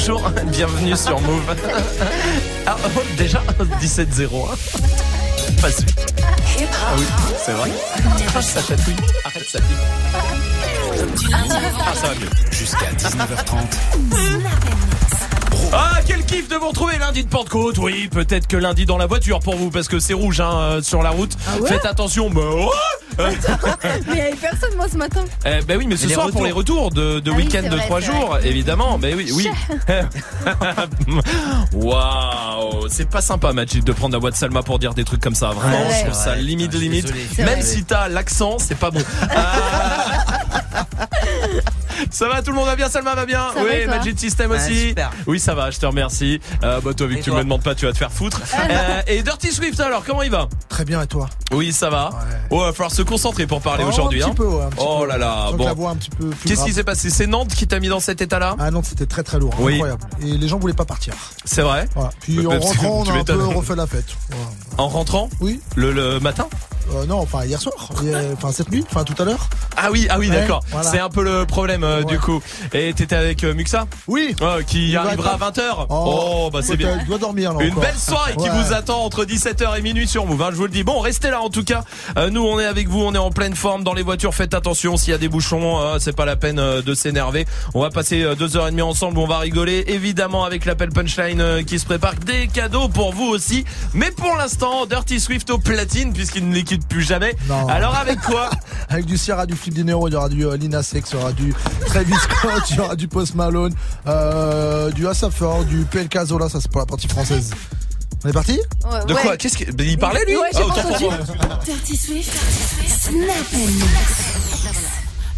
bonjour, bienvenue sur Move. Ah, oh, déjà 17-0. Pas suite. Ah oui, c'est vrai. Ah, ça chatouille. Arrête, ça pique. Ah, ça va mieux. Jusqu'à 19h30. Ah, quel kiff de vous retrouver lundi de Pentecôte. Oui, peut-être que lundi dans la voiture pour vous parce que c'est rouge hein, euh, sur la route. Ah ouais? Faites attention. Bah, oh Mais il y avait personne moi ce matin. Eh, ben oui, mais ce soir pour les retours de, de Ah week-end de vrai, trois jours, évidemment. Ben oui, oui. Waouh, c'est pas sympa, Magic, de prendre la voix de Salma pour dire des trucs comme ça. Vraiment, Ouais. je trouve ça limite, limite. Même vrai. si t'as l'accent, c'est pas bon. Ah. Ça va, tout le monde va bien, Salma va bien Ça Oui, Magic System Ah, aussi. super. Oui, ça va, je te remercie. Euh, bah toi, vu que tu me demandes pas, tu vas te faire foutre. Euh, et Dirty Swift, alors, comment il va? Très bien, et toi? Oui, ça va. Ouais. Oh, va falloir se concentrer pour parler Oh, aujourd'hui. Un petit hein. peu, ouais, un petit Oh peu. là là, bon. la voix un petit peu plus Qu'est-ce qui s'est passé? C'est Nantes qui t'a mis dans cet état-là? Ah non, c'était très très lourd, Oui. incroyable. Et les gens voulaient pas partir. C'est vrai? Voilà. Puis en rentrant, on a un peu refait la fête. En rentrant? Oui, le, le matin? Euh, non, enfin hier soir, enfin cette nuit, enfin tout à l'heure. Ah oui, ah oui, Ouais, d'accord. voilà. C'est un peu le problème euh, du coup. Et t'étais avec euh, Muxa? Oui. Qui Il arrivera à être- 20h. Oh, bah c'est bien. Il doit dormir là Une encore. belle soirée qui vous attend entre 17h et minuit sur Move, hein, je vous le dis. Bon, restez là en tout cas. Euh, nous, on est avec vous, on est en pleine forme dans les voitures. Faites attention, s'il y a des bouchons, euh, c'est pas la peine euh, de s'énerver. On va passer deux heures et demie ensemble, on va rigoler. Évidemment, avec l'appel punchline qui se prépare, des cadeaux pour vous aussi. Mais pour l'instant, Dirty Swift au platine, puisqu'il ne les quitte plus jamais. Non. Alors avec quoi Avec du Sierra, du Flip Dinero, il y aura du euh, Lina Sex, il y aura du Travis Scott, il y aura du Post Malone, euh, du Asafor, du PLK Zola, ça c'est pour la partie française. On est parti? Ouais, De ouais. quoi Qu'est-ce que il parlait lui? Ouais, j'ai Ah, pas autant pour entendu. moi. Dirty Swift, Snap and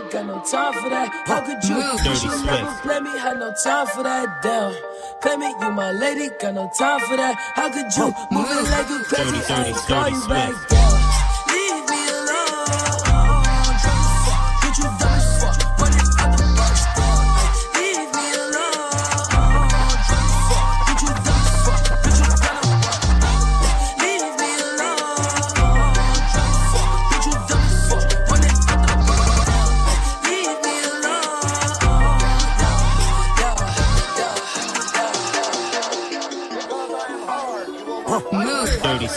I got no time for that. How could you? You should never play me, had no time for that. Damn. Play me, you my lady, got no time for that. How could you move it like you crazy? I ain't call you back down.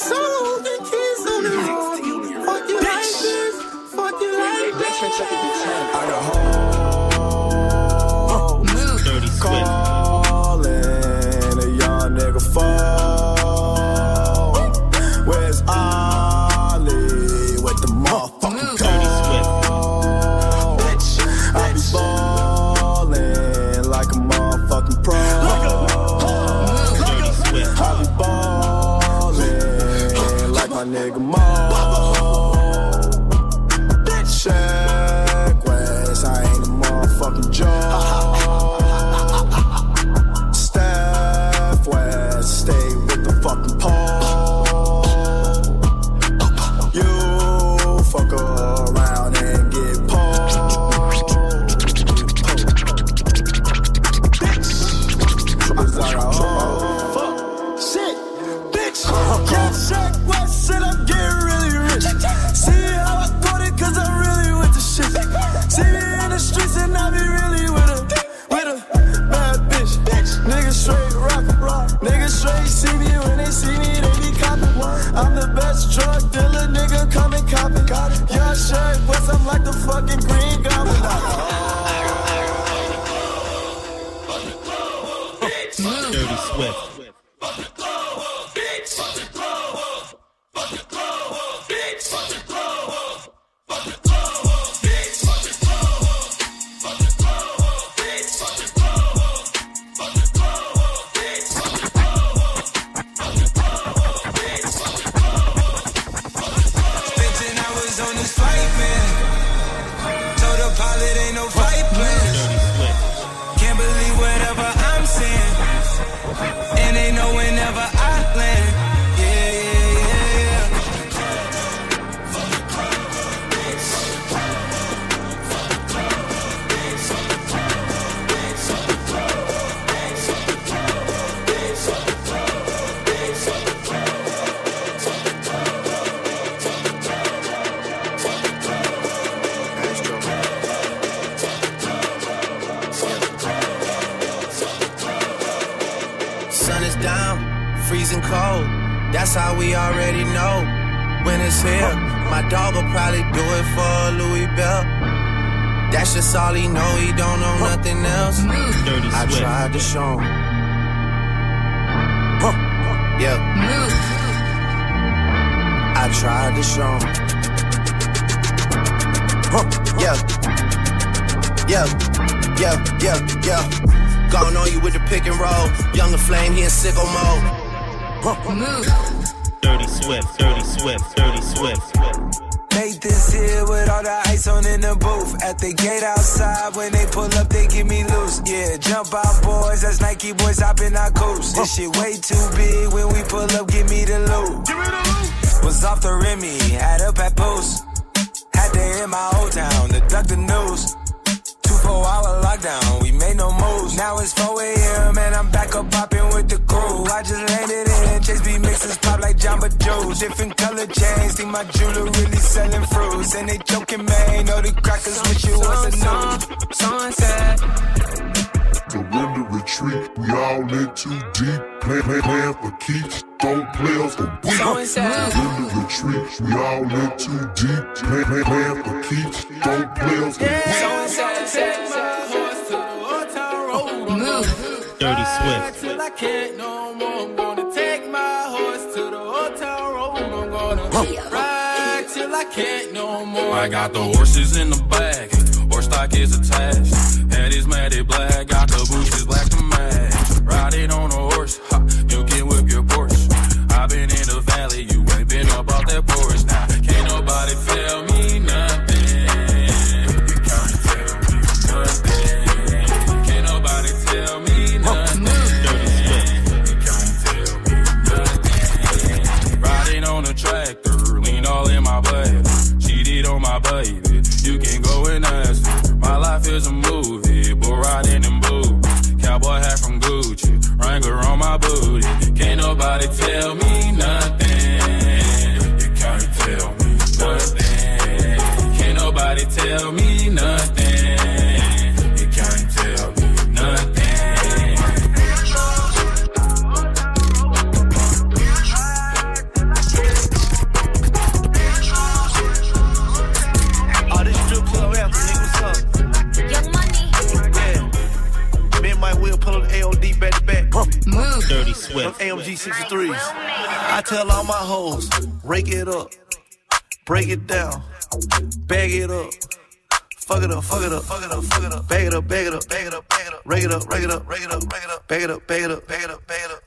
who can kiss on the heart. Fuck you like this. Fuck you like that. I got home. Dirty Swift. Calling a young nigga fall. you. I got the horses in the back, horse stock is attached.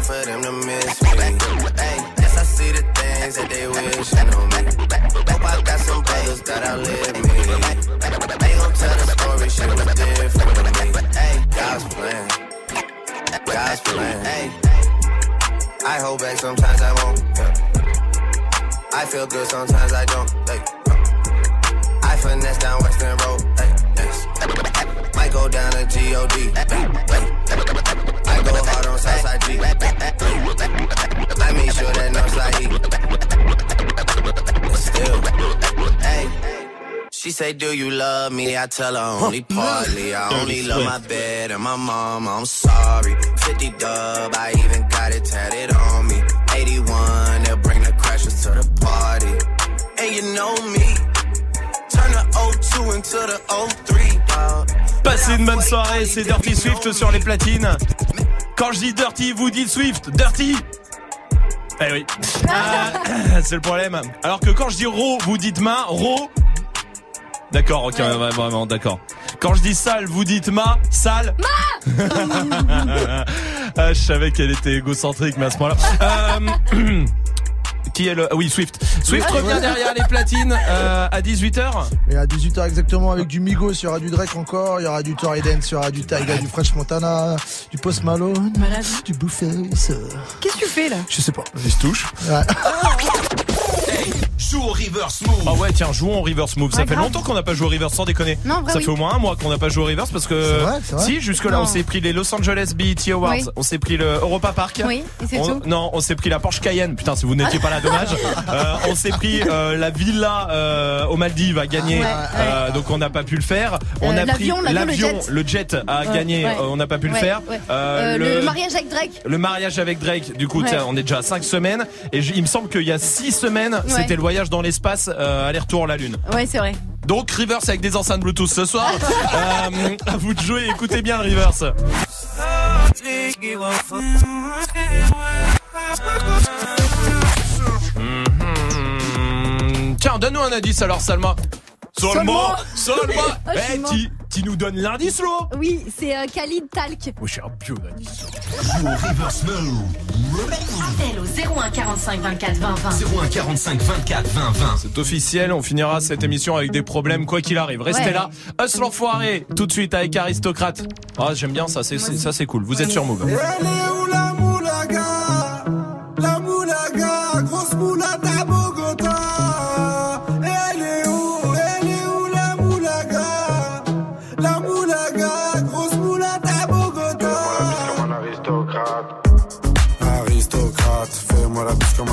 hard for them to miss me. Hey, yes, I see the things that they wish. on me. Hope I got some brothers that outlive me. They gon' tell the story, shit was different for me. Hey, God's plan, God's plan. Hey, I hold back sometimes I won't. Yeah. I feel good sometimes I don't. Hey. I finesse down Western Road. Hey. Might go down to G O D. Hey. Hey. I go hard on Southside G. I make sure that no slide. Still, hey. She say, Do you love me? I tell her only partly. I only love my bed and my mom. I'm sorry. 50 dub, I even got it tatted on me. 81, they'll bring the crashers to the party. And you know me. Turn the 02 into the 03, dog. Passez une bonne soirée, c'est Dirty Swift sur les platines. Quand je dis Dirty, vous dites Swift. Dirty Eh oui. Euh, c'est le problème. Alors que quand je dis Ro, vous dites ma. Ro. D'accord, ok, ouais, ouais, vraiment, d'accord. Quand je dis sale, vous dites ma. Sale. Ah, je savais qu'elle était égocentrique, mais à ce moment-là. Euh, qui est le. ah Oui, Swift. Swift revient derrière les platines euh, à 18h. Et à 18h exactement avec du Migos, il y aura du Drake encore, il y aura du Tory Dance, il y aura du Taiga, du Fresh Montana, du Post Malone, du Blueface. Qu'est-ce que tu fais là? Je sais pas. Il se touche. Ouais. Joue au reverse move. Ah ouais, tiens, jouons au reverse move. Ça fait longtemps qu'on n'a pas joué au reverse sans déconner. Non, vrai, Ça oui. fait au moins un mois qu'on n'a pas joué au reverse parce que C'est vrai, c'est vrai si jusque là Non. on s'est pris les Los Angeles BET Awards, Oui. on s'est pris le Europa Park. Oui, et c'est On- tout. Non, on s'est pris la Porsche Cayenne. Putain, si vous n'étiez pas là, dommage. Euh, on s'est pris euh, la villa euh, aux Maldives à gagner. Ouais, Euh, donc on n'a pas pu le faire. On a pris l'avion, le jet. a gagné. on n'a pas pu le faire. le... mariage avec Drake. le mariage avec Drake, du coup, on est déjà à 5 semaines. Et il me semble qu'il y a 6 semaines, c'était le voyage dans l'espace, euh, aller-retour la Lune. Ouais, c'est vrai. Donc Rivers avec des enceintes Bluetooth ce soir. euh, à vous de jouer, écoutez bien Rivers. Mhm. Tiens, donne-nous un indice alors Salma. Salma, Salma. Ah, Eh. Tu, nous donnes l'indice là Oui, c'est euh, Khalid Talk. Moi je suis un pieu d'indice. Appel au 01 45 24 20 20. 01 45 24 20 20. C'est officiel, on finira cette émission avec des problèmes quoi qu'il arrive. Restez Ouais. là. Us l'enfoiré, tout de suite avec Aristocrate. Ah, j'aime bien ça, c'est c'est- ça c'est cool. Vous êtes sur Move.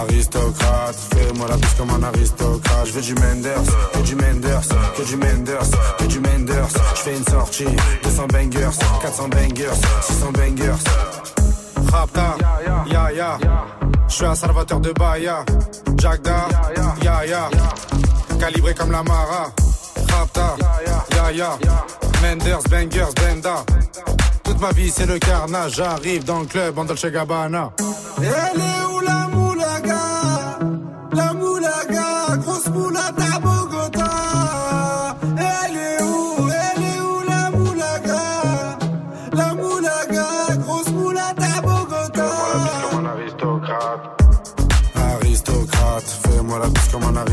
Aristocrate, fais-moi la bise comme un aristocrate. Je veux du Menders, que du Menders, que du Menders, que du Menders. Je fais une sortie, 200 bangers, 400 bangers, 600 bangers. Rapta, ya ya. Je suis un salvateur de Bahia. Jagda, ya ya. Calibré comme la Mara. Rapta, ya ya. Menders, bangers, benda. Toute ma vie c'est le carnage. J'arrive dans le club en Dolce Gabbana. Elle est où la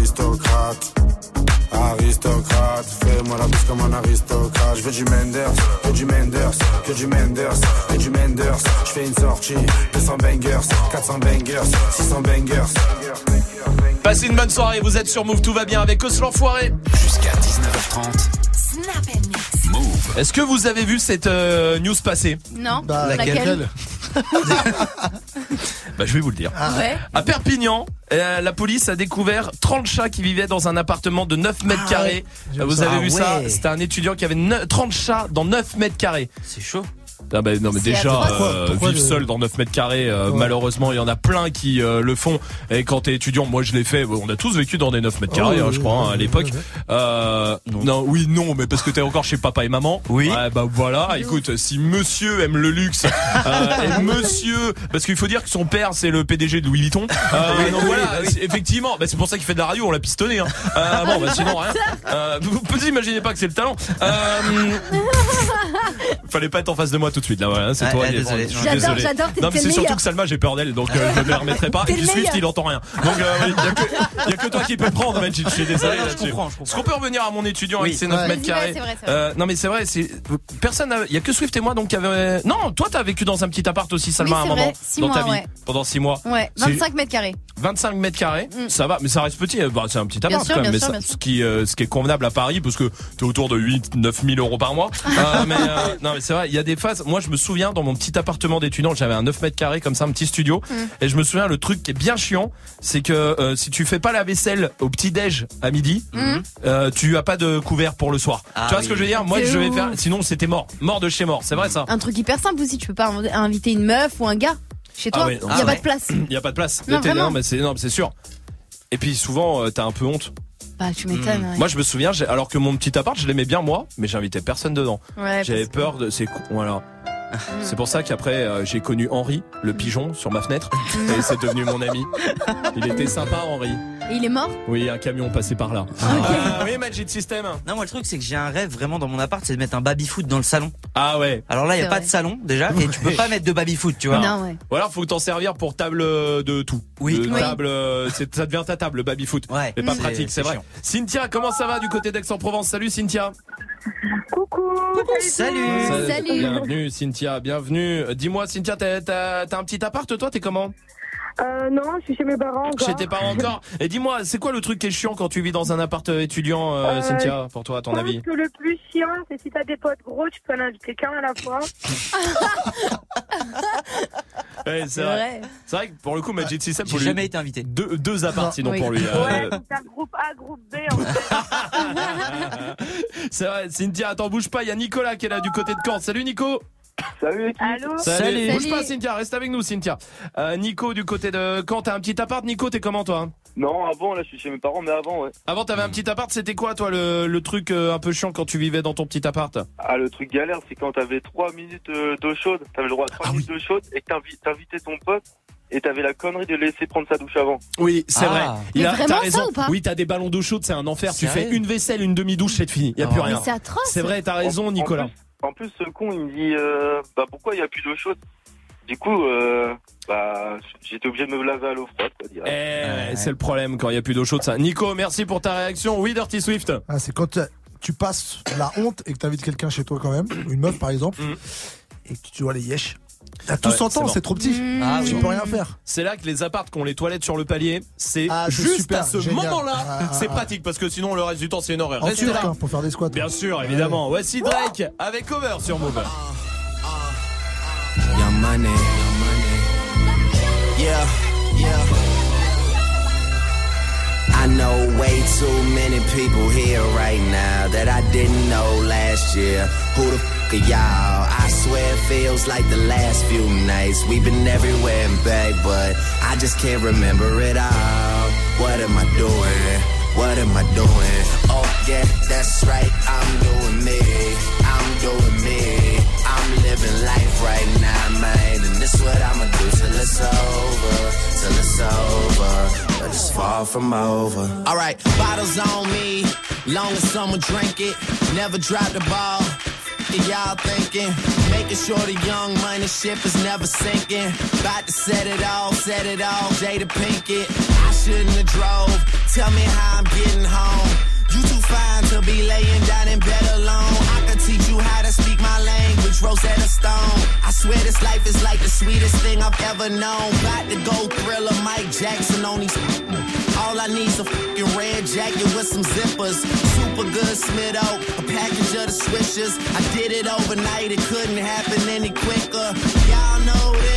aristocrate. Aristocrate, fais-moi la bise comme un aristocrate. Je veux du Menders, que du Menders, que du Menders, que du Menders. Je fais une sortie, 200 bangers, 400 bangers, 600 bangers. Passez une bonne soirée, vous êtes sur Move, tout va bien avec Us l'enfoiré. Jusqu'à 19h30. Snap and mix. Move. Est-ce que vous avez vu cette euh, news passer? Non Bah, Laquelle? Bah je vais vous le dire. Ouais. À Perpignan, euh, la police a découvert 30 chats qui vivaient dans un appartement de 9 mètres Ah carrés. ouais. Euh, Vous avez vu Ah ça. C'était un étudiant qui avait ne- 30 chats dans 9 mètres carrés. C'est chaud. Ah bah, non mais déjà euh, Pourquoi- vivre seul dans 9 mètres carrés euh, malheureusement il y en a plein qui euh, le font. Et quand t'es étudiant moi je l'ai fait. On a tous vécu dans des 9 mètres carrés Oh, hein, oui, je crois hein, oui, à l'époque. oui, euh, non. oui non mais parce que t'es encore chez papa et maman. Oui. ouais, bah voilà. Écoute si monsieur aime le luxe euh, et monsieur parce qu'il faut dire que son père c'est le PDG de Louis Vuitton. Euh, donc voilà effectivement bah, c'est pour ça qu'il fait de la radio on l'a pistonné hein. Euh, bon bah sinon rien. Euh, vous vous imaginez pas que c'est le talent. Euh, Fallait pas être en face de moi tout de suite là, voilà, c'est Ouais, toi. est- désolé. je suis J'adore, désolé. j'adore, Non mais c'est surtout que Salma j'ai peur d'elle donc euh, je me permettrai pas. Et puis Swift il entend rien. Donc euh, il y, a que- y a que toi qui peux prendre Magic, je suis désolé Non, je là-dessus. comprends, je comprends. Est-ce qu'on peut revenir à mon étudiant Oui. avec ses 9 Ouais. mètres carrés Non mais c'est vrai, c'est personne n'a- il y a que Swift et moi donc qui avait Non, toi t'as vécu dans un petit appart aussi Salma à un moment dans ta mois, vie pendant 6 mois. Ouais, C'est 25 mètres carrés. 25 mètres carrés, Mm. ça va, mais ça reste petit. Bah, c'est un petit appart quand même, mais ce qui, euh, ce qui est convenable à Paris, parce que t'es autour de 8, 9 000 euros par mois. Euh, mais euh, non, mais c'est vrai, il y a des phases. Moi, je me souviens dans mon petit appartement d'étudiant, j'avais un 9 mètres carrés comme ça, un petit studio, Mm. et je me souviens le truc qui est bien chiant, c'est que euh, si tu fais pas la vaisselle au petit déj à midi, Mm. euh, tu as pas de couvert pour le soir. Ah tu vois oui. ce que je veux dire? Moi, je vais faire. Sinon, c'était mort, mort de chez mort. C'est vrai ça. Un truc hyper simple aussi, tu peux pas inv- inviter une meuf ou un gars chez toi. Ah ouais, Il non, y a c'est pas de place. Il y a pas de place. Non, mais c'est mais c'est sûr. Et puis souvent, euh, t'as un peu honte. Bah, tu m'étonnes. ouais. Moi, je me souviens, alors que mon petit appart, je l'aimais bien moi, mais j'invitais personne dedans. Ouais, J'avais que- peur de c'est voilà. C'est pour ça qu'après euh, j'ai connu Henri, le pigeon, sur ma fenêtre, et c'est devenu mon ami. Il était sympa, Henri. Et il est mort? Oui, un camion passé par là. Ah, oui, Magic System. Non, moi le truc c'est que j'ai un rêve vraiment dans mon appart, c'est de mettre un baby foot dans le salon. Ah ouais. Alors là, il y a pas vrai. de salon déjà, et tu peux pas mettre de baby foot, tu vois. Non, ouais. Ou alors, faut t'en servir pour table euh, de tout. Oui. De Oui. table, euh, c'est- ça devient ta table, le baby foot. Ouais. Mais pas pratique, c'est vrai. chiant. Cynthia, comment ça va du côté d'Aix-en-Provence? Salut Cynthia. Coucou. Salut. Salut. Bienvenue Cynthia, bienvenue. Euh, Dis-moi Cynthia, t'as un petit appart toi T'es comment? Euh, non, je suis chez mes parents encore. Chez tes parents encore Et dis-moi, c'est quoi le truc qui est chiant quand tu vis dans un appart étudiant, euh, Euh, Cynthia, pour toi, à ton Je avis? que le plus chiant, c'est si t'as des potes gros, tu peux en inviter qu'un à la fois. Ouais, C'est C'est vrai. C'est vrai que pour le coup, Magic System, faut lui jamais été invité. deux, deux apparts sinon Oui. pour lui. euh, Ouais, t'as groupe A, groupe B, en fait. c'est vrai, Cynthia, attends, bouge pas, il y a Nicolas qui est là du côté de Caen. Salut Nico Salut l'équipe. Allô Salut. Bouge Salut. pas Cynthia, reste avec nous Cynthia. Euh, Nico du côté de Caen, t'as un petit appart Nico, t'es comment toi? Non, avant, là, je suis chez mes parents, mais avant, ouais. Avant t'avais un petit appart, c'était quoi toi le, le truc euh, un peu chiant quand tu vivais dans ton petit appart? Ah, le truc galère, c'est quand t'avais 3 minutes euh, d'eau chaude, t'avais le droit à 3 Ah minutes d'eau chaude, et que t'invi- t'invitais ton pote, et t'avais la connerie de laisser prendre sa douche avant. Oui, c'est Ah. vrai. Il a, vraiment t'as ça raison. ou pas? Oui, t'as des ballons d'eau chaude, c'est un enfer. Tu fais une vaisselle, une demi-douche, c'est fini. Y a Oh. plus Mais rien. c'est atroce. C'est vrai, t'as raison, En- Nicolas. En plus, ce con, il me dit, euh, bah, pourquoi il y a plus d'eau chaude? Du coup, euh, bah, j'étais obligé de me laver à l'eau froide. Eh, c'est le problème quand il y a plus d'eau chaude, ça. Nico, merci pour ta réaction. Oui, Dirty Swift. Ah, c'est quand tu passes la honte et que t'invites quelqu'un chez toi quand même, une meuf par exemple, Mhm. et que tu dois les yesh. T'as tout Ah ouais, 100 c'est ans, mort. c'est trop petit. Mmh. Ah tu oui. peux rien faire. C'est là que les appartes qui ont les toilettes sur le palier, c'est Ah, juste super, à ce moment-là, Ah, ah, c'est ah. pratique parce que sinon le reste du temps c'est une horreur. En Restez là. hein, pour faire des squats. Bien sûr, évidemment. Voici Drake avec Cover sur Move. Young money. Young money. Yeah, yeah. I know way too many people here right now that I didn't know last year. Who the y'all? I swear it feels like the last few nights. We've been everywhere and back, but I just can't remember it all. What am I doing? What am I doing? Oh yeah, that's right. I'm doing me. I'm doing me. I'm living life right now, man. And this what I'ma do till it's over. Till it's over. But it's far from over. Alright, bottles on me. Long as someone drink it. Never drop the ball. Y'all thinking, making sure the young money ship is never sinking. About to set it off, set it off, Jada Pinkett. I shouldn't have drove. Tell me how I'm getting home. You too fine to be laying down in bed alone. Teach you how to speak my language, Rosetta Stone. I swear this life is like the sweetest thing I've ever known. About to go thriller Mike Jackson on these. All I need's a fucking red jacket with some zippers. Super good a package of the swishers. I did it overnight, it couldn't happen any quicker. Y'all know them,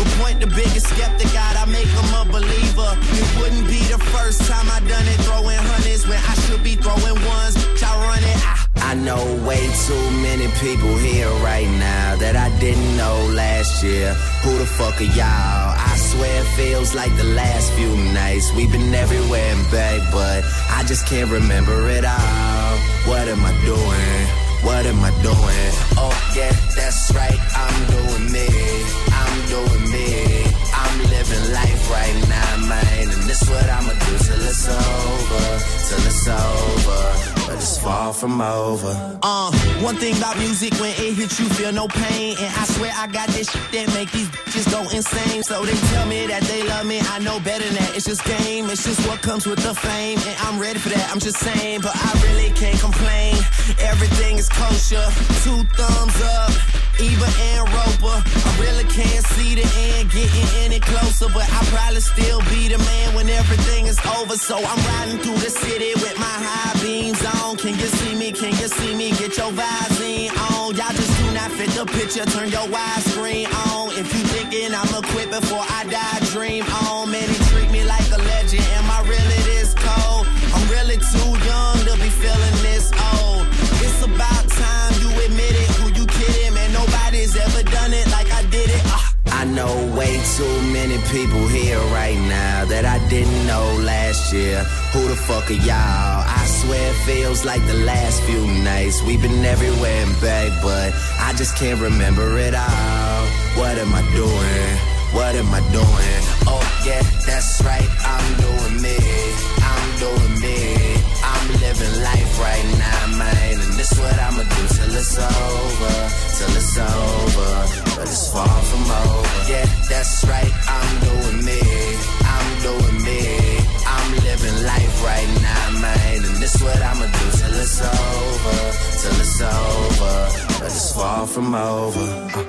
But point the biggest skeptic out, I make him a believer. It wouldn't be the first time I done it, throwing hundreds when I should be throwing ones. Y'all run it, I, I I know way too many people here right now that I didn't know last year. Who the fuck are y'all? I swear it feels like the last few nights. We've been everywhere and back, but I just can't remember it all. What am I doing? What am I doing? Oh yeah, that's right. I'm doing me. I'm doing me. Right now, man. And this what I'ma do till it's over. Till it's over. But it's far from over. Uh, one thing about music, when it hits you, feel no pain. And I swear I got this shit that make these bitches go insane. So they tell me that they love me, I know better than that. It's just game, it's just what comes with the fame. And I'm ready for that, I'm just saying, but I really can't complain. Everything is kosher, two thumbs up. Eva and Roper, I really can't see the end getting any closer, but I'll probably still be the man when everything is over. So I'm riding through the city with my high beams on. Can you see me? Can you see me? Get your Visine on. Y'all just do not fit the picture. Turn your widescreen on. If you thinking I'ma quit before I die, dream on. Man, he treat me like a legend. Am I really this cold? I'm really too young to be feeling this old. It's about time you admit it. Who you kidding? Man, nobody's ever done it like I did it. Ah. I know too many people here right now that I didn't know last year. Who the fuck are y'all? I swear it feels like the last few nights. We've been everywhere and back, but I just can't remember it all. What am I doing? What am I doing? Oh yeah, that's right. I'm doing me. I'm doing living life right now, man. And this what I'ma do till it's over. Till it's over. But it's far from over. Yeah, that's right. I'm doing me. I'm doing me. I'm living life right now, man. And this what I'ma do till it's over. Till it's over. But it's far from over.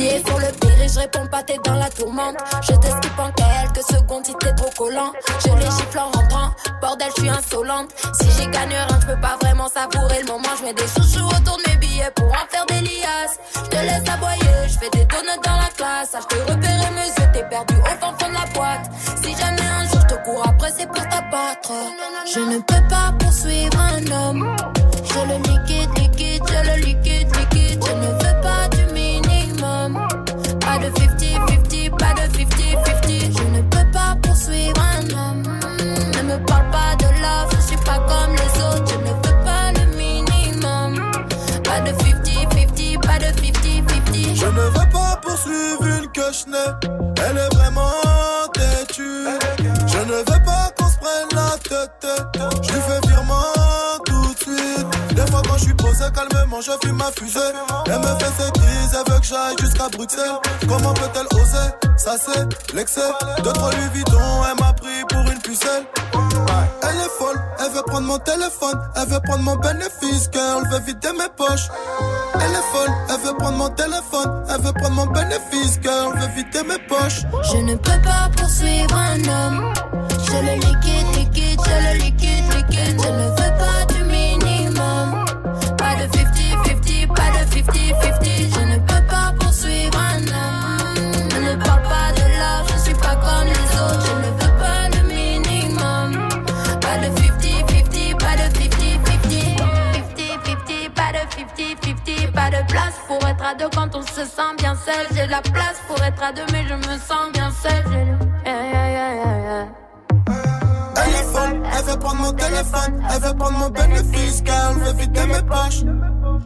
Pied sur le péril, je réponds pas, t'es dans la tourmente. Je t'esquive en quelques secondes si t'es trop collant. Je les gifle en rentrant, bordel, je suis insolente. Si j'y gagne rien, je peux pas vraiment savourer le moment. Je mets des chouchous autour de mes billets pour en faire des liasses. Je te laisse aboyer, je fais des donuts dans la classe. Ah, je te repérer mes yeux, t'es perdu au fond de la boîte. Si jamais un jour je te cours après, c'est pour t'abattre. Je ne peux pas poursuivre un homme. Je fume ma fusée. Elle me fait ses crises, elle veut que j'aille jusqu'à Bruxelles. Comment peut-elle oser Ça c'est l'excès? De trop lui Vuitton, elle m'a pris pour une pucelle. Elle est folle, elle veut prendre mon téléphone, elle veut prendre mon bénéfice, girl, veut vider mes poches. Elle est folle, elle veut prendre mon téléphone, elle veut prendre mon bénéfice, girl, veut vider mes poches. Je ne peux pas poursuivre un homme. Je le liquide, liquide, je le liquide, liquide. Je ne veux pas à deux quand on se sent bien seul. J'ai de la place pour être à deux, mais je me sens bien seul. J'ai le- Yeah, yeah, yeah, yeah, yeah. Elle est folle, elle veut prendre mon téléphone, elle veut prendre mon bénéfice, car elle veut vider mes poches.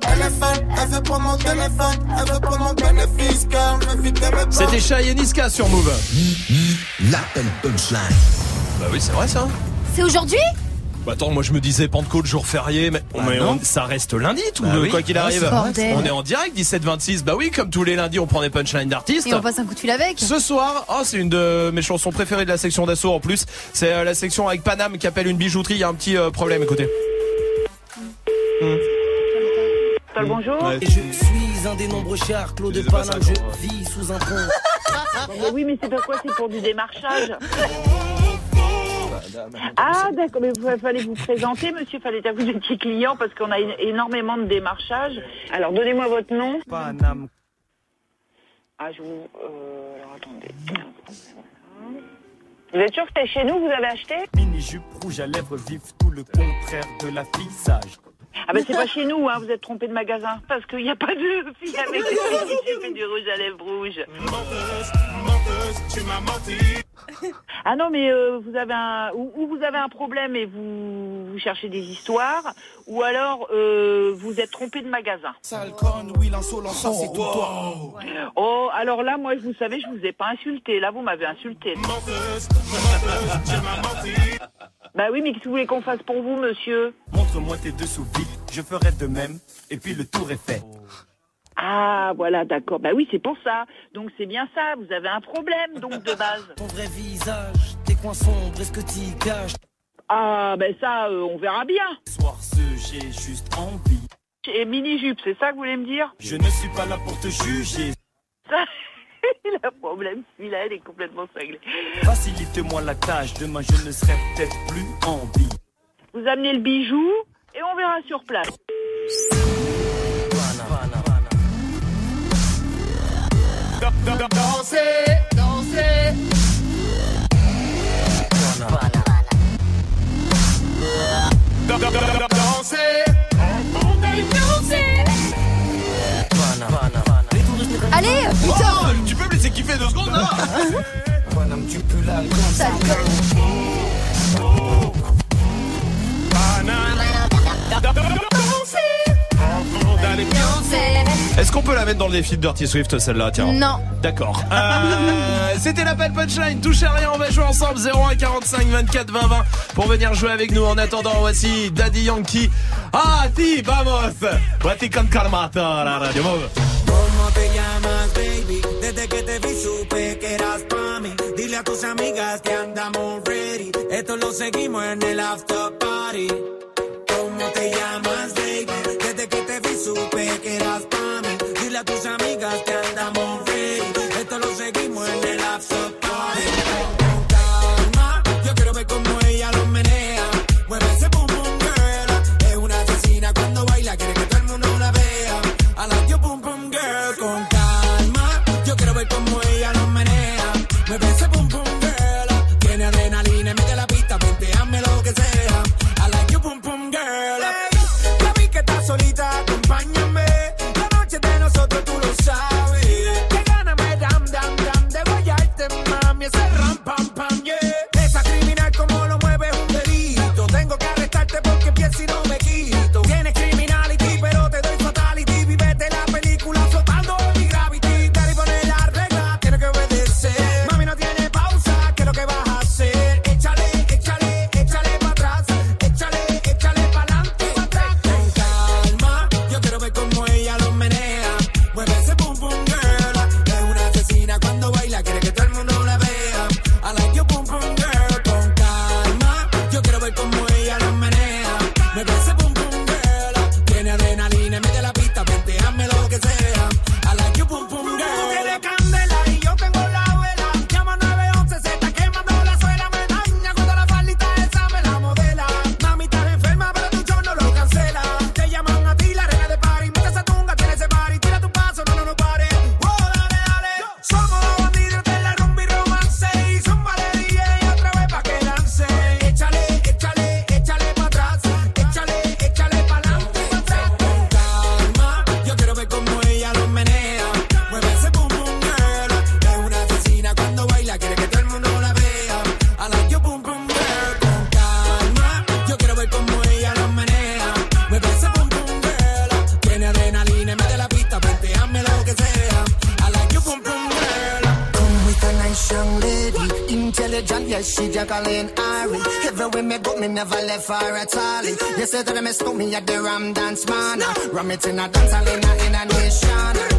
Elle est folle, elle veut prendre mon téléphone, elle veut prendre mon bénéfice, car elle veut vider mes poches. C'était Shai et Niska sur Move. L'appel punchline. Bah oui, c'est vrai ça. C'est aujourd'hui? Bah attends, moi je me disais Pentecôte, jour férié, mais, mais non. on- ça reste lundi tout, Bah le- oui. quoi qu'il Ouais, arrive. bordel. On est en direct 17-26. Bah oui, comme tous les lundis, on prend des punchlines d'artistes. Et on passe un coup de fil avec. Ce soir, oh, c'est une de mes chansons préférées de la section d'assaut en plus. C'est euh, la section avec Paname qui appelle une bijouterie. Il y a un petit euh, problème, écoutez. bonjour. Ouais. Et je suis un des nombreux chars, Claude ça, je vis sous un pont. Mais oui, mais c'est pourquoi c'est pour du démarchage. Ah, d'accord, mais il fallait vous présenter, monsieur, fallait dire que vous étiez client parce qu'on a énormément de démarchage. Alors, donnez-moi votre nom. Ah, je vous. Euh, alors, attendez. Vous êtes sûr que c'était chez nous, vous avez acheté? Mini-jupe rouge à lèvres vives, tout le contraire de l'affichage. Ah, ben c'est pas chez nous, hein, vous êtes trompé de magasin. Parce qu'il n'y a pas de fille avec des mini-jupes et du rouge à lèvres rouge. Ah non, mais euh, vous avez un ou, ou vous avez un problème et vous, vous cherchez des histoires, ou alors euh, vous êtes trompé de magasin. Tout toi. Oh, alors là, moi, vous savez, je vous ai pas insulté. Là, vous m'avez insulté. Bah oui, mais qu'est-ce que vous voulez qu'on fasse pour vous, monsieur? Montre-moi tes dessous vite, je ferai de même, et puis le tour est fait. Ah, voilà, d'accord. Bah oui, c'est pour ça. Donc c'est bien ça. Vous avez un problème, donc de base. Ton vrai visage, tes coins sombres, est-ce que t'y caches Ah, ben ça, euh, on verra bien. Soir, ce j'ai juste envie. Et mini-jupe, c'est ça que vous voulez me dire? Je ne suis pas là pour te juger. Ça, un problème. Celui-là, il est complètement cinglé. Facilite-moi la tâche, demain je ne serai peut-être plus en vie. Vous amenez le bijou et on verra sur place. Danser, danser. Danser. Allez, putain Oh, tu peux me laisser kiffer deux secondes là Paname, tu peux la Ça Est-ce qu'on peut la mettre dans le défi de Dirty Swift celle-là tiens Non. D'accord. Euh, C'était l'appel punchline. Touchez à rien, on va jouer ensemble. 01 45 24 20 20 pour venir jouer avec nous. En attendant, voici Daddy Yankee. Ah, ti, vamos. Vati con calmata la radio. Move. ¿Cómo te llamas, baby? Desde que te vi supe que eras pa' mí. Dile a tus amigas que andamos ready. Esto lo seguimos en el after party. ¿Cómo te llamas, baby? Desde que te vi supe say that me stole me at the Ram Dance Man. Ram it in a dance in a, in a nation.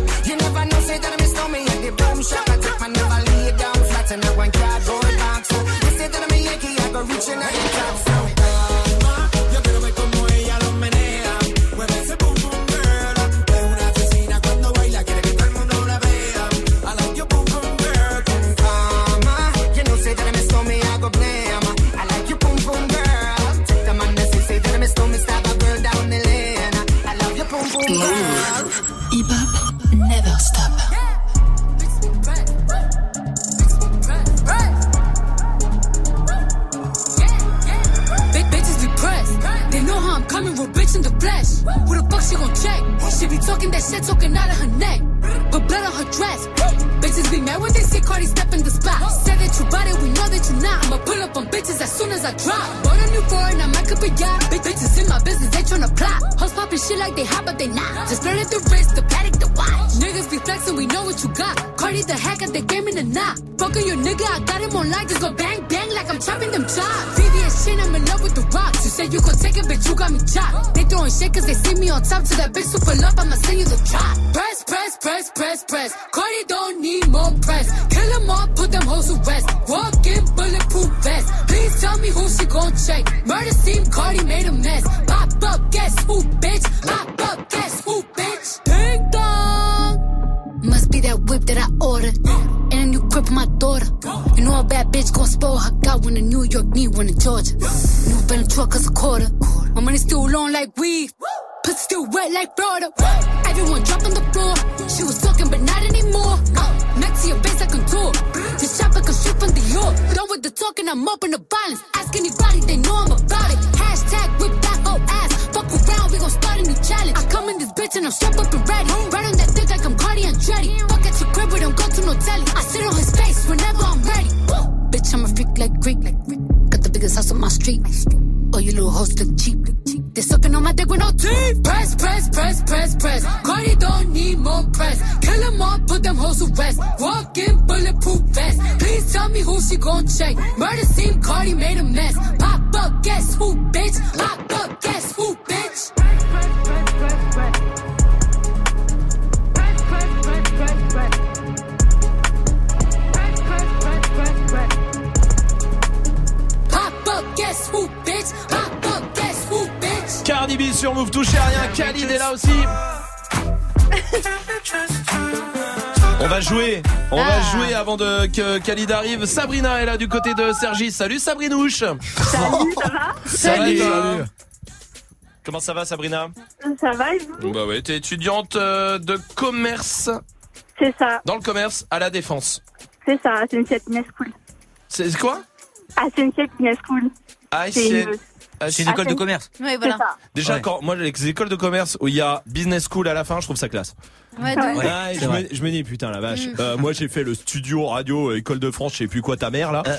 Sur Move, touchez à rien. Khalid est là aussi. On va jouer, on va jouer avant de que Khalid arrive. Sabrina est là du côté de Sergi. Salut Sabrinouche. Salut, ça va Ça va, Salut. Comment ça va Sabrina? Ça va et vous? Bah ouais, t'es étudiante euh, de commerce. C'est ça. Dans le commerce à la défense. C'est ça, c'est une school. C'est c'est quoi? Ah, c'est une school. Ah, C'est une- ah, C'est une école de commerce. Ouais, voilà. Déjà, Ouais. quand moi, les écoles de commerce où il y a business school à la fin, je trouve ça classe. Ouais, et c'est je, me, je me dis putain la vache. Mm. Euh, moi j'ai fait le studio radio euh, école de France, je sais plus quoi ta mère là. Euh,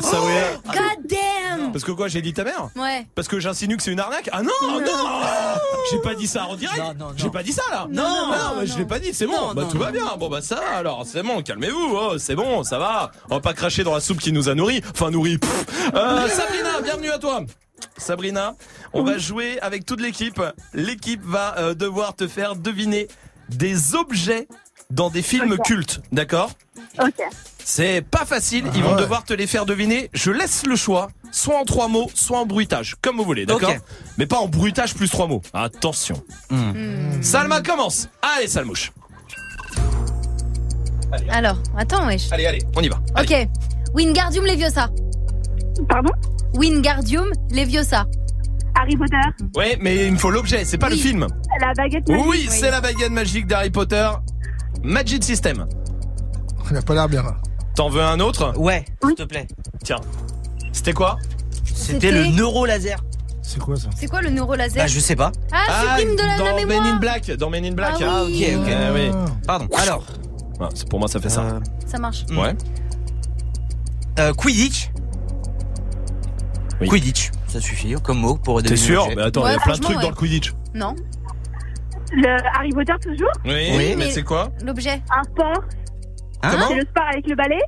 ça Oh, ouais. God damn Parce que quoi j'ai dit ta mère Ouais. Parce que j'insinue que c'est une arnaque Ah non non, J'ai pas dit ça en direct. Non, non, non. J'ai pas dit ça là. Non, non, bah, je l'ai pas dit. C'est bon. Non, bah non, tout va non. bien. Bon bah ça va, alors c'est bon. Calmez-vous. Oh, c'est bon, ça va. On va pas cracher dans la soupe qui nous a nourris. Enfin nourris. Euh, Sabrina, bienvenue à toi. Sabrina, on va jouer avec toute l'équipe. L'équipe va euh, devoir te faire deviner des objets dans des films cultes, d'accord Ok. C'est pas facile, ils Ah vont ouais. devoir te les faire deviner. Je laisse le choix, soit en trois mots, soit en bruitage, comme vous voulez, d'accord. Mais pas en bruitage plus trois mots. Attention. Hmm. Salma commence. Allez, Salmouche. Alors, attends, wesh. Allez, allez, on y va. Allez. Ok. Wingardium Leviosa. Pardon Wingardium Leviosa. Harry Potter, Ouais, mais il me faut l'objet, c'est pas Oui. le film. la baguette magique. Oui, c'est la baguette magique d'Harry Potter. Magic System. Il a pas l'air bien là. T'en veux un autre Ouais, s'il te plaît. Tiens. C'était quoi C'était le neurolaser. C'est quoi ça C'est quoi le neurolaser Bah, je sais pas. Ah, supprime de la, dans la Men in Black. Dans Men in Black. Ah oui. ok, ok. Eh oui. Pardon. Alors, c'est- pour moi, ça fait ça. euh, Ça marche. Ouais. euh, Quidditch. Oui. Quidditch, ça suffit comme mot pour T'es sûr. Mais attends, il y a plein de trucs ouais. dans le Quidditch. Non. Le Harry Potter toujours Oui, Oui, mais, mais- c'est quoi L'objet. Un sport Hein Comment C'est le sport avec le balai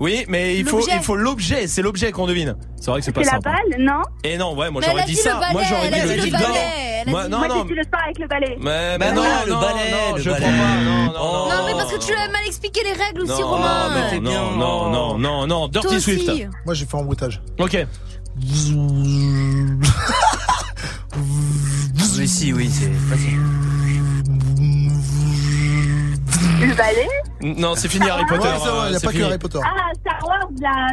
Oui, mais il faut L'objet. il faut l'objet, c'est l'objet qu'on devine. C'est vrai que c'est pas C'est la simple. balle, non Et non, ouais, moi j'aurais dit ça. moi j'aurais dit le balai. Moi, non, Moi, non. j'ai dit le sport avec le balai. Mais, Bah mais non, le balai, non, le je prends pas. Non, non, non. Non, mais parce que tu as mal expliqué les règles aussi, non, Romain. non, non, non, non, non, Dirty. Swift. Moi, j'ai fait en bruitage. Ok. Oui, si, oui, c'est facile. Le balai Non, c'est fini Harry Potter. Ouais, c'est vrai, il n'y a c'est pas que. Harry Potter. Ah, Star Wars, la.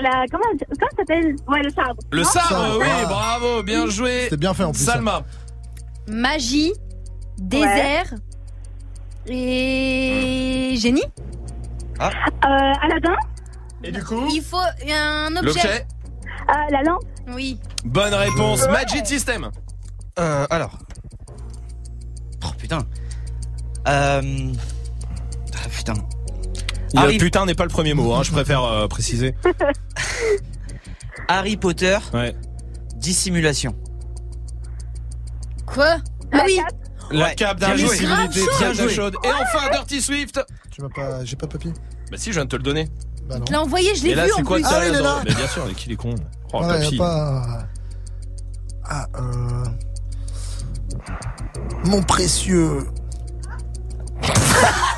la comment, comment ça s'appelle? Ouais, le sabre. Le sabre, Sabre, oui, ah. bravo, bien joué. C'était bien fait en plus. Salma. Magie, désert et génie. Euh, Aladdin Et du coup Il faut un objet. L'objet euh, La lampe Oui. Bonne réponse. Magic System. Euh, alors. Oh putain. Euh. Ah putain. Il- Harry- Putain n'est pas le premier mot, hein, je préfère euh, préciser. Harry Potter, Ouais. dissimulation. Quoi? Ah oui. La Ouais, cape bien joué. d'invisibilité, bien chaud. Bien chaude. Et enfin, Dirty Swift. Tu m'as pas. J'ai pas de papier Bah si, je viens de te le donner. Bah non. Je l'ai envoyé, je l'ai vu c'est en quoi plus. Ah il est dans- là. Mais bien sûr, mais qu'il est con. Oh, Voilà, y a papy. pas. Ah, euh. Mon précieux.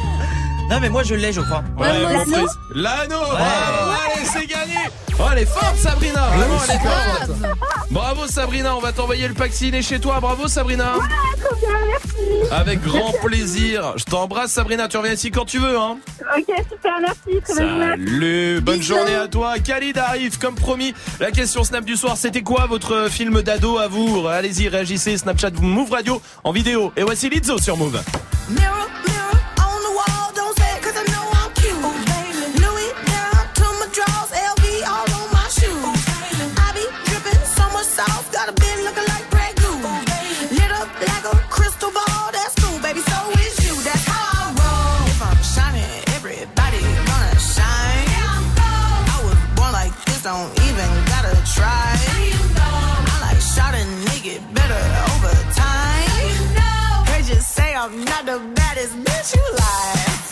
Non, mais moi je l'ai, je crois. Ouais, moi mon prince. L'anneau bravo. Allez, c'est gagné Oh, elle est forte, Sabrina Vraiment, elle est forte. Bravo, Sabrina, on va t'envoyer le pack ciné chez toi. Bravo, Sabrina Trop bien, merci. Avec grand plaisir. Je t'embrasse, Sabrina. Tu reviens ici quand tu veux, hein Ok, super, merci. Très bonne journée. Salut, bonne Bisous. journée à toi. Khalid arrive, comme promis. La question Snap du soir, c'était quoi votre film d'ado à vous? Allez-y, réagissez. Snapchat Move Radio en vidéo. Et voici Lizzo sur Move. get better over time. You know. They just say I'm not the baddest bitch you lie.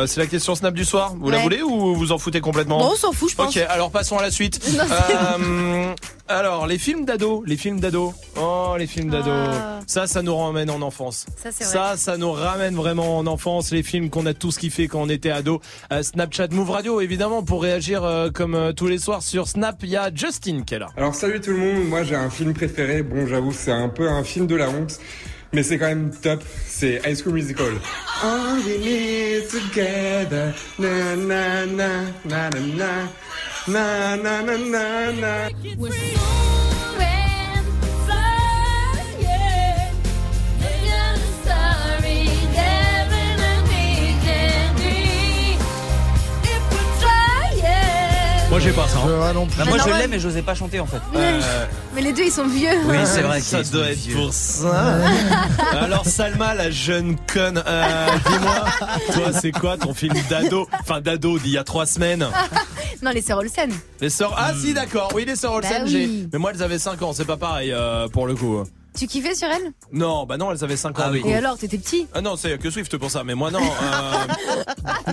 Euh, c'est la question Snap du soir. Vous la voulez ou vous en foutez complètement Bon, on s'en fout, je pense. Ok, alors passons à la suite. Non, Euh, alors, les films d'ado, les films d'ado. Oh, les films d'ado. Ah. Ça, ça nous ramène en enfance. Ça, c'est vrai. Ça, ça nous ramène vraiment en enfance. Les films qu'on a tous kiffé quand on était ado. Euh, Snapchat Move Radio, évidemment, pour réagir euh, comme euh, tous les soirs sur Snap. Il y a Justin qui est là. Alors salut tout le monde, moi j'ai un film préféré, bon j'avoue c'est un peu un film de la honte, mais c'est quand même top, c'est High School Musical. All we need together, na na na na na na na na na na. Moi, j'ai pas ça. hein. Ouais, non plus. Bah, moi je l'ai mais j'osais pas chanter en fait. Euh, Mais les deux, ils sont vieux. Oui c'est vrai. Ça doit être vieux. pour ça. Alors Salma, la jeune conne, euh, dis-moi, toi c'est quoi ton film d'ado Enfin d'ado d'il y a trois semaines Non, les sœurs Olsen. Les sœurs... Ah si d'accord, oui les sœurs Olsen, Bah j'ai... oui. Mais moi elles avaient 5 ans, c'est pas pareil euh, pour le coup. Tu kiffais sur elle? Non, bah non, elles avaient 5 ans. Ah oui. Et alors, t'étais petit? Ah non, c'est que Swift pour ça, mais moi non. Euh...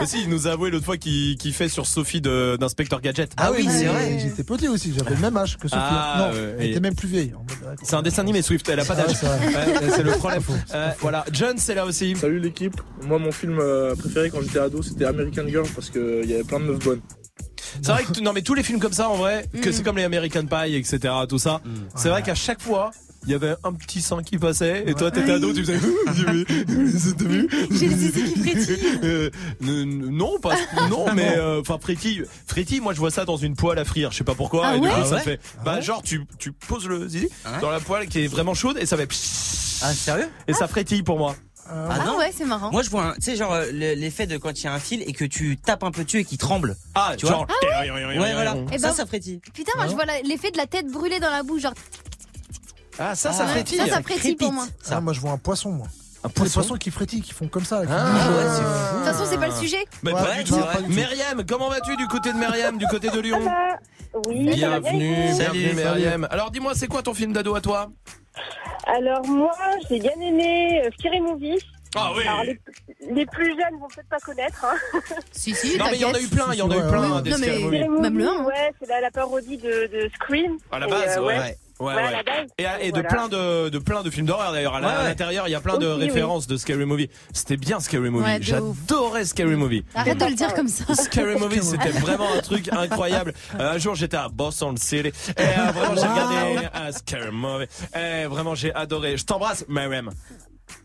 mais si, il nous a avoué l'autre fois qu'il qu'il fait sur Sophie de- d'Inspecteur Gadget. Ah oui c'est Et vrai. J'étais petit aussi, j'avais le même âge que Sophie. Ah, non, elle et- était même plus vieille. En mode, ouais, C'est un dessin animé Swift, elle a pas Ah, d'âge. c'est c'est le problème. C'est c'est Euh, voilà, John c'est là aussi. Salut l'équipe. Moi, mon film euh, préféré quand j'étais ado, c'était American Girl parce qu'il y avait plein de meufs bonnes. C'est vrai que non mais tous les films comme ça en vrai, que c'est comme les American Pie, etc. Tout ça. C'est vrai qu'à chaque fois. Il y avait un petit sein qui passait et toi t'étais ado tu faisais J'ai les qui frétillent. Non pas non mais euh, enfin frétille frétille moi je vois ça dans une poêle à frire je sais pas pourquoi Ah et du coup Ah ça ouais fait bah genre tu tu poses le zizi dans la poêle qui est vraiment chaude et ça fait Ah sérieux et ça frétille pour moi Ah Ah non ouais, c'est marrant. Moi je vois un- tu sais genre euh, le- l'effet de quand il y a un fil et que tu tapes un peu dessus et qu'il tremble. ah Tu genre Ouais voilà. Eh ça ben- ça frétille. Putain, moi, je vois la- l'effet de la tête brûlée dans la bouche. Genre, ah ça ça Ah, frétille ça, ça frétille pour moi. Ça. Ah, moi je vois un poisson moi. un Les poisson poissons qui frétillent, qui font comme ça. là, qui Ah, bougent, ouais, euh, c'est De toute façon, c'est pas le sujet. mais Ouais, pas du tout pas du tout. Myriam comment vas-tu du côté de Myriam du côté de Lyon? Bienvenue Salut. bienvenue Myriam alors dis-moi c'est quoi ton film d'ado à toi? Alors moi, j'ai bien aimé euh, Scary Movie. ah oui Alors les, les plus jeunes vont peut-être pas connaître. Hein. Si, si, non mais il y en a eu plein il y en a eu plein ouais. hein, des Non, mais- Scary Movie. Même le un, hein. ouais, c'est la, la parodie de, de Scream. à la Et, base euh, ouais Ouais. Ouais, Ouais, à ouais. la base. Et, et de Voilà. plein de, de plein de films d'horreur d'ailleurs. À l'intérieur, il y a plein de Aussi, oui. références de Scary Movie. C'était bien Scary Movie. Ouais, J'adorais Scary Movie. Arrête de le dire comme ça. Scary Movie, c'était vraiment un truc incroyable. Euh, un jour, j'étais à Boston City et euh, vraiment, j'ai regardé euh, Scary Movie. Et vraiment, j'ai adoré. Je t'embrasse, Myriam.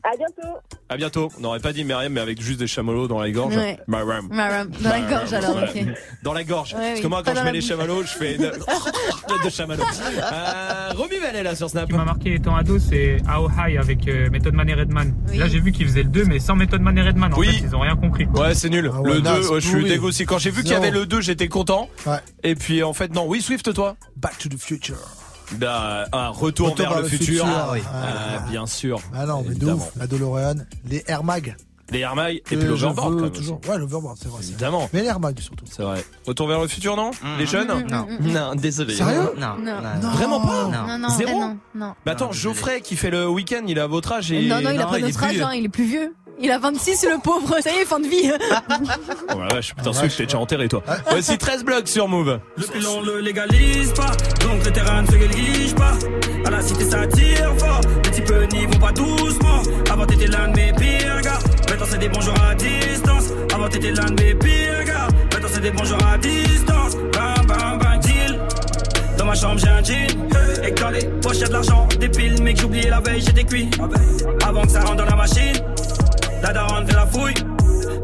À bientôt. À bientôt. On n'aurait pas dit Myriam, mais avec juste des chamallows dans la gorge. Ouais. Myriam. Maram, Dans la Myriam. gorge alors, Voilà. ok. Dans la gorge. Ouais, Parce oui, que moi, quand je mets les chamallows, je fais de, de chamallows. Euh, Romy là sur Snap. qui m'a marqué étant ado, c'est How High avec euh, Method Man et Redman. Oui. Là, j'ai vu qu'ils faisaient le 2, mais sans Method Man et Redman. En Oui. fait, ils ont rien compris. quoi. Ouais, c'est nul. Ah ouais, le naze, 2, je suis dégoûté. Quand j'ai vu qu'il y avait le 2, j'étais content. Ouais. Et puis en fait, non. Oui, Swift, toi Back to the future. Bah, Un retour, Retour vers, le futur. Ah, Ah, oui. bien sûr. Ah non, mais de ouf. La DeLorean, les Air Mag. Les Air Mag et puis l'overboard. toujours. Ouais, l'overboard, c'est vrai. Évidemment. Mais les Air Mag surtout. C'est vrai. Retour vers le futur, non Les jeunes Non. Non, désolé. Sérieux Non. Non. non. Vraiment pas Non. Non, non, Zéro non, non. Bah attends, Non, Geoffrey qui fait le week-end, il a votre âge et. Non, non, il a pas notre âge, hein, il est plus vieux. Il a 26, le pauvre. Ça y est, fin de vie. Oh la vache, putain, Ah, Swift, t'es déjà enterré, toi. Voici 13 blocs sur Move. Le pilon le légalise pas, donc le terrain ne se néglige pas. À la cité ça tire fort, les types n'y vont pas doucement. Avant t'étais l'un de mes pires gars, maintenant c'est des bonjours à distance. Avant t'étais l'un de mes pires gars, maintenant c'est des bonjours à distance. Bam bam bam deal. Dans ma chambre j'ai un jean Et que dans les poches y'a de l'argent Des piles mais que j'ai oublié la veille j'étais cuit Avant que ça rentre dans la machine La daronne fait la fouille.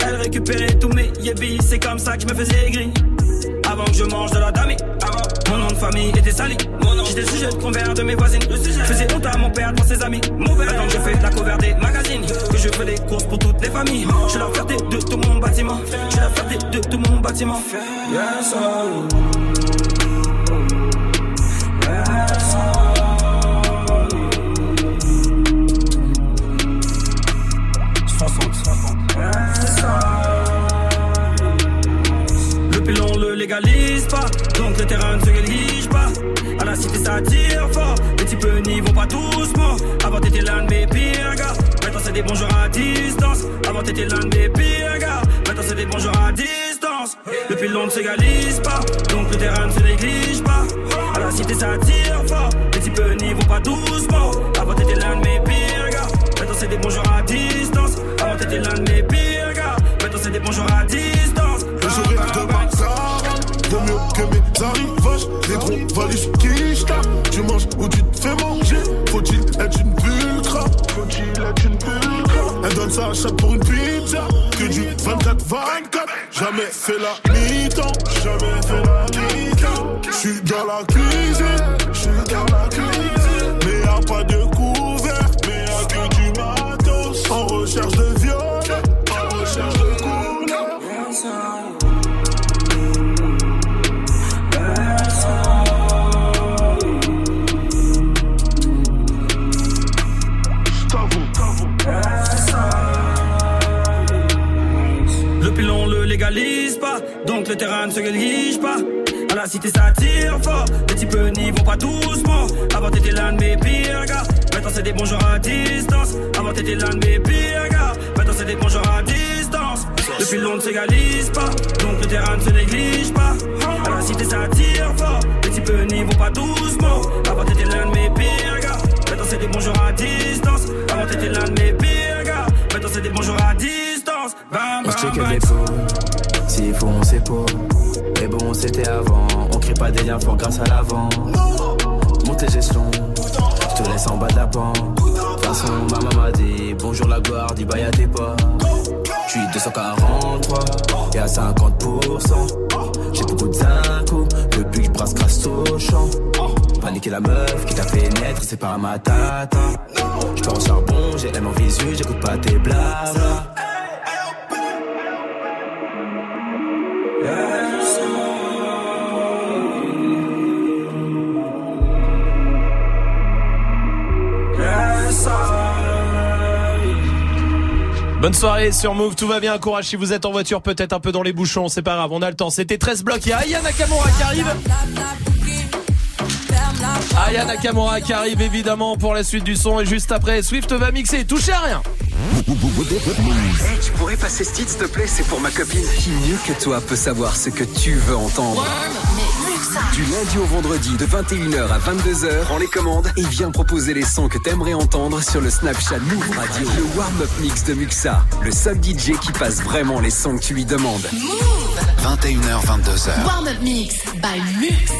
Elle récupérait tous mes yébis C'est comme ça que je me faisais gris Avant que je mange de la dami Mon nom de famille était sali J'étais le sujet de convers de mes voisines. Je faisais honte à mon père devant ses amis. Maintenant que je fais la cover des magazines Que je fais des courses pour toutes les familles. Je suis la fierté de tout mon bâtiment. Je suis la fierté de tout mon bâtiment. Yes, légalise pas, donc le terrain ne se néglige pas. À la cité ça tire fort, les types n'y vont pas doucement. Avant t'étais l'un de mes pires gars, maintenant c'est des bonjours à distance. Avant t'étais l'un de mes pires gars, maintenant c'est des bonjours à distance. Le pilon ne s'égalise pas, donc le terrain ne se néglige pas. À la cité ça tire fort, les types n'y vont pas doucement. Avant t'étais l'un de mes pires gars, maintenant c'est des bonjours à distance. Avant t'étais l'un de mes pires gars, maintenant c'est des bonjours à distance. Tu manges ou tu te fais manger. Faut-il être une pulcra Faut-il être une pulcra Elle donne sa chatte pour une pizza. Que du 24-24 Jamais fait la mi-temps. Jamais fait la mi-temps. J'suis dans la cuisine. J'suis dans la cuisine. Mais y'a pas de le terrain ne se néglige pas. À la cité ça tire fort, les types n'y vont pas doucement. Avant t'étais l'un de mes pires gars, maintenant c'est des bonjours à distance. Avant t'étais l'un de mes pires gars, maintenant c'est des bonjours à distance. Le pilon ne s'égalise pas, donc le terrain ne se néglige pas. À la cité ça tire fort, les types n'y vont pas doucement. Avant t'étais l'un de mes pires gars, maintenant c'est des bonjours à distance. Avant t'étais l'un de mes pires gars, maintenant c'est des bonjours à distance. Bam, bam, bam. S'il faut on sait pas. Mais bon c'était avant, on crée pas des liens forts grâce à l'avant. Monte les échelons, je te laisse en bas de la pente. De toute façon ma maman m'a dit bonjour la gloire, dis bye à tes pas. Je suis 243 et à 50%. J'ai beaucoup de depuis que je brasse grâce au champ. Paniquer la meuf qui t'a fait naître, c'est pas ma tata. Je au charbon, j'ai M en visu, j'écoute pas tes blabla. Bonne soirée sur Move, tout va bien, courage si vous êtes en voiture, peut-être un peu dans les bouchons, c'est pas grave, on a le temps. C'était 13 blocs, il y a Aya Nakamura qui arrive. Aya Nakamura qui arrive évidemment pour la suite du son et juste après Swift va mixer, touchez à rien. Hey, tu pourrais passer ce titre, s'il te plaît C'est pour ma copine. Qui mieux que toi peut savoir ce que tu veux entendre? Du lundi au vendredi, de 21h à 22h, prends les commandes et viens proposer les sons que t'aimerais entendre sur le Snapchat Move Radio. Le warm-up mix de Muxa, le seul DJ qui passe vraiment les sons que tu lui demandes. 21h, 22h. Warm-up mix by Muxa.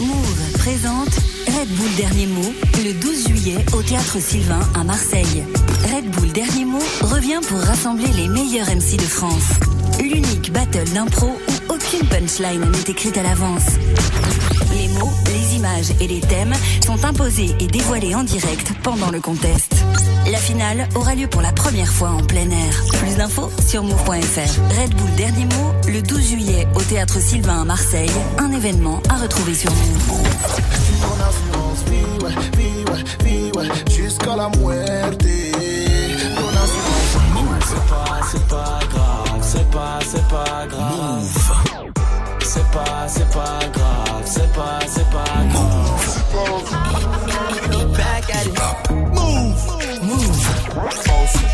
Move présente Red Bull Dernier Mot le 12 juillet au Théâtre Sylvain à Marseille. Red Bull Dernier Mot revient pour rassembler les meilleurs MC de France. L'unique battle d'impro où aucune punchline n'est écrite à l'avance. Les mots, les images et les thèmes sont imposés et dévoilés en direct pendant le contest. La finale aura lieu pour la première fois en plein air. Plus d'infos sur move.fr. Red Bull Dernier Mot le 12 juillet au Théâtre Sylvain à Marseille. Un événement à retrouver sur Move. Jusqu'à la C'est pas, c'est pas grave, c'est pas, c'est pas grave. Pas, c'est pas grave, c'est pas, c'est pas grave. Back at it. Move, move. Bossy,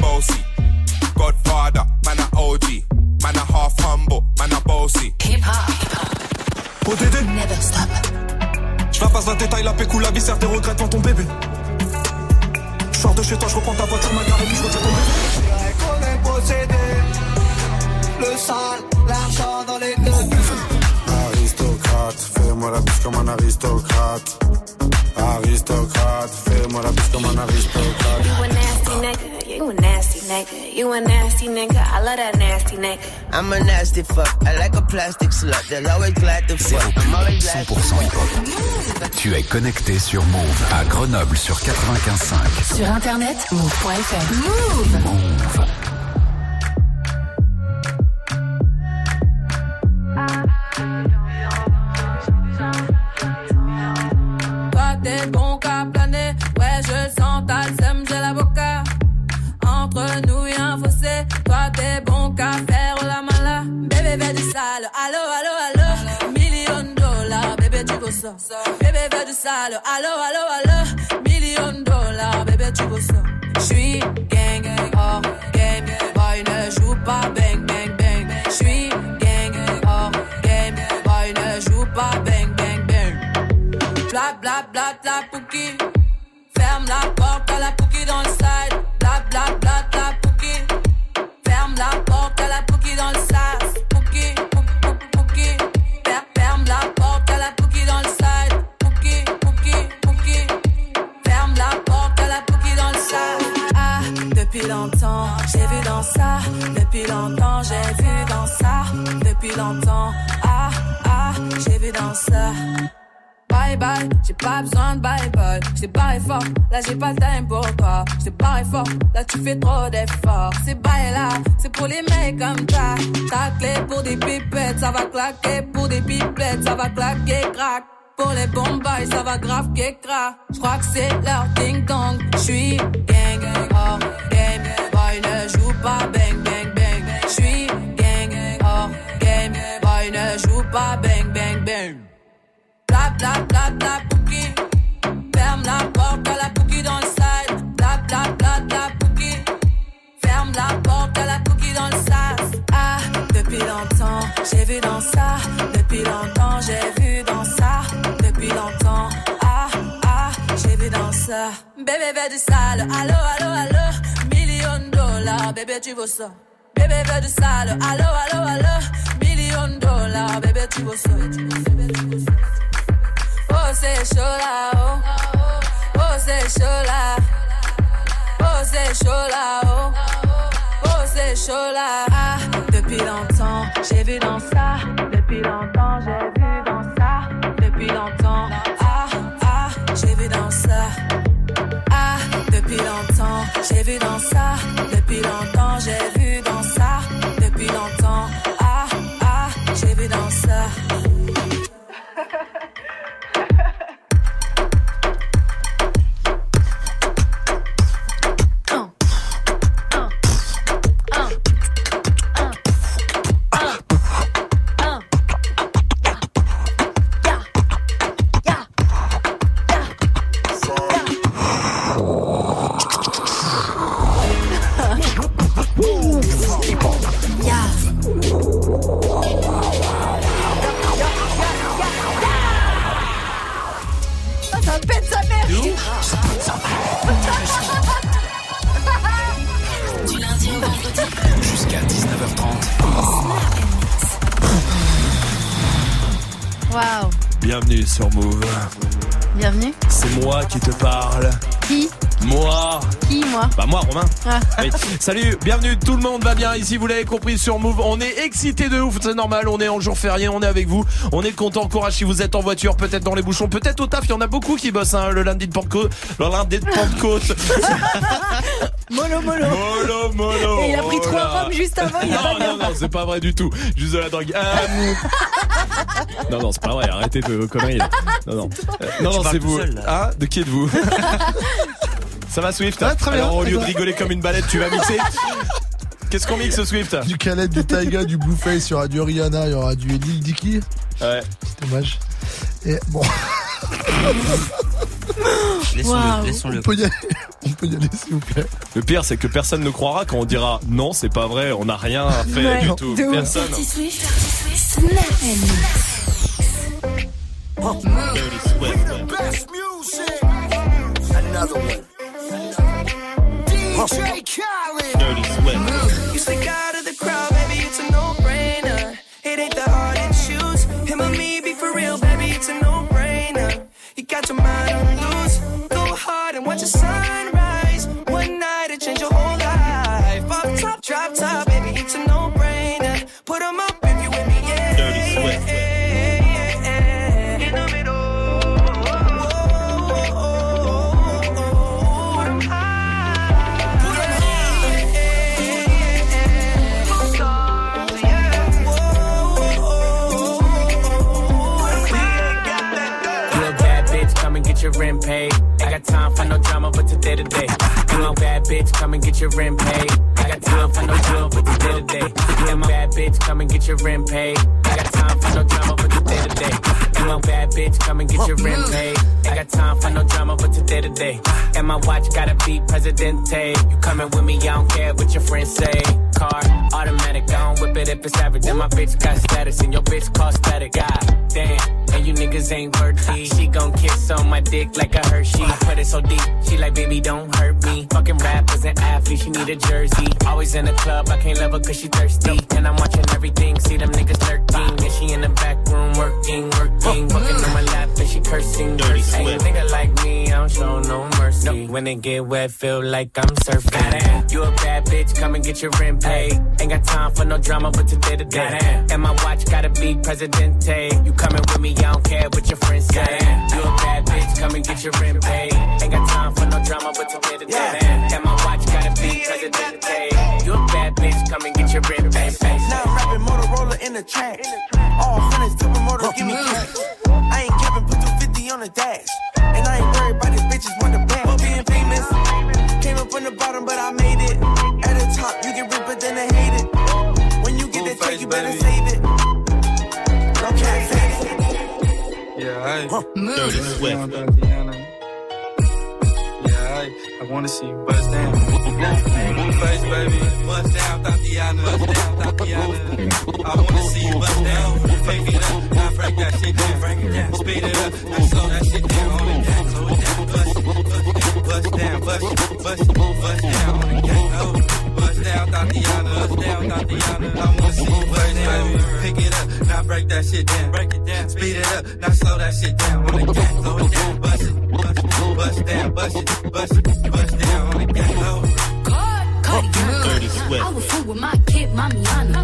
bossy. Godfather, man a OG. Man a half humble, man a bossy. Hip hop. ODD. Never stop. Je la passe la détail, la pécou, la viscère, tes regrets devant ton bébé. Je sors de chez toi, je reprends ta voiture, ma gare et puis je retire ton bébé. qu'on est possédé. Le sale, l'argent dans les deux. Aristocrate, fais-moi la bise comme un aristocrate. Aristocrate, fais-moi la bise comme un aristocrate. You a nasty nigga, you a nasty nigga, you a nasty nigga, I love that nasty nigga. I'm a nasty fuck. I like a plastic slut. They're always glad to fuck. I'm always glad to 100% hip-hop. Tu es connecté sur Move à Grenoble sur 95.5. Sur internet, move.fr. Move. T'es bon qu'à planer, ouais je sens ta sème, j'ai l'avocat. Entre nous y'a un fossé, toi t'es bon qu'à faire la mala. Bébé veut du sale, allo allo allo, million dollars, bébé tu veux ça. Bébé veut du sale, allo allo allo, million dollars, bébé tu veux ça. J'suis gang, oh game, boy ne joue pas bang bang bang. J'suis Bla bla bla pouki. Ferme la porte à la pouki dans le side. Bla bla bla bla pouki. Ferme la porte à la pouki dans le sas. Pouki, pouki, pouki, pouki. Fer- Ferme la porte à la pouki dans le side. Pouki, pouki, pouki. Ferme la porte à la pouki dans le sas. Ah, depuis longtemps, j'ai vu dans ça. Depuis longtemps, j'ai vu dans ça. Depuis longtemps, ah, ah, j'ai vu dans ça. J'ai pas besoin de bye bye. J't'ai barré fort, là j'ai pas le time pour toi. J't'ai barré fort, là tu fais trop d'efforts. C'est bye là, c'est pour les mecs comme ça. Ta clé pour des pipettes, ça va claquer. Pour des pipettes, ça va claquer, crack. Pour les bombes, ça va grave crack. J'crois que c'est leur ding dong. J'suis gang, oh game. Boy ne joue pas bang bang bang. J'suis gang, oh game. Boy ne joue pas bang bang bang. Ferme la porte à la pouki dans le side. Pouki. Ferme la porte à la pouki dans le sas. Ah, depuis longtemps, j'ai vu dans ça. Depuis longtemps, j'ai vu dans ça. Depuis longtemps, ah, ah, j'ai vu dans ça. Bébé veut du sale, allo, allo, allo. Million dollars, bébé tu veux ça. Bébé veut du sale, allo, allo, allo. Million dollars, bébé tu veux ça. C'est chaud là, chaud là. Oh c'est chaud là, oh. Oh chaud là. Ah, depuis longtemps, j'ai vu dans ça. Depuis longtemps, j'ai vu dans ça. Depuis longtemps, ah, ah, j'ai vu dans ça. Ah, depuis longtemps, j'ai vu dans ça. Depuis longtemps, j'ai vu dans ça. Depuis longtemps, ah, ah, j'ai vu dans ça. Qui te parle. Bah moi Romain. Ah. Oui. Salut, bienvenue, tout le monde va bien ici, vous l'avez compris sur Move. On est excité de ouf, c'est normal, on est en jour férié, on est avec vous. On est content, courage si vous êtes en voiture, peut-être dans les bouchons, peut-être au taf, il y en a beaucoup qui bossent hein, le lundi de Pentecôte. Le lundi de Pentecôte. Molo, molo. Molo, molo. Et il a pris Oh trois robes juste avant, il a Non, non, non, c'est pas vrai du tout. Juste de la drogue. Euh, Non, non, c'est pas vrai, arrêtez vos conneries. là. Non, non. Euh, non, c'est vous. seul, là. Ah, de qui êtes-vous? Ça va Swift très bien. Alors au lieu de rigoler comme une balette, tu vas mixer Qu'est-ce qu'on mixe Swift? Du Khaled, du Taiga, du Blueface, il y aura du Rihanna, il y aura du Lil Dicky. Ouais. C'est dommage. Et bon. Laissons-le. On peut y aller, on peut y aller s'il vous plaît. Le pire, c'est que personne ne croira quand on dira non, c'est pas vrai, on n'a rien fait Ouais, du tout. Personne. Dirty Swift. Another one. DJ Khaled. Time for no drama, but today to day. And my bad bitch, come and get your rent paid. I got time for no drama, but today to day. And my bad bitch, come and get your rent paid. I got time for no drama, but today to day. And my bad bitch, come and get your rent paid. Ain't got time for no drama, but today to day. And my watch gotta be Presidente. You coming with me, I don't care what your friends say. Car, automatic, I don't whip it if it's average. And my bitch got status, and your bitch cost static. God damn, and you niggas ain't worthy. She gon' kiss on my dick like a Hershey. I put it so deep, she like, baby, don't hurt me. Fucking rappers and athletes, she need a jersey. Always in the club, I can't love her cause she thirsty. And I'm watching everything, see them niggas lurking. And she in the back room working, working. Fucking on my lap and she cursing. Dirty Ain't a nigga like me, I don't show no mercy. When it get wet, feel like I'm surfing. You a bad bitch, come and get your rent paid. Ain't got time for no drama, but today to day. And my watch gotta be Presidente. You coming with me, I don't care what your friends say. You a bad bitch, come and get your rent paid. Ain't got time for no drama, but today to day. And my watch gotta be Presidente. You a bad bitch, come and get your rent paid. Now I'm rapping Motorola in the track. All friends, tell my motor, give me cash. I ain't capping, put 250 on the dash. And I ain't worried about these bitches, want the back. But being famous, came up from the bottom, but I made it. At the top, you get ripped, but then they hate it. When you get that check, you better save I Dirty Swift. Yeah, I, I wanna see you bust down. Move face, baby. Bust down, Tatiana. Bust down, Tatiana. I wanna see you bust down. Break it up. Now break that shit down. Break it down. Speed it up. Now slow that shit down. On the gang. Slow it down. Bust it. Bust down. Bust it. Bust. Bust down. Down, Tatiana. Bust down, Tatiana. I wanna see you bust down. Pick it up. Now break that shit down. Break it down. Speed it up. Now slow that shit down. On the gang. Slow it down. Bust it. Bust it. Bust down. Bust it. Bust it. Bust down. On the gang. Oh. Dirty Swift. I was full with my kid, Mamiana.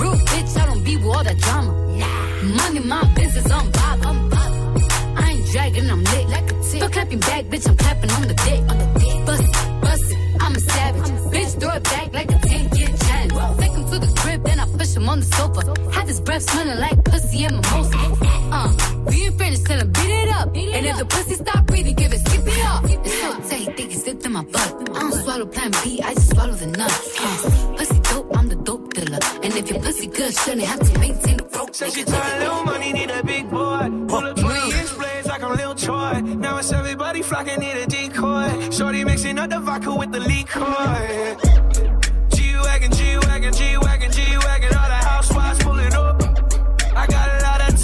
Real bitch, I don't be with all that drama. Nah. Money, my business, I'm bobbing. I ain't dragging, I'm lit like a tick. But clapping back, bitch, I'm clapping on the dick. Bust it, bust it, I'm a savage. Bitch, throw it back like on the sofa. Have his breath smelling like pussy and mimosa. Uh, we ain't finished, tell him beat it up. And if the pussy stop breathing, give it, skip it up. It's so tight, think it slipped in my butt. I don't swallow plan B, I just swallow the nut. Uh, pussy dope, I'm the dope dealer. And if your pussy good, shouldn't have to maintain the broke. Said she tired, little money, need a big boy. Pull up 20 inch blades like I'm Lil Troy. Now it's everybody flocking, need a decoy. Shorty mixing up the vodka with the liquor. G-Wagon, G-Wagon, G-Wagon, G-Wagon.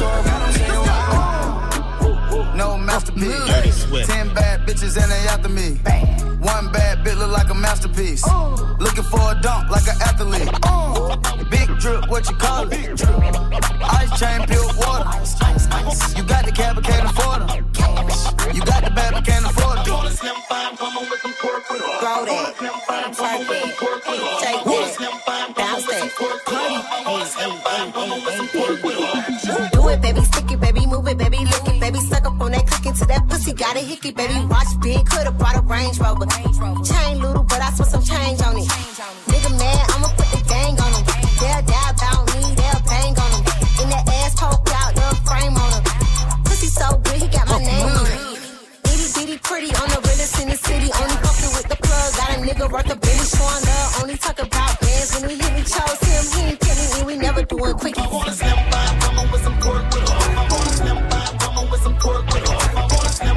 Moment when I show up, I'm saying wow. No masterpiece. Dirty Swift. Ten bad bitches and they after me. One bad bitch look like a masterpiece. Looking for a dunk like an athlete. Big drip, what you call it? Ice chain, pure water. You got the cab, but can't afford them. You got the bad, but can't afford them. Throw that. Twerk it. Take that. Bounce that. Do it, baby. Stick it, baby. Move it, baby. Lick it, baby. Suck up on that click into that pussy. Got a hickey, baby. Watch big. Could've brought a Range Rover. Chain little, but I spent some change on it. Nigga mad, I'ma put the gang on him. They'll die about me, they'll bang on him. In that ass poke out, the frame on him. Pussy so good, he got my name on it. Itty bitty pretty on the the nigga worth a billy showing love. Only talk about bands when we hit. We chose him. He ain't killing me. We never doing quickie. I wanna slim with some pork with. I wanna slim with some pork with. I wanna slim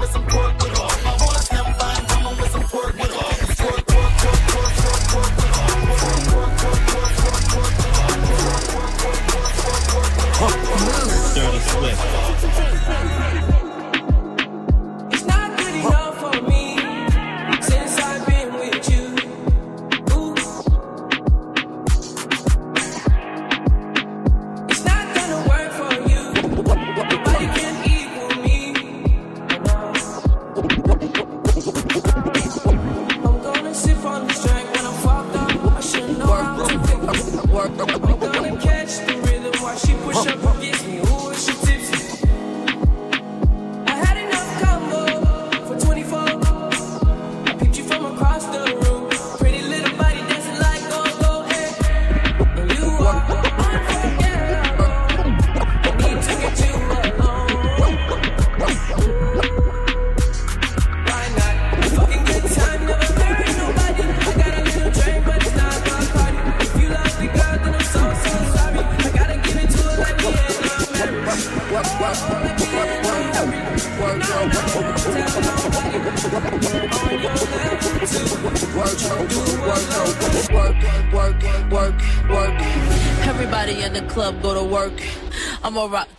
with some pork with pork,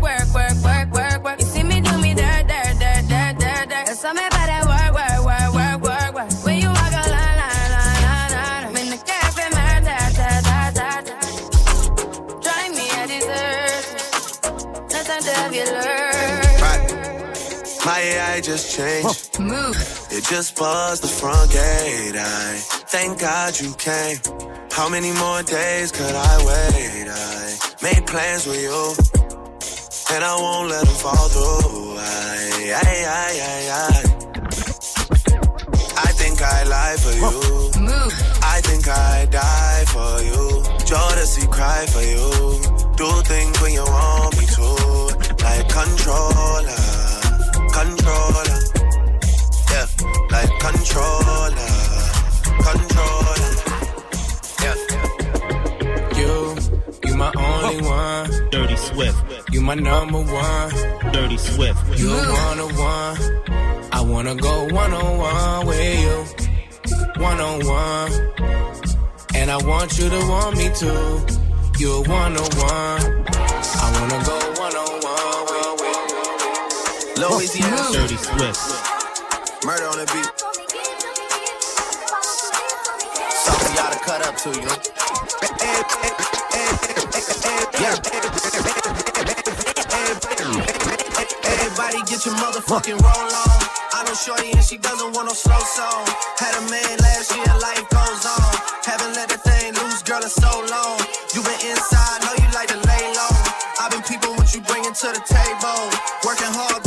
work, Just changed. Move. It just buzzed the front gate. I thank God you came. How many more days could I wait? I made plans with you, and I won't let them fall through. I, I, I, I, I. I think I lie for you. Move. I think I die for you. Jodeci cry for you. Do things when you want me to. Like controller, controller. Yeah, like controller, controller. Yeah. You, you my only one. Dirty Swift. You my number one. Dirty Swift. You one on one. I wanna go one on one with you. One on one. And I want you to want me too. You're one on one. I wanna go Louisiana. Dirty Swift. Murder on the beat. Something y'all to cut up to, you know? Everybody get your motherfucking roll on. I know Shorty and she doesn't want no slow song. Had a man last year, life goes on. Haven't let the thing loose, girl, in so long. You been inside, know you like to lay low. I've been peeping what you bringing to the table. Working hard,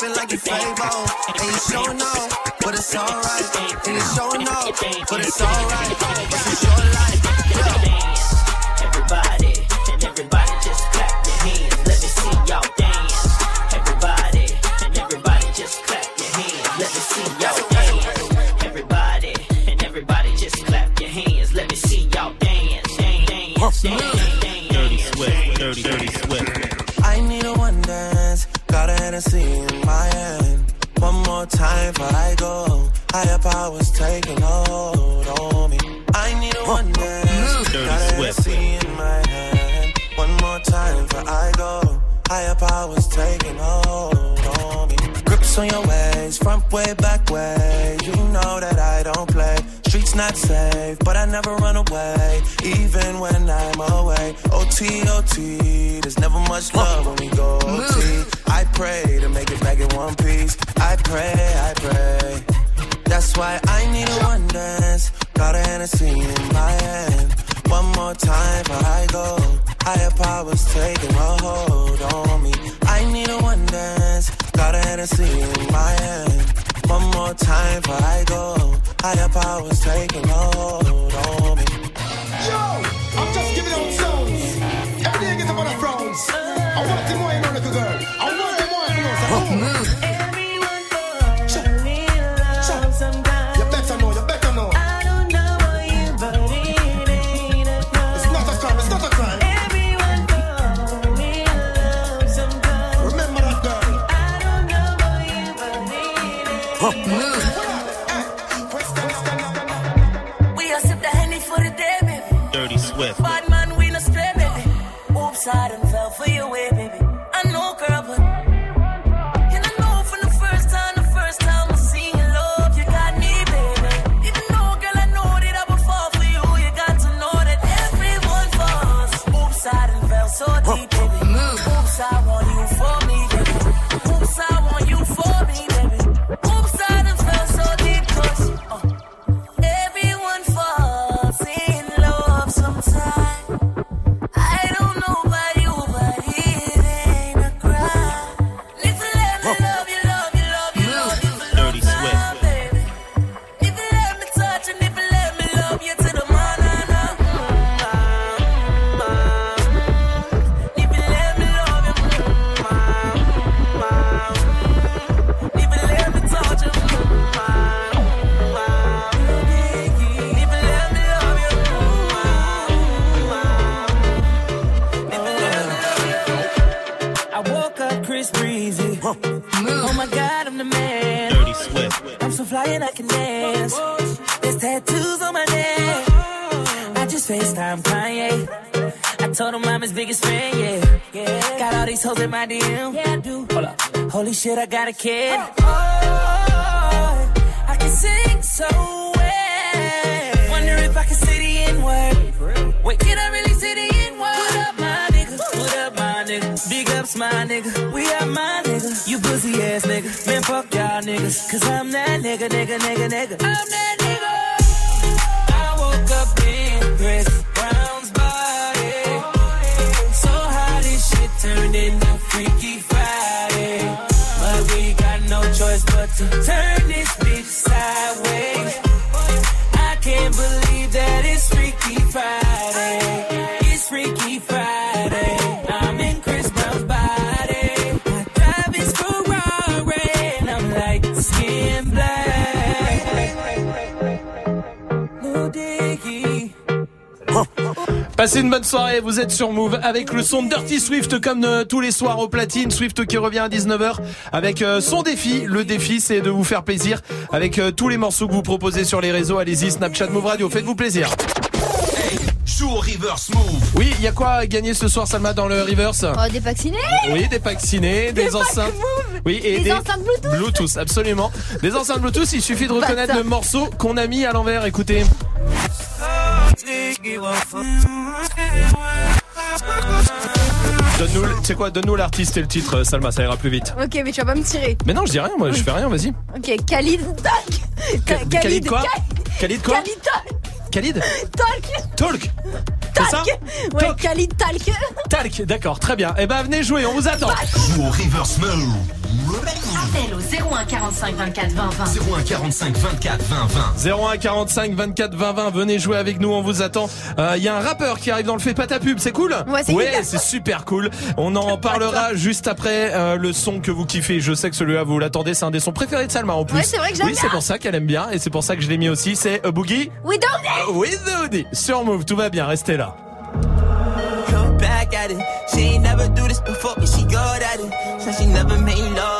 snapping like you Fable. And you showing off, but it's alright. And you showing off, but it's alright. Hennessy in my hand. One more time before I go. Higher powers taking Holy shit, I got a kid. Oh, oh, oh, I can sing so well. Wonder if I can say the N word. Wait, can I really say the N word? What up, my nigga? What up, my nigga? Big ups, my nigga. We are my nigga. You pussy ass nigga. Man, fuck y'all niggas. Cause I'm that nigga, nigga, nigga, nigga. I'm that Passez une bonne soirée, vous êtes sur Move avec le son de Dirty Swift comme euh, tous les soirs au platine. Swift qui revient à 19h avec euh, son défi. Le défi c'est de vous faire plaisir avec euh, tous les morceaux que vous proposez sur les réseaux. Allez-y, Snapchat Move Radio, faites-vous plaisir. Joue au reverse move. Oui, il y a quoi à gagner ce soir Salma dans le reverse Oh, des vaccinés Oui, des packs ciné, des, enceintes. Move. Oui, et Des des, enceintes Bluetooth. absolument. Des enceintes Bluetooth, il suffit de reconnaître le morceau qu'on a mis à l'envers. Écoutez. Sais quoi, donne-nous l'artiste et le titre, euh, Salma, ça ira plus vite. Ok, mais tu vas pas me tirer. Mais non, je dis rien, moi, je fais rien, vas-y. Ok, Khalid Talk. Khalid quoi Khalid quoi Khalid Talk. Khalid Talk. Talk C'est ça Talk. Ouais, Khalid Talk. Talk, d'accord, très bien. Eh ben venez jouer, on vous attend. Joue au reverse move. Appel au 01 45 24 20 20. 01 45 24 20 20. 01 45 24 20 20 venez jouer avec nous on vous attend il y a un rappeur qui arrive dans le fait pas ta pub c'est cool? Ouais, c'est c'est super cool on en parlera juste après euh, le son que vous kiffez je sais que celui-là vous l'attendez c'est un des sons préférés de Salma en plus Ouais, c'est vrai que j'aime oui c'est pour ça qu'elle aime bien et c'est pour ça que je l'ai mis aussi c'est A Boogie We don't need. with the Hoodie. sur Move tout va bien restez là Come back at it. She ain't never do this before, but she good at it. She never made love,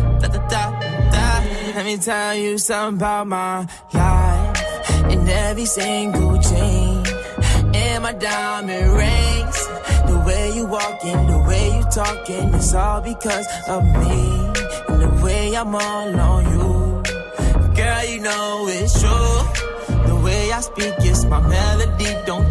let me tell you something about my life And every single chain and my diamond rings the way you walking the way you talking it's all because of me and the way I'm all on you Girl, you know it's true. The way I speak, it's my melody. Don't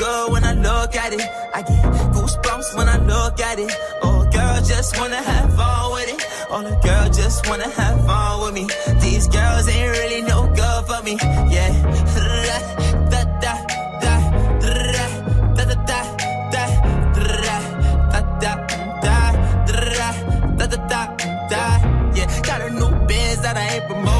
good when I look at it. I get goosebumps when I look at it. Oh, girl, just wanna have fun with it. Oh, the girl just wanna have fun with me. These girls ain't really no good for me. Yeah. Da, da, da, da, da, da, da, da, da, da, da, da, da, da, da, da. Yeah, got a new biz that I ain't promoting.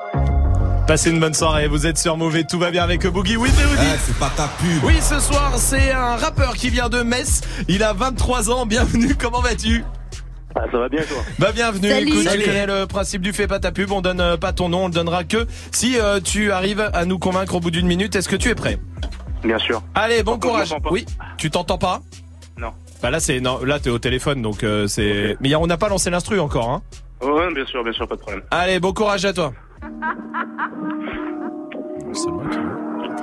Passez une bonne soirée, vous êtes sur Mauvais, tout va bien avec Boogie with the Hoodie. Eh, c'est pas ta pub. Oui, ce soir, c'est un rappeur qui vient de Metz. Il a 23 ans, bienvenue, comment vas-tu? Ah, Ah, ça va bien toi? Bah bienvenue, Salut. écoute, tu Salut. connais le principe du fait pas ta pub, on donne euh, pas ton nom, on le donnera que si euh, tu arrives à nous convaincre au bout d'une minute. Est-ce que tu es prêt? Bien sûr. Allez, bon courage. Oui, tu t'entends pas? Non. Bah là c'est non, là t'es au téléphone donc euh, c'est mais on n'a pas lancé l'instru encore hein? Ouais, bien sûr, bien sûr, pas de problème. Allez, bon courage à toi.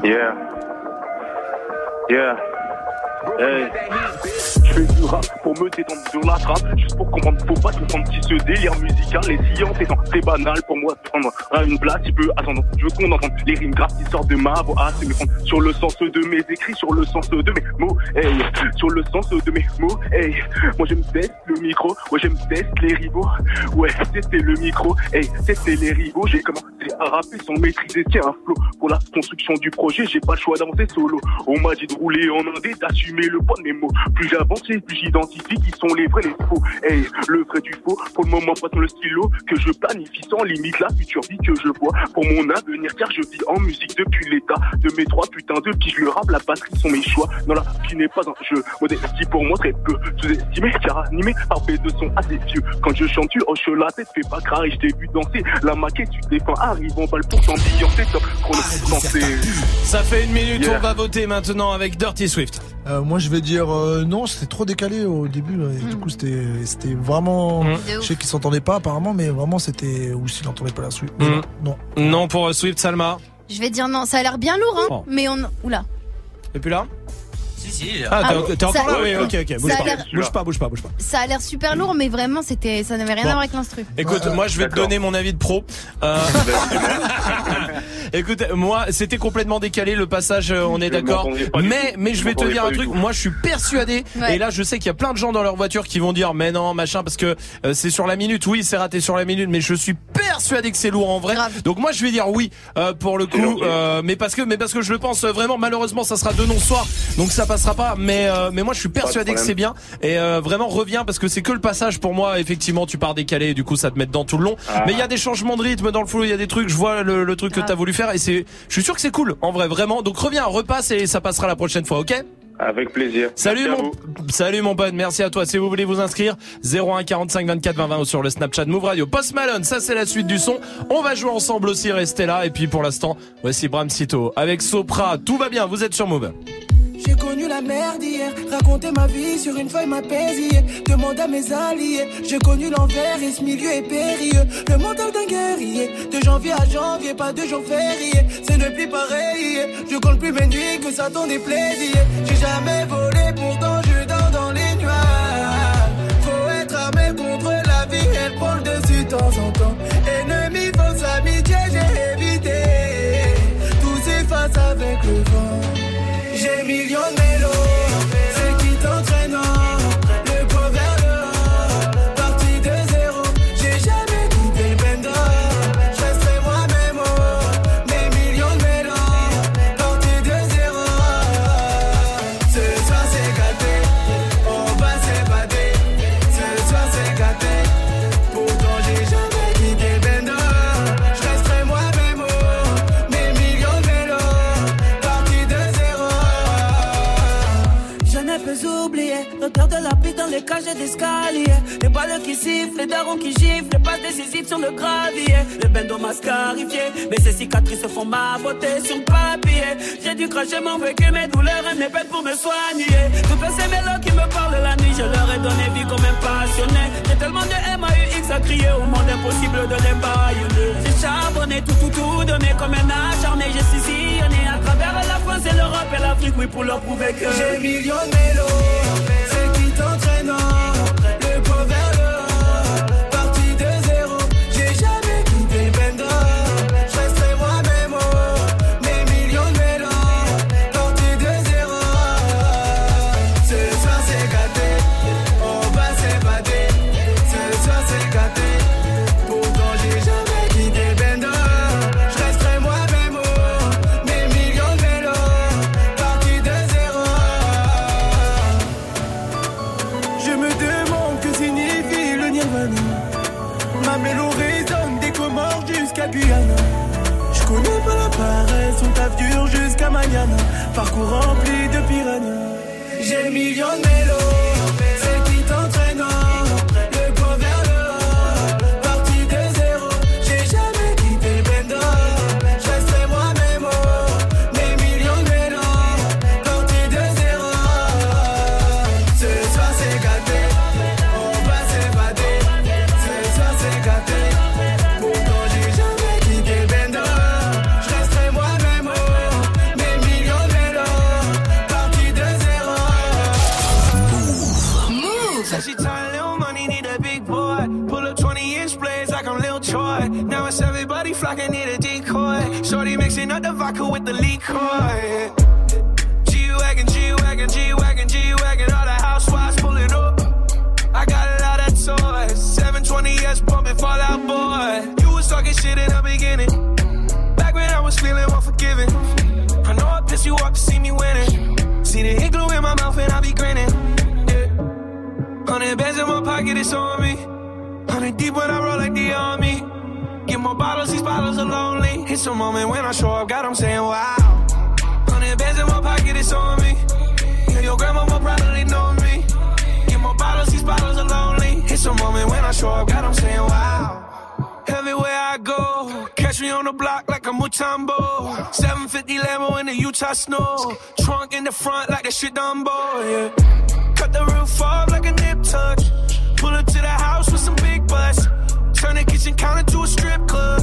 Yeah. Yeah. Hey. Je fais du rap pour me détendre sur la trappe Juste pour comprendre, faut pas comprendre si ce délire musical. Est science étant très banal pour moi prendre une place Il peut attendre, je veux qu'on entende les rimes graves qui sortent de ma voix Ah, c'est me prendre sur le sens de mes écrits, sur le sens de mes mots Hey, sur le sens de mes mots Hey, moi je me teste le micro, ouais je me teste les rivaux. Ouais, c'était le micro, hey, c'était les rivaux. J'ai commencé à rapper sans maîtriser, tiens un flow Pour la construction du projet, j'ai pas le choix d'avancer solo. On m'a dit de rouler en indé, d'assumer le poids de mes mots Plus j'avance, plus j'identifie qui sont les vrais, les faux. Hey, le vrai du faux, pour le moment pas dans le stylo Que je planifie sans limite la future vie que je vois Pour mon avenir car je vis en musique depuis l'état De mes trois putains de qui je le rap, la batterie sont mes choix. Non la vie n'est pas un jeu, modestie pour moi très peu Sous-estimé car animé par des de son assez vieux Quand je chante tu hoches la tête, fais pas crarer, je t'ai vu danser. La maquette tu te défends, arrive en balle pour t'ambiancer Top chrono Ça fait une minute, Yeah. on va voter maintenant avec Dirty Swift. Euh, moi je vais dire euh, non, c'était trop décalé au début. là, et Du coup c'était c'était vraiment. Mm. Je sais qu'ils s'entendaient pas apparemment, mais vraiment c'était ou s'ils n'entendaient pas la suite. Mais Mm. Non. Non pour euh, Swift Salma. Je vais dire non, ça a l'air bien lourd, hein. Oh. Mais on. Oula. Et puis là? Si, si. Ah, t'es, Ah, encore ça- là Oui, ok, ok. Bouge Ça a pas. l'air- bouge pas, bouge pas, bouge pas. Ça a l'air super lourd, mais vraiment, c'était, ça n'avait rien Bon. à voir avec l'instru. Écoute, moi je vais te donner mon avis de pro. Euh, Écoute, moi c'était complètement décalé le passage, euh, on est d'accord. Mais mais Je vais te dire un truc. Moi je suis persuadé. Ouais. Et là je sais qu'il y a plein de gens dans leur voiture qui vont dire mais non machin parce que euh, c'est sur la minute. Oui c'est raté sur la minute, mais je suis persuadé que c'est lourd en vrai. Donc moi je vais dire oui euh, pour le coup. euh, mais parce que mais parce que je le pense vraiment. Malheureusement ça sera de non soir, donc ça passera pas. Mais euh, mais moi je suis persuadé que c'est bien. Et euh, vraiment reviens parce que c'est que le passage pour moi. Effectivement tu pars décalé et du coup ça te met dedans tout le long. Ah. Mais il y a des changements de rythme dans le flow. Il y a des trucs. Je vois le, le truc que t'as voulu faire et c'est. Je suis sûr que c'est cool en vrai vraiment. Donc reviens, repasse et ça passera la prochaine fois. Ok? Avec plaisir. Salut Merci mon, salut mon pote, merci à toi. Si vous voulez vous inscrire, 01 45 24 20 20 ou sur le Snapchat Move Radio. Post Malone, ça c'est la suite du son. On va jouer ensemble aussi, restez là. Et puis pour l'instant, voici Bram Sito avec Sopra. Tout va bien, vous êtes sur Move. J'ai connu la merde hier, raconter ma vie sur une feuille m'apaise hier. Demande à mes alliés, j'ai connu l'envers et ce milieu est périlleux. Le mental d'un guerrier, de janvier à janvier, pas de jour férié. C'est ne plus pareil, je compte plus mes nuits que ça tombe des plaisirs. J'ai jamais volé, pourtant je dors dans les nuages. Faut être armé contre la vie, elle prend le dessus de temps en temps. Ennemi, fausse amitié, j'ai J'ai les cages d'escalier. Les balles qui sifflent, les darons qui giflent, les passes décisives sur le gravier. Le bendo m'a mais ces cicatrices font ma beauté sur papier. J'ai dû cracher mon vécu, mes douleurs mes peines pour me soigner. Toutes ces mélos qui me parlent la nuit, je leur ai donné vie comme un passionné. J'ai tellement de MAUX à crier au monde impossible de les baïonner. J'ai charbonné, tout, tout, tout donné comme un acharné. J'ai sillonné à travers la France et l'Europe et l'Afrique, oui, pour leur prouver que j'ai millions de mélos. C'est qui t'entraîne Parcours rempli de piranhas. J'ai millions de up the vodka with the liquor. G-Wagon, G-Wagon, G-Wagon, G-Wagon, all the housewives pulling up. I got a lot of toys. 720S bumping Fallout Boy. You was talking shit in the beginning. Back when I was feeling unforgiving. I know I pissed you off to see me winning. See the hit glue in my mouth and I be grinning. Yeah. Hundred bands in my pocket, it's on me. Hundred deep when I roll like the army. Get more bottles, these bottles are lonely. It's a moment when I show up, God, I'm saying wow. Hundred bands in my pocket, it's on me. Yeah, your grandma will probably know me. Get more bottles, these bottles are lonely. It's a moment when I show up, God, I'm saying wow. Everywhere I go, catch me on the block like a Mutombo. 750 Lambo in the Utah snow. Trunk in the front like a shit Dumbo, yeah. Cut the roof off like a nip tuck. Pull up to the house with some big butts. Turn the kitchen counter to a strip club.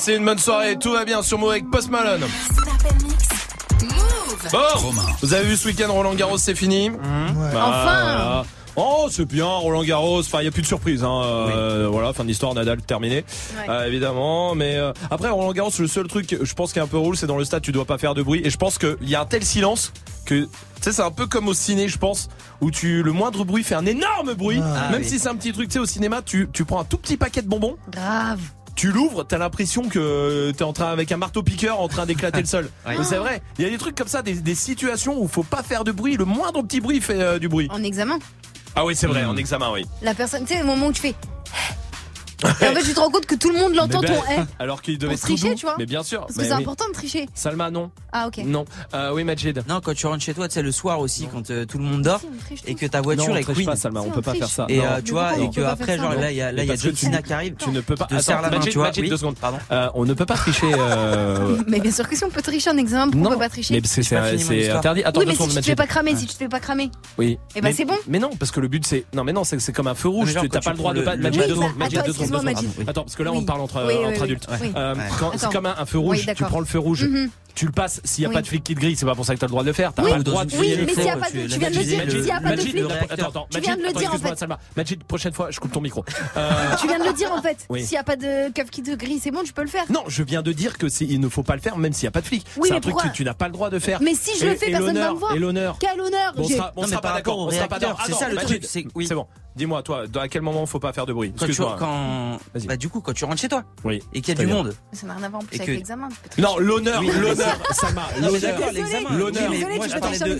Passez une bonne soirée, tout va bien sur Move avec Post Malone. Bon, vous avez vu ce week-end Roland Garros c'est fini Bah, Enfin. voilà. Oh c'est bien Roland Garros, enfin il y a plus de surprise hein. euh, voilà, fin de l'histoire Nadal terminé Euh, évidemment, mais euh, après Roland Garros le seul truc je pense qui est un peu roule c'est dans le stade tu dois pas faire de bruit et je pense qu'il y a un tel silence que tu sais c'est un peu comme au ciné je pense où tu le moindre bruit fait un énorme bruit Ah, même oui. si c'est un petit truc tu sais au cinéma tu tu prends un tout petit paquet de bonbons Grave. Tu l'ouvres, t'as l'impression que t'es en train avec un marteau piqueur en train d'éclater le sol. C'est vrai. Il y a des trucs comme ça, des, des situations où faut pas faire de bruit. Le moindre petit bruit fait euh, du bruit. En examen. Ah oui, c'est vrai, Hmm. en examen, oui. La personne, tu sais, le moment où tu fais. Et en fait, tu te rends compte que tout le monde l'entend ton ben, eh. Alors qu'il devait être tricher, tu vois. Mais bien sûr. Parce que c'est oui. important de tricher. Salma, non. Ah, ok. Non. Euh, oui, Majid. Non, quand tu rentres chez toi, tu sais, le soir aussi, quand euh, tout le monde dort, et que ta voiture Non, on est triche queen. pas, Salma, on peut pas faire ça. Et euh, tu vois, Non. et que après, genre, là, il y a, là, il y a Parce que John tu- Cena qui arrive. Tu ne peux pas. te serre la main, tu vois. Deux secondes. Pardon. Euh, on ne peut pas tricher. euh, Mais bien sûr que si on peut tricher en examen, pourquoi on peut pas tricher Mais c'est interdit. Attends, oui, mais si tu te fais pas cramer, si tu te fais pas cramer. Oui. Eh ben, c'est bon. Mais non, parce que le but c'est non mais non c'est c'est comme un feu rouge. t'as pas le droit de pas. Majid, deux secondes. Attends, parce que là on parle entre Oui, oui, entre oui, adultes. oui. Euh, Ouais. quand- C'est comme un, un feu rouge. Oui, tu prends le feu rouge. Tu le passes. S'il y a Oui. pas de flic qui te grille, c'est pas pour ça que t'as le droit de le faire. T'as Oui, pas le droit de oui, mais le s'il y a pas de- tu viens de le dire, s'il a pas de flic. attends, attends, Tu viens de le dire, en excuse-moi, fait. Salma. Majid, prochaine fois, je coupe ton micro. Euh, Tu viens de le dire en fait. Oui. S'il y a pas de keuf qui te grille, c'est bon, tu peux le faire. Non, je viens de dire que il ne faut pas le faire même s'il y a pas de flic. C'est un mais truc que tu n'as pas le droit de faire. Mais si je le fais, personne va l'honneur, me voir. Et l'honneur. Quel honneur Bon, on sera, pas d'accord. On sera pas d'accord. c'est Attends, ça, le Majid, truc, c'est- oui. C'est bon. Dis-moi, toi, à quel moment faut pas faire de bruit Quand tu, Excuse-moi. quand, bah, du coup, quand tu rentres chez toi Oui. et qu'il y a du monde. Ça n'a rien à voir en plus avec que- l'examen. tu. Non, l'honneur, Oui, mais l'honneur, ça- Salma, l'honneur. l'examen. L'honneur. Moi, de.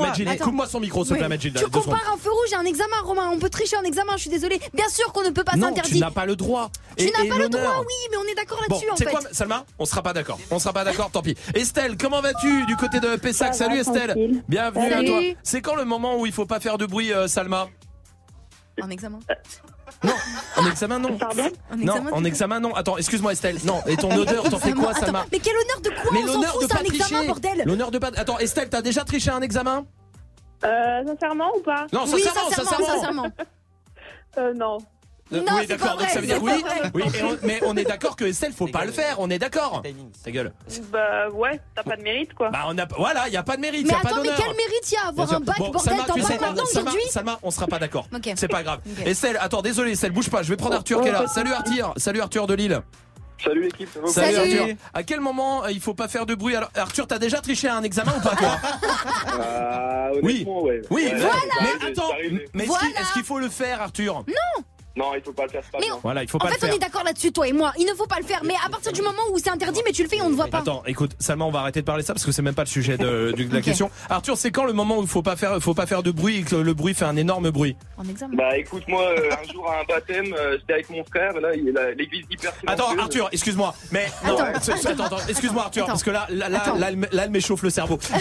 Majid, coupe-moi son micro, s'il te plaît, Majid. Tu compares un feu rouge et un examen, Romain. On peut tricher en examen, je suis désolée. Bien sûr qu'on ne peut pas, Non, tu n'as pas le droit. Tu n'as pas le droit, oui, mais on est d'accord là-dessus en c'est fait. quoi, Salma? On sera pas d'accord. On sera pas d'accord, tant pis. Estelle, comment vas-tu du côté de Pessac? Salut Estelle. Bienvenue à toi. C'est quand le moment où il faut pas faire de bruit, euh, Salma? En examen. En examen, non. Pardon En Non, examen, en tu examen, non. Attends, excuse-moi, Estelle. Non, et ton odeur, t'en fais quoi, Attends, Salma Mais quel honneur de quoi Mais On s'en l'honneur fout, de c'est pas un examen, tricher. bordel. L'honneur de pas. Attends, Estelle, t'as déjà triché un examen Euh, sincèrement ou pas? Non, Oui, sincèrement, sincèrement. sincèrement. Euh, non. Euh, Non, oui, d'accord. Donc ça veut dire oui. Oui, et on- mais on est d'accord que Estelle, faut pas le faire. On est d'accord. Ta gueule. Bah ouais, t'as pas de mérite quoi. Bah on a. Voilà, il y a pas de mérite. Mais y a pas attends, mais quel mérite il y a à avoir Bien un bac, Bon, bordel T'en parles maintenant Salma, aujourd'hui Salma, on sera pas d'accord. Ok. C'est pas grave. Ok. Estelle, attends, désolé, Estelle, bouge pas. Je vais prendre Arthur Oh, qui est là. de Salut. Arthur. Salut Arthur de Lille. Salut l'équipe, va Salut, Arthur. À quel moment euh, il faut pas faire de bruit? Alors Arthur, t'as déjà triché à un examen ou pas toi? Euh, Oui. ouais. Oui, Ouais, mais- attends, mais est-ce qu'il faut le faire Arthur? Non Non, il faut pas le faire, pas Mais bien. Voilà, il faut En pas fait, le faire. on est d'accord là-dessus, toi et moi. Il ne faut pas le faire. Mais à partir du moment où c'est interdit, mais tu le fais, on ne voit pas. Attends, écoute, Salma, on va arrêter de parler de ça parce que c'est même pas le sujet de, de- de la question. Arthur, c'est quand le moment où il faut pas faire, faut pas faire de bruit et que le bruit fait un énorme bruit En examen. Bah écoute, moi, euh, un jour à un baptême, euh, j'étais avec mon frère, là, il est là, l'église hyper. Attends, Arthur, excuse-moi, mais non, Attends. attends, attends, excuse-moi, Arthur, Attends. parce que là, là, là, là, là, elle m'échauffe le cerveau. Euh,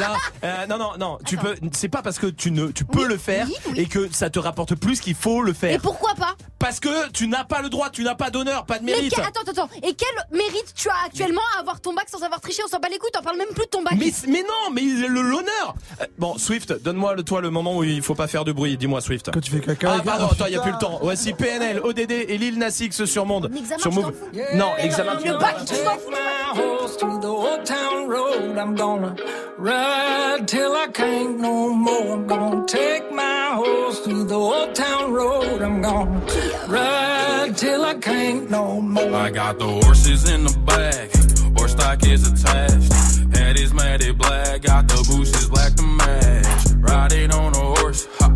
là, euh, non, non, non, tu peux, c'est pas parce que tu ne, tu peux le faire et que ça te rapporte plus qu'il faut le faire. Et pourquoi pas Parce que tu n'as pas le droit, tu n'as pas d'honneur, pas de Mais mérite. que- attends, attends, attends. Et quel mérite tu as actuellement à avoir ton bac sans avoir triché On s'en bat les couilles, t'en parles même plus de ton bac. Mais, mais non, mais il- le- l'honneur. Euh, Bon, Swift, donne-moi le toi le moment où il faut pas faire de bruit. Dis-moi, Swift. Quand tu fais caca. Ah pardon, attends, il y a plus le temps. Voici PNL, ODD et Lil Nas X sur Monde. Sur Move. Non, examen. tu- Take my horse through the old town road. I'm gonna ride till I can't no more. I'm gonna take my horse through the old town road. I'm gonna ride till I can't no more. I got the horses in the back, horse stock is attached. Head is matted black, got the bushes black to match. Riding on a horse, ha,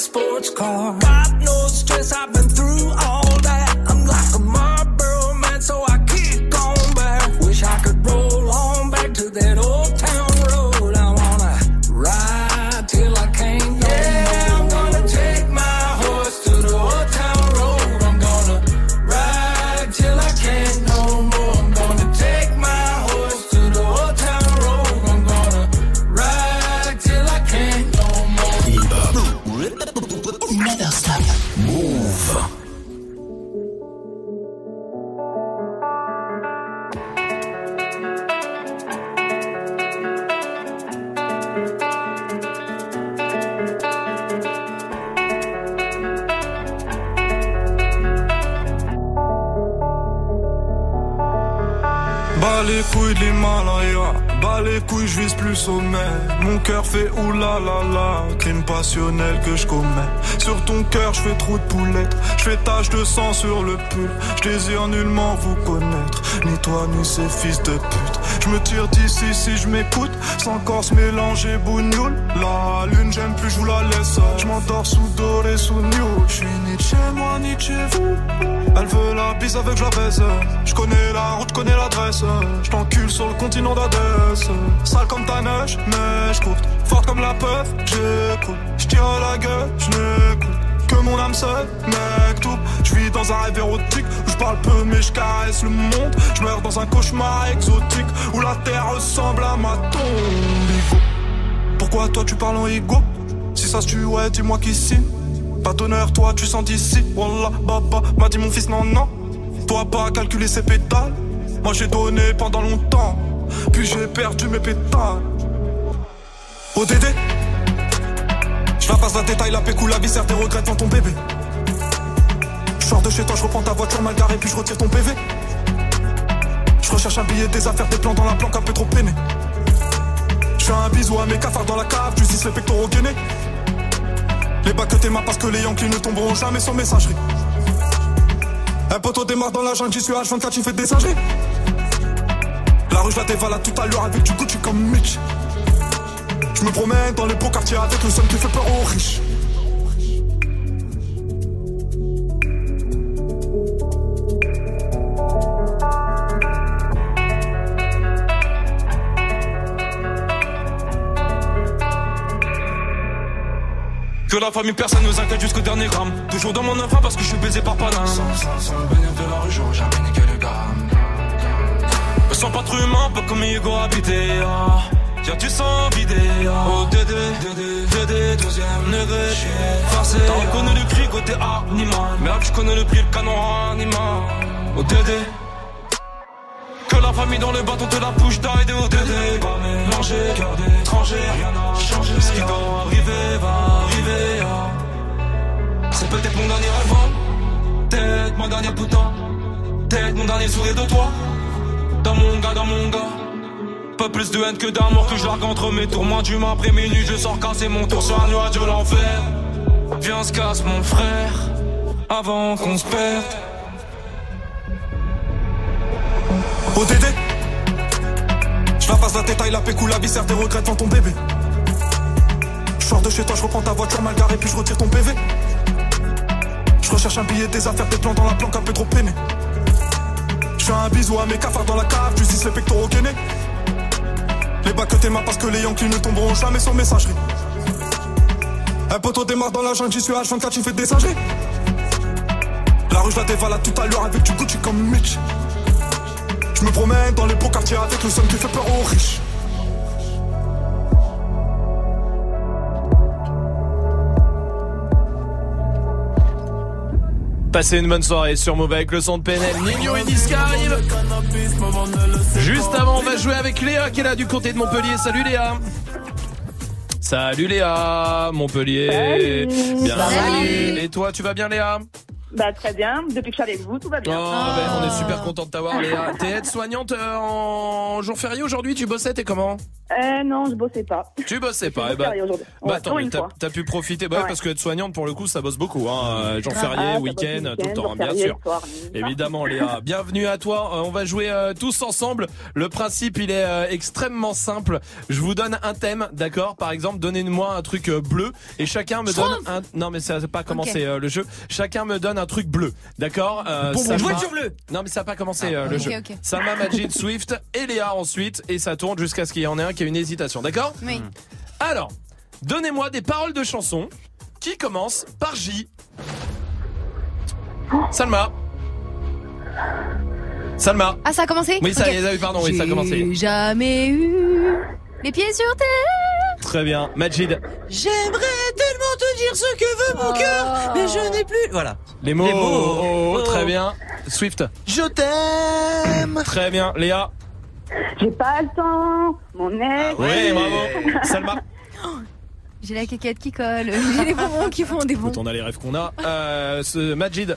sports car. Que je commets. Sur ton cœur, je fais trop de poulettes, je fais tache de sang sur le pull. Je désire nullement vous connaître, ni toi ni ces fils de pute. Je me tire d'ici si je m'écoute, sans corps se mélanger bougnoule. La lune, j'aime plus, je la laisse. Je m'endors sous doré, sous new. Je suis ni chez moi, ni chez vous. Elle veut la bise avec je la baise. Je connais la route, connais l'adresse. Je t'encule sur le continent d'Adès. Sale comme ta neige, neige courte. Forte comme la peur, j'écoute. Je tire la gueule, je n'écoute. Que mon âme seule, mec tout. Je vis dans un rêve érotique parle peu mais je caresse le monde. Je meurs dans un cauchemar exotique où la terre ressemble à ma tombe. Pourquoi toi tu parles en ego? Si ça se tue, ouais, dis-moi qui signe. Pas d'honneur, toi tu sens d'ici. Wallah, baba, m'a dit mon fils, non, non. Toi pas calculer ses pétales. Moi j'ai donné pendant longtemps. Puis j'ai perdu mes pétales. ODD Je la passe la détail, la pécou, la viscère, tes regrets dans ton bébé. Sors de chez toi, je reprends ta voiture mal garée, puis je retire ton PV. Je recherche un billet, des affaires, des plans dans la planque, un peu trop peiné. Je fais un bisou à mes cafards dans la cave, tu les pectoraux gainés. Les bacs que t'es parce que les Yankees ne tomberont jamais sans messagerie. Un poteau démarre dans la jungle, j'y suis H24, tu fais des singeries. La rue, je la dévalade tout à l'heure avec du Gucci comme Mitch. Je me promène dans les beaux quartiers avec le seul qui fait peur aux riches. Que la famille, personne nous inquiète jusqu'au dernier gramme. Toujours dans mon enfant parce que je suis baisé par Paname. Sans, sans, bénéfice de la rue, j'aurais jamais niqué le gamme. Me sens pas trop humain, pas comme Hugo habité. Ah. Y'a du sang vidé. Ah. Oh Dédé, Dédé, Dédé, deuxième degré. Forcé. T'as reconnu le cri côté animal. Merde, je connais le prix, le canon animal. Oh Dédé. La famille dans le bateau de la bouche d'aide au Dédé. Pas mélanger, cœur d'étranger, rien n'a changé. Ce qui doit arriver va arriver. ah. C'est peut-être mon dernier rêve, hein. peut-être mon dernier putain, peut-être mon dernier sourire de toi. Dans mon gars, dans mon gars. Pas plus de haine que d'amour que je largue entre mes tours. Moins d'humain après minuit, je sors casser mon tour sur un nuage de l'enfer. Viens, se casse, mon frère, avant qu'on se perde. Je la passe la détail, la pécou, la viscère, tes regrets devant ton bébé. Je sors de chez toi, je reprends ta voiture mal garée, puis je retire ton PV. Je recherche un billet, des affaires, des plans dans la planque, un peu trop peiné. Je fais un bisou à mes cafards dans la cave, je dis les pectoraux gainés. Les bacs que tes parce que les Yankees ne tomberont jamais sur messagerie. Un poteau démarre dans la jungle, j'y suis H24, tu fais des singeries. La rue, je la dévalade tout à l'heure avec du Gucci comme Mitch. Je me promène dans les beaux quartiers avec le seul qui fait peur aux riches. Passez une bonne soirée sur Move avec le son de PNL. Nino et Niska arrivent. Juste avant, on va jouer avec Léa qui est là du côté de Montpellier. Salut Léa. Salut Léa, Montpellier. Salut. Bienvenue. Et toi, tu vas bien Léa? Bah très bien, depuis que je suis avec vous, tout va Oh, bien. ben, on est super content de t'avoir Léa. T'es aide-soignante euh, en jour férié aujourd'hui, tu bossais, t'es comment? Euh, non, je bossais pas. Tu bossais pas, eh ben, bah pour mais une t'as pu profiter, bah ouais, parce que être soignante pour le coup ça bosse beaucoup, hein. euh, jour Ah, férié, week-end, le tout le temps, hein, bien sûr. soir, Évidemment Léa, bienvenue à toi. Euh, on va jouer euh, tous ensemble. Le principe il est euh, extrêmement simple. Je vous donne un thème, d'accord? Par exemple, donnez-moi un truc euh, bleu et chacun me donne un. Non mais ça n'a pas commencé euh, le jeu. Chacun me donne un truc bleu, d'accord euh, Salma- voiture bleue. Non mais ça n'a pas commencé euh, le jeu. ok. Salma, Majid, Swift et Léa ensuite et ça tourne jusqu'à ce qu'il y en ait un qui a une hésitation, d'accord Oui. alors, donnez-moi des paroles de chansons qui commencent par J. Salma. Salma. Ah, ça a commencé Oui, ça Ok. y est, pardon, oui, ça a commencé. J'ai jamais eu les pieds sur terre. Très bien. Majid. J'aimerais tellement te dire ce que veut mon cœur, mais je n'ai plus. Voilà. Les mots. Les mots. Oh, Oh. Très bien. Swift. Je t'aime Très bien. Léa. J'ai pas le temps, mon ex. Oui, bravo. Salma. J'ai la caquette qui colle. J'ai les bonbons qui font des bons. On a les rêves qu'on a. Euh, ce Majid.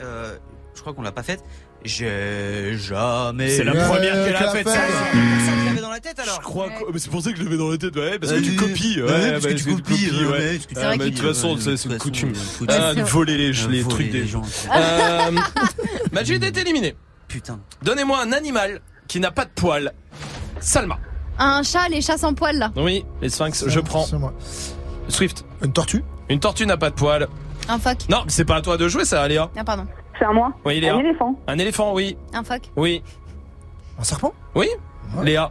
Euh, je crois qu'on l'a pas faite. J'ai jamais. C'est la première qu'elle a faite. fait. ça. C'est ça que j'avais dans la tête alors. Je crois que mais c'est pour ça que je l'avais dans la tête ouais parce que Euh, tu copies ouais, ouais, parce bah, que tu c'est une copies, copie, ouais, Ah, mais de toute façon c'est c'est une coutume c'est une coutume. Ah, de voler les, Euh, les voler trucs des gens. euh, Majid est éliminé Putain. donnez-moi un animal qui n'a pas de poils Salma Un chat, les chats sans poils là. oui les sphinx je prends C'est moi. Swift Une tortue? Une tortue n'a pas de poils Un phoque. non c'est pas à toi de jouer ça Léa Ah, pardon. C'est à moi. oui Léa Un éléphant. un éléphant oui Un phoque. oui Un serpent? Oui Ouais. Léa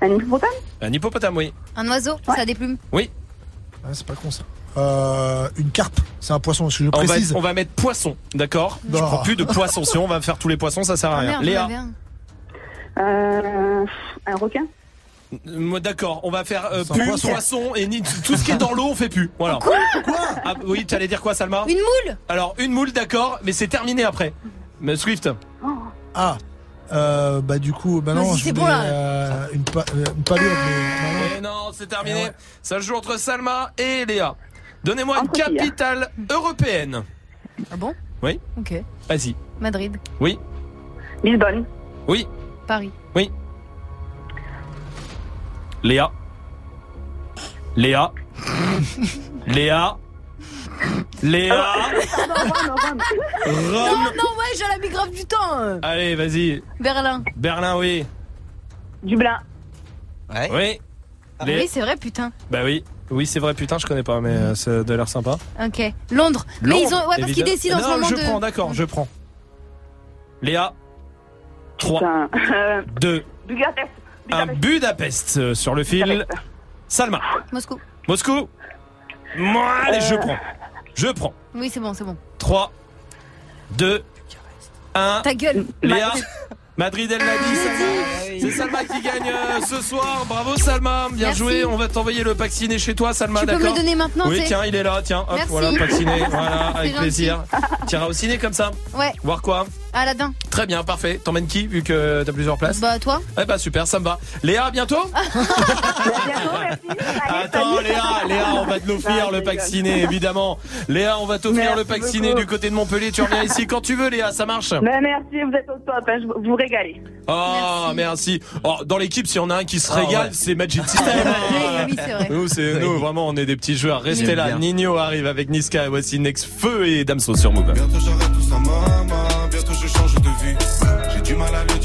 Un hippopotame? un hippopotame oui Un oiseau, ça a des plumes. oui Ah, C'est pas con ça. Euh, une carpe, c'est un poisson, parce que je on va, précise. on va mettre poisson d'accord? Je prends plus de poisson si on va faire tous les poissons ça sert à Ah rien Léa un. Euh, un requin. Moi, D'accord, on va faire euh, Sans plus poisson. poisson et ni tout ce qui est dans l'eau, on fait plus. Voilà. Quoi? Ah, oui, tu allais dire quoi, Salma? Une moule? Alors une moule, d'accord, mais c'est terminé après. Mais Swift. Ah, euh, bah du coup, bah non, Vas-y, je c'est voulais, bon, là. euh, une, pa euh, une mais Et non, c'est terminé. Ah ouais. Ça se joue entre Salma et Léa. Donnez-moi une Entre filles. capitale européenne. Ah bon? Oui. Ok. Vas-y. Madrid. Oui. Lisbonne. Oui. Paris. Oui. Léa. Léa. Léa. Léa. Non, Rome. non, ouais, j'ai la mis grave du temps. Allez, vas-y. Berlin. Berlin, oui. Dublin. Ouais. Oui. Ah Les- Oui, c'est vrai, putain. Bah oui. Oui, c'est vrai, putain, je connais pas, mais euh, ça a l'air sympa. Ok. Londres. Mais ils ont. Ouais, parce qu'ils Évidemment. décident en ce Non, moment je de. prends, d'accord, je prends. Léa. 3, Putain. Euh, 2, Budapest. Un Budapest euh, sur le fil. Salma. Moscou. Moscou. Moi, allez, je Euh. prends. Je prends. Oui, c'est bon, c'est bon. 3, 2, 1. Ta gueule. Léa. Madrid, elle l'a dit, Salma. C'est Salma qui gagne euh, ce soir. Bravo Salma, bien Merci. joué. On va t'envoyer le pack ciné chez toi, Salma, Tu peux me le donner maintenant, Oui, tiens, il est là, tiens. Hop, Merci. voilà, pack ciné. Voilà, avec gentil. plaisir. T'iras au ciné comme ça Ouais, Voir quoi? Aladdin. Très bien, parfait. T'emmènes qui vu que t'as plusieurs places Bah, toi Eh bah super, ça me va. Léa, à bientôt Attends Léa, Léa, on va te l'offrir le pack ciné évidemment. Léa, on va t'offrir Merci le pack beaucoup. ciné du côté de Montpellier. Tu reviens ici quand tu veux Léa, ça marche? Mais merci, vous êtes au top, hein, je vous- vous régalez. Oh, merci. Oh, dans l'équipe, s'il y en a un qui se Ah, régale, ouais. c'est Magic System. Oui, oui, c'est vrai. Nous, c'est nous, vraiment, on est des petits joueurs. Restez là. bien. Nino arrive avec Niska. Voici Next Feu et Damso sur Move.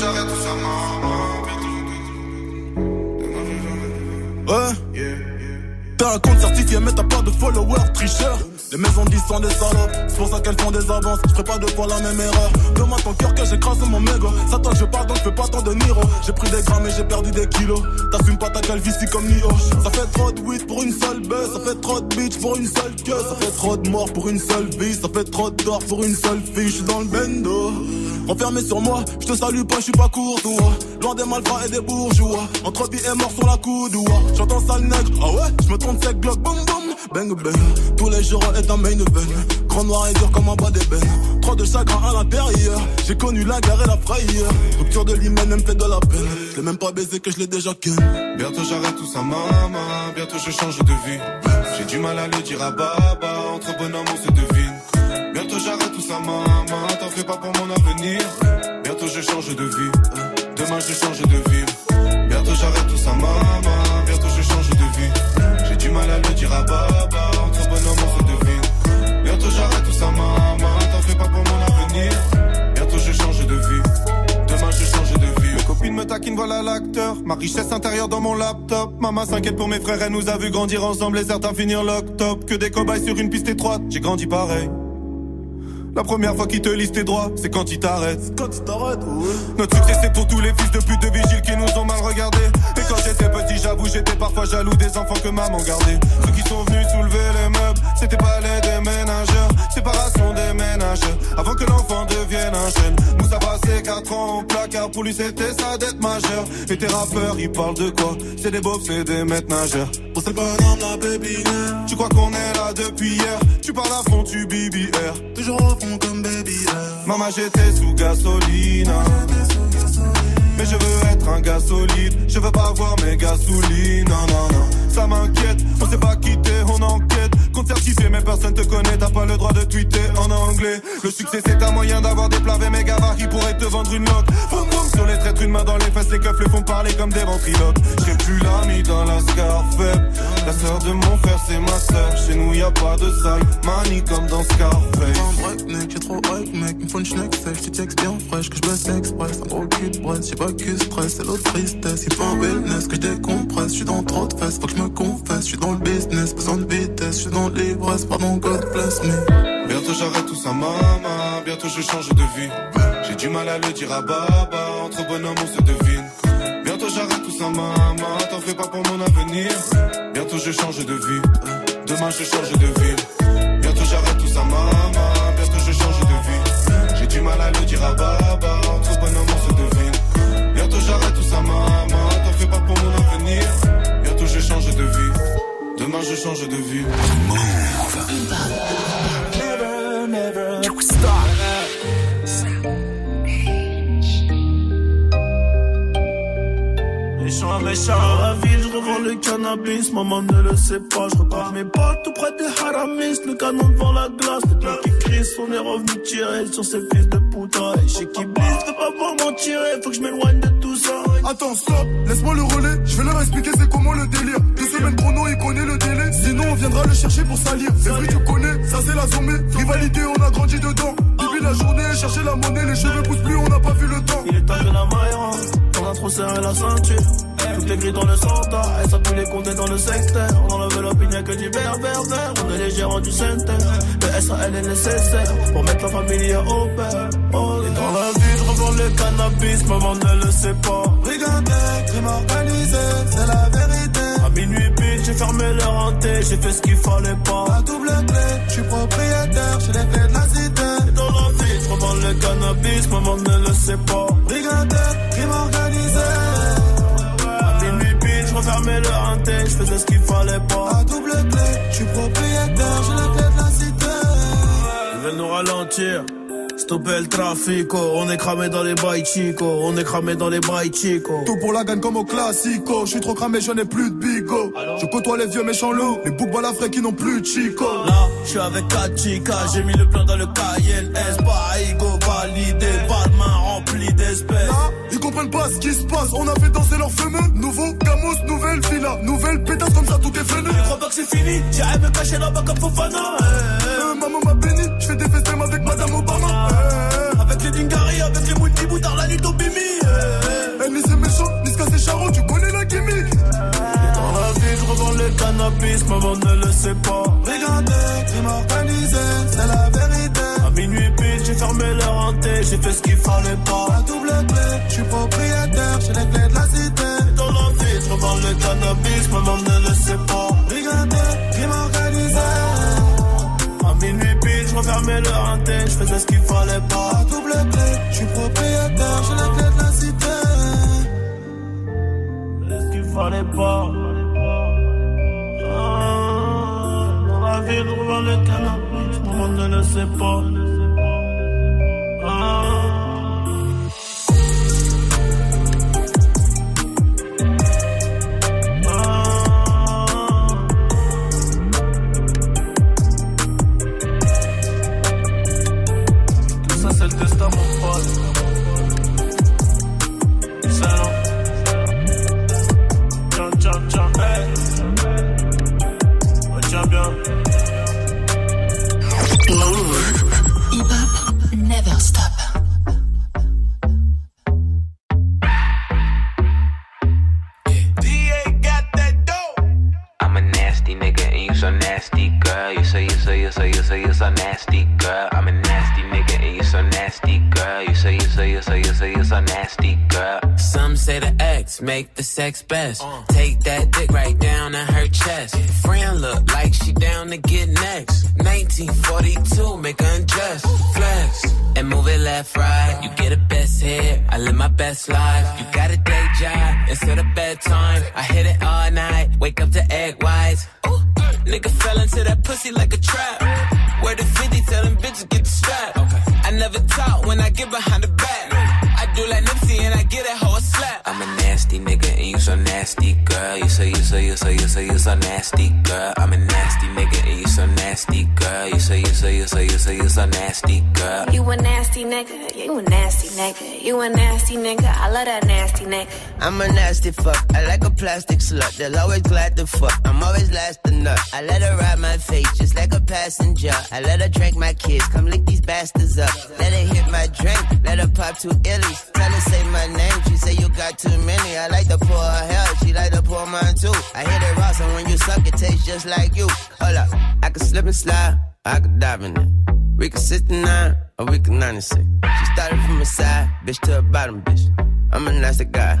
J'arrête tout ça, maman. Ouais. T'as un compte certifié, mais t'as pas de followers, tricheur. Les maisons disent sont des salopes, c'est pour ça qu'elles font des avances. Je ferai pas deux fois la même erreur. Demain ton cœur que j'écrase mon mégot. Ça toi je parle donc je fais pas tant de Niro. J'ai pris des grammes et j'ai perdu des kilos. T'assumes pas ta calvitie comme Nio. Ça fait trop de weed pour une seule baisse. Ça fait trop de bitch pour une seule queue. Ça fait trop de morts pour une seule vie. Ça fait trop de tort pour une seule fille. Je suis dans le bendo. Enfermé sur moi, je te salue pas, je suis pas courtois. Loin des malfrats et des bourgeois. Entre vie et mort sur la coudoua. J'entends sale nègre, ah ouais, je me trompe sec, bloc, boum boum. Bang bang, tous les jours est un main. Grand noir et dur comme un bas d'ébène. Trop de chagrin à l'intérieur. J'ai connu la guerre et la frayeur. Rupture de l'hymen me fait de la peine. Je l'ai même pas baisé que je l'ai déjà ken. Bientôt j'arrête tout ça, maman. Bientôt je change de vie. J'ai du mal à le dire à baba. Entre bonhommes, on se devine. Bientôt j'arrête tout ça, maman. T'en fais pas pour mon avenir. Bientôt je change de vie. Demain je change de vie. Bientôt j'arrête tout ça, maman. Bientôt je change de vie. J'ai du mal à le dire à baba. T'en fais pas pour mon avenir. Bientôt je change de vie. Demain je change de vie. Mes copines me taquinent, voilà l'acteur. Ma richesse intérieure dans mon laptop. Maman s'inquiète pour mes frères, elle nous a vu grandir ensemble et certains finir lock top. Que des cobayes sur une piste étroite, j'ai grandi pareil. La première fois qu'ils te lisent tes droits, c'est quand ils t'arrêtent. Quand ils t'arrêtent, ouais. Notre succès c'est pour tous les fils de pute de vigiles qui nous ont mal regardés. Et quand j'étais petit, j'avoue, j'étais parfois jaloux des enfants que maman gardait. Ceux qui sont venus soulever les meubles, c'était pas les déménageurs. Séparation des ménageurs, avant que l'enfant devienne un jeune. Nous ça passé 4 ans au placard, pour lui c'était sa dette majeure. Et tes rappeurs, ils parlent de quoi? C'est des beaufs, c'est des maîtres nageurs. On c'est le bonhomme, la baby. Tu crois qu'on est là depuis hier? Tu parles à fond, tu BBR. Toujours Maman, j'étais sous gasoline. Mais je veux être un gars solide. Je veux pas avoir mes gasolines. Non, non, non. Ça m'inquiète. On s'est pas quitté, on enquête. Mais personne te connaît. T'as pas le droit de tweeter en anglais. Le succès, c'est un moyen d'avoir des mes gabarits qui pourraient te vendre une loque. Boum, boum, sur les traîtres, une main dans les fesses. Les keufs les font parler comme des ventriloques. J'ai plus l'ami dans la Scarface. La sœur de mon frère, c'est ma sœur. Chez nous, y a pas de sale. Mani comme dans Scarface. J'ai trop hype, mec. Me faut une schneck tu textes bien fraîche, que je baisse express. Un gros cul de brasse, j'ai pas que stress, c'est l'autre tristesse. Il faut un wellness, que je décompresse. Je suis dans trop de fesses, faut que je me confesse. Je suis dans le business, besoin de vitesse. Je suis dans l'ivresse, pardon, God bless me. Bientôt j'arrête tout ça, maman. Bientôt je change de vie. J'ai du mal à le dire à baba. Entre bonhommes, on se devine. Bientôt j'arrête tout ça, maman. T'en fais pas pour mon avenir. Bientôt je change de vie. Demain je change de ville. Bientôt j'arrête tout ça, maman. Bientôt je change de vie. J'ai du mal à le dire à baba. Entre bonhommes, on se devine. Bientôt j'arrête tout ça, maman. T'en fais pas pour mon avenir. Bientôt je change de vie. Demain je change de vie. Never, never stop. Méchant, méchant. La ville, je revends le cannabis. Maman ne le sait pas. Je repars mes potes tout près des haramis. Le canon devant la glace. Les gars qui crient, on est revenu tirer sur ces fils de Et chez qui blisse, veut pas voir m'en tirer. Faut que je m'éloigne de tout ça. Attends, stop, laisse-moi le relais. Je vais leur expliquer c'est comment le délire. Deux semaines chrono, il connaît le délai. Sinon, on viendra le chercher pour salir. C'est vrai, tu connais, ça c'est la zombie. Rivalité, on a grandi dedans. La journée, chercher la monnaie, les cheveux poussent plus, on n'a pas vu le temps. Il est temps de la maille, on a trop serré la ceinture. Tout est gris dans le centre, et ça pue les compter dans le secteur. On enlève l'opinion que du berbère, vert. On est les gérants du center. Le SAL est nécessaire pour mettre la famille au père. Oh, et dans la vie, je revends le cannabis, maman ne le sait pas. Brigandais, crime organisé, c'est la vérité. À minuit pile, j'ai fermé leur hanté, j'ai fait ce qu'il fallait pas. La double clé, je suis propriétaire, j'ai les clés de la le cannabis, maman ne le sait pas. Brigandais, crime organisé. À minuit pile, je refermais leur hanté, je faisais ce qu'il fallait pas. La double clé, je suis propriétaire, j'ai les clés de la cité. Ils veulent nous ralentir. Stopper le trafic, on est cramé dans les bails chico, on est cramé dans les bails chico. Tout pour la gagne comme au classico. Je suis trop cramé, je n'ai plus de bigo. Je côtoie les vieux méchants loups, les boucs balafrés qui n'ont plus de chico. Là, je suis avec Kachika, j'ai mis le plan dans le Cayenne S, pas ego validé, pas de main remplie d'espèces. Là, ils comprennent pas ce qui se passe. On a fait danser leurs fameux. Nouveau Gamos, nouvelle villa, nouvelle pétasse comme ça, tout est freiné. Je crois pas que c'est fini, j'irai me cacher là-bas comme Fofana. Euh, maman m'a béni, je fais des festins boutards, la nuit au bimi. Euh, ni c'est méchant, ni c'est charron, tu connais la gimmick. Dans la vie, je revends le cannabis, maman ne le sait pas. Brigandais, crime organisé, c'est la vérité. À minuit pile, j'ai fermé leur hanté, j'ai fait ce qu'il fallait pas. La double clé, je suis propriétaire, j'ai les clés de la cité. Et dans la vie, je revends le cannabis, maman ne le sait pas. Pile, je faisais ce qu'il fallait pas. La double clé, je suis propriétaire, j'ai les clés de la cité. Ce qu'il fallait pas. Ah, dans la vie, revends le cannabis, maman ne le sait pas. Ah. Hop make the sex best. Uh. Take that dick right down in her chest. Friend look like she down to get next. 1942, make her undress. Flex and move it left, right. You get a best hit. I live my best life. You got a day job instead of bedtime. I hit it all night. Wake up to egg whites. Ooh, nigga fell into that pussy like a trap. Where the 50 tell them bitches get the strap. I never talk when I get behind the back. I do like Nipsey and I get a slap. I'm a nasty nigga and you nasty, girl. You say you say you say you say you so nasty, girl. I'm a nasty nigga and you so nasty, girl. You say you say you say you say you so nasty, girl. You a nasty nigga, you a nasty nigga, you a nasty nigga, I love that nasty nigga. I'm a nasty fuck. I like a plastic slut. They'll always glad to fuck. I'm always last to nut. I let her ride my face just like a passenger. I let her drink my kids. Come lick these bastards up. Let her hit my drink. Let her pop two illies. Tell her say my name. She say you got too many. I like to pour her hair. She like to pour mine too. I hit it raw, so when you suck, it tastes just like you. Hold up. I can slip and slide. I could dive in it. We can 69 or we can 96. She started from a side, bitch to a bottom, bitch. I'm a nasty guy.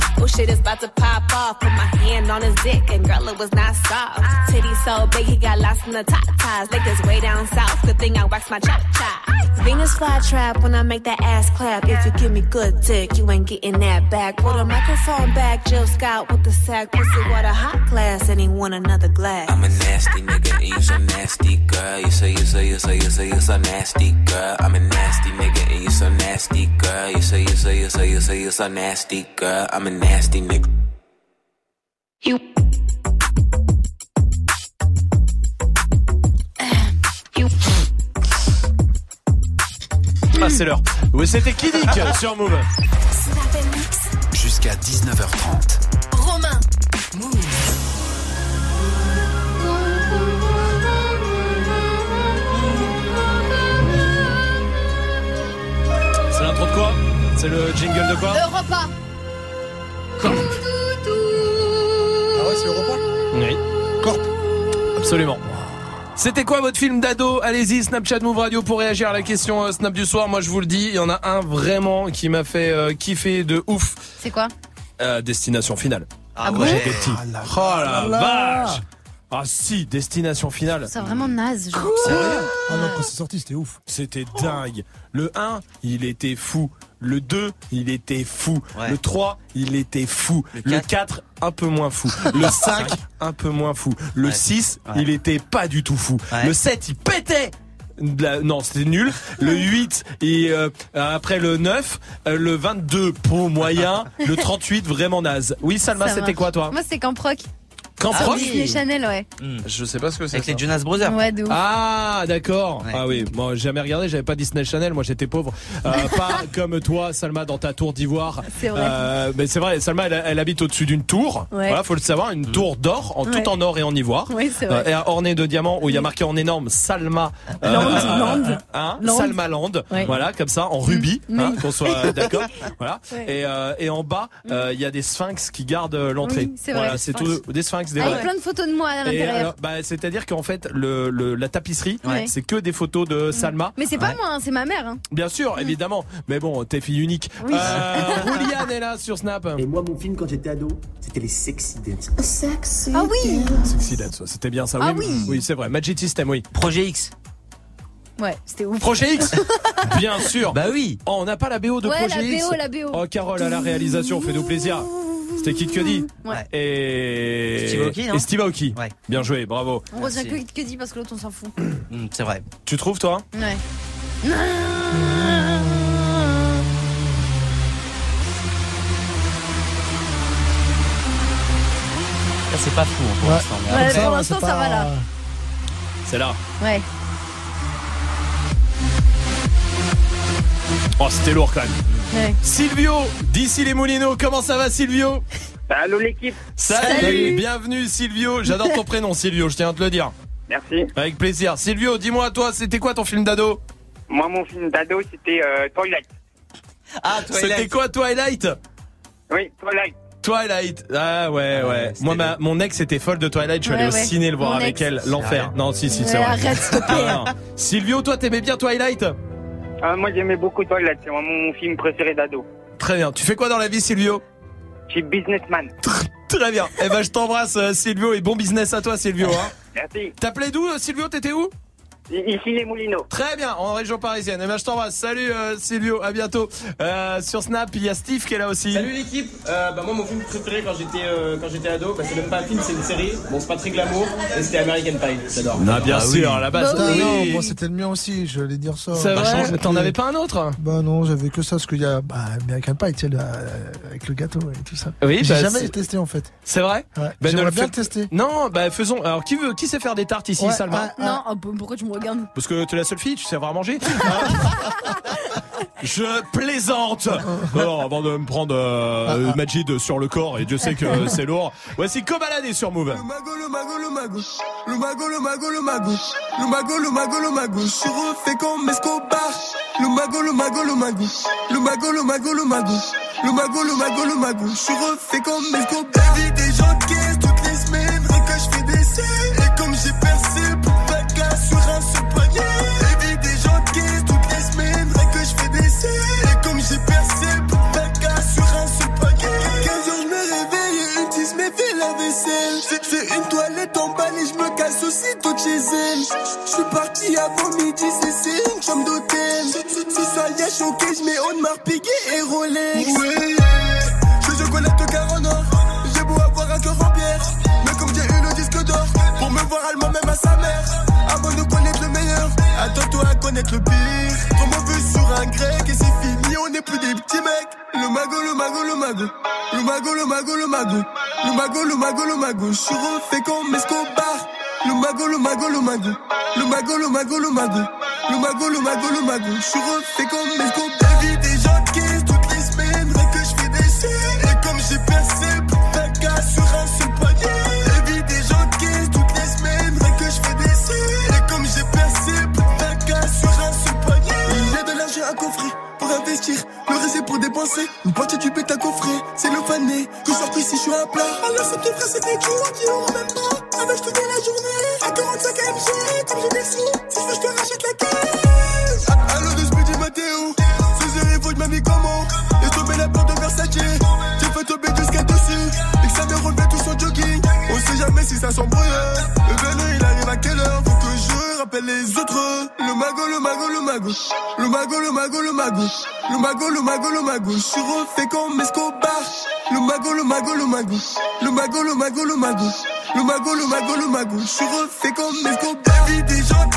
Oh shit is about to pop off. Put my hand on his dick and girl it was not soft. Titty so big he got lost in the top ties. Like this way down south. Good thing I waxed my chop chop. Venus flytrap when I make that ass clap. If you give me good dick, you ain't getting that back. Put a microphone back, Jill Scott with the sack. Pussy water hot glass and he want another glass. I'm a nasty nigga and you so nasty girl. You say, you say, you say, you say, you're so nasty girl. I'm a nasty nigga and you so nasty girl. You say, you say, you say, you say, you're so nasty girl. I'm a nasty nigga. You. Ah, c'est l'heure. Oui, c'était Kiddick sur Move. Jusqu'à 19h30. Romain. C'est l'intro de quoi? C'est le jingle de quoi? Europa. Ah ouais, c'est Europa? Oui. Corp. Absolument. C'était quoi votre film d'ado? Allez-y, Snapchat Move Radio pour réagir à la question euh, Snap du soir. Moi, je vous le dis, il y en a un vraiment qui m'a fait euh, kiffer de ouf. C'est quoi? Euh, destination finale. Ah j'étais petit. Oh la vache Ah si, destination finale. C'est vraiment naze. Genre. Ah non, quand c'est sorti, c'était ouf. C'était dingue. Le 1, il était fou. Le 2, il était fou. Le 3, il était fou. Le 4, un peu moins fou. Le 5, un peu moins fou. Le 6, il était pas du tout fou. Le 7, il pétait non, c'était nul. Le 8 et euh, après le 9, euh, le 22 pour moyen, le 38 vraiment naze. Oui, Salma, c'était quoi toi? Moi, c'est Rock. Camp Rock Disney Channel, ouais. Je sais pas ce que c'est. Avec les. Jonas Brothers. Ouais, de ouf. Ah d'accord. Ah oui, moi j'ai jamais regardé, j'avais pas Disney Channel, moi j'étais pauvre. Euh, pas comme toi, Salma, dans ta tour d'ivoire. C'est vrai. Euh, mais c'est vrai, Salma, elle, elle habite au-dessus d'une tour. Ouais. Voilà, faut le savoir, une tour d'or, en, Ouais. tout en or et en ivoire. Oui, c'est vrai. Euh, et ornée de diamants où il y a marqué en énorme Salma. euh, Land, Land. hein, Land. Salma Land. Ouais. Voilà, comme ça, en rubis, Mm. hein, qu'on soit d'accord. Voilà. Ouais. Et, euh, et en bas, euh, il y a des sphinx qui gardent l'entrée. Oui, c'est vrai. Voilà, c'est tout, des sphinx, des Avec vrais. plein de photos de moi à l'intérieur. bah, c'est-à-dire qu'en fait, le, le- la tapisserie, Ouais. c'est que des photos de Salma. Mais c'est pas moi, hein, c'est ma mère. hein. Bien sûr, évidemment. Mais bon, t'es fille unique. Oui. Euh, est là sur Snap. Et moi, mon film quand j'étais ado, c'était les Sexy Dance. Sexy. Ah oui. Sexy Dance, c'était bien ça. Ah oui, oui. oui c'est vrai. Magic System, oui. Projet X. Ouais, c'était ouf. Projet X Bien sûr. Bah oui. Oh, on n'a pas la BO de Ouais, Projet la X. BO, la BO. Oh, Carole à la réalisation, fais-nous plaisir. C'était Kid Cudi. Ouais. Et Steve Aoki, non Et Steve Aoki. Ouais. Bien joué, bravo. On retient que que dit parce que l'autre on s'en fout. Hmm, c'est vrai. Tu trouves toi? Ouais. Là, c'est pas fou hein, pour Ouais. l'instant. Ouais, pour l'instant, ça va là. C'est là. Ouais. Oh, c'était lourd quand même. Ouais. Silvio, d'ici les Moulineaux, comment ça va Silvio? Allô l'équipe Salut, Salut. bienvenue Silvio. J'adore ton prénom Silvio, je tiens à te le dire. Merci. Avec plaisir. Silvio, dis-moi toi, c'était quoi ton film d'ado? Moi, mon film d'ado, c'était euh, Twilight. Ah, C'était quoi Twilight? Oui, Twilight. Twilight. Ah ouais ouais. Moi ma, mon ex était folle de Twilight, je suis Ouais, allé au ouais. ciné le voir Mon avec ex. elle, l'enfer. Non, si si, c'est vrai. arrête, s'il te plaît. Ah, non. Silvio, toi t'aimais bien Twilight? Ah, moi, j'aimais beaucoup Twilight. C'est vraiment mon film préféré d'ado. Très bien. Tu fais quoi dans la vie Silvio? Je suis businessman. Très bien. Eh ben je t'embrasse euh, Silvio et bon business à toi Silvio hein. Merci. T'appelais d'où euh, Silvio? T'étais où? Ici, les Moulineaux. Très bien, en région parisienne. Eh ben, je t'embrasse. Salut euh, Silvio, à bientôt. Euh, sur Snap, il y a Steve qui est là aussi. Salut l'équipe, euh, bah moi mon film préféré quand j'étais euh, quand j'étais ado, bah c'est même pas un film, c'est une série. Bon c'est pas très glamour, et c'était American Pie. J'adore. Ah, bien Ah sûr, oui. à la base. Bah Ah oui. non, moi c'était le mien aussi, je vais dire ça. C'est Bah, vrai change- T'en avais pas un autre Bah non, j'avais que ça, parce qu'il y a bah, American Pie, tu sais, avec le gâteau et tout ça. Oui, J'ai bah, jamais c'est- testé en fait. C'est vrai Ouais. Ben, ne J'aimerais le bien le tester. Non, bah faisons. Alors qui veut, qui sait faire des tartes ici, Ouais, Salma. Non, oh, pourquoi tu me Parce que tu es la seule fille, tu sais vraiment manger. Je plaisante. Alors, avant de me prendre euh, Majid sur le corps, et Dieu sait que c'est lourd. Voici Kobalade sur Move. Le mago, le mago, le mago. Le mago, le mago, le mago. Le mago, le mago, le mago. Je suis refait comme Escobar. Le mago, le mago, le mago. Le mago, le mago, le mago. Le mago, le mago, le mago. Je suis refait comme Escobar. Parti avant midi, c'est une chambre d'hôtel. Si ça y est choqué, je mets Audemars Piguet et Rolex. Ouais, je suis chocolat de caron or. J'ai beau avoir un cœur en pierre. Mais comme j'ai eu le disque d'or, pour me voir allemand même à sa mère. Avant de connaître le meilleur, attends-toi à connaître le pire. Trop mauvais sur un grec et c'est fini, on n'est plus des petits mecs. Le mago, le mago, le mago. Le mago, le mago, le mago. Le mago, le mago, le mago. Je suis refait comme Escobar. Le mago, le mago, le mago. Le mago, le mago. Je suis refait comme Escobar. Investir. Le reste c'est pour dépenser. Une partie du bête à coffrer. C'est le fané. Que sors ici, je suis à plat. Alors, ça petit frère, c'était du qui aura même pas. Avec toute la journée. À 45 MG. Comme j'ai des sous. Si je veux, je te rachète la caisse. Allo de Speedy Matteo. Ce heures, il je m'habille comment. Et tomber la porte de Versace. J'ai fait tomber jusqu'à dessus. Et que ça me relevait tout son jogging. On sait jamais si ça s'embrouille. Les autres. Le mago, le mago, le mago. Le mago, le mago, le mago. Le mago, le mago, le mago. Je suis refait comme Escobar. Le mago, le mago, le mago. Le mago, le mago, le mago. Le mago, le mago, le mago. Je suis refait comme Escobar. Vie des gens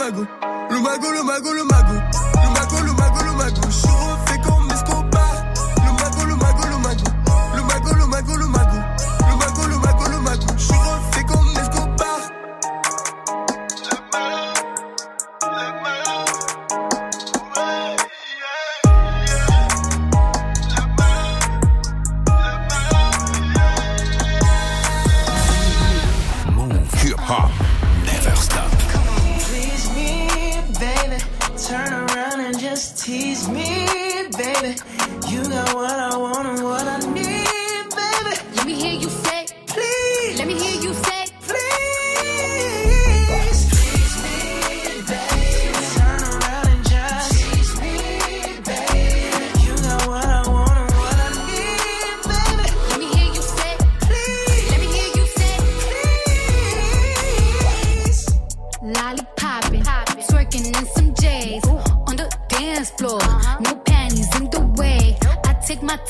le mago, le mago. Le mago, le mago, le mago. Le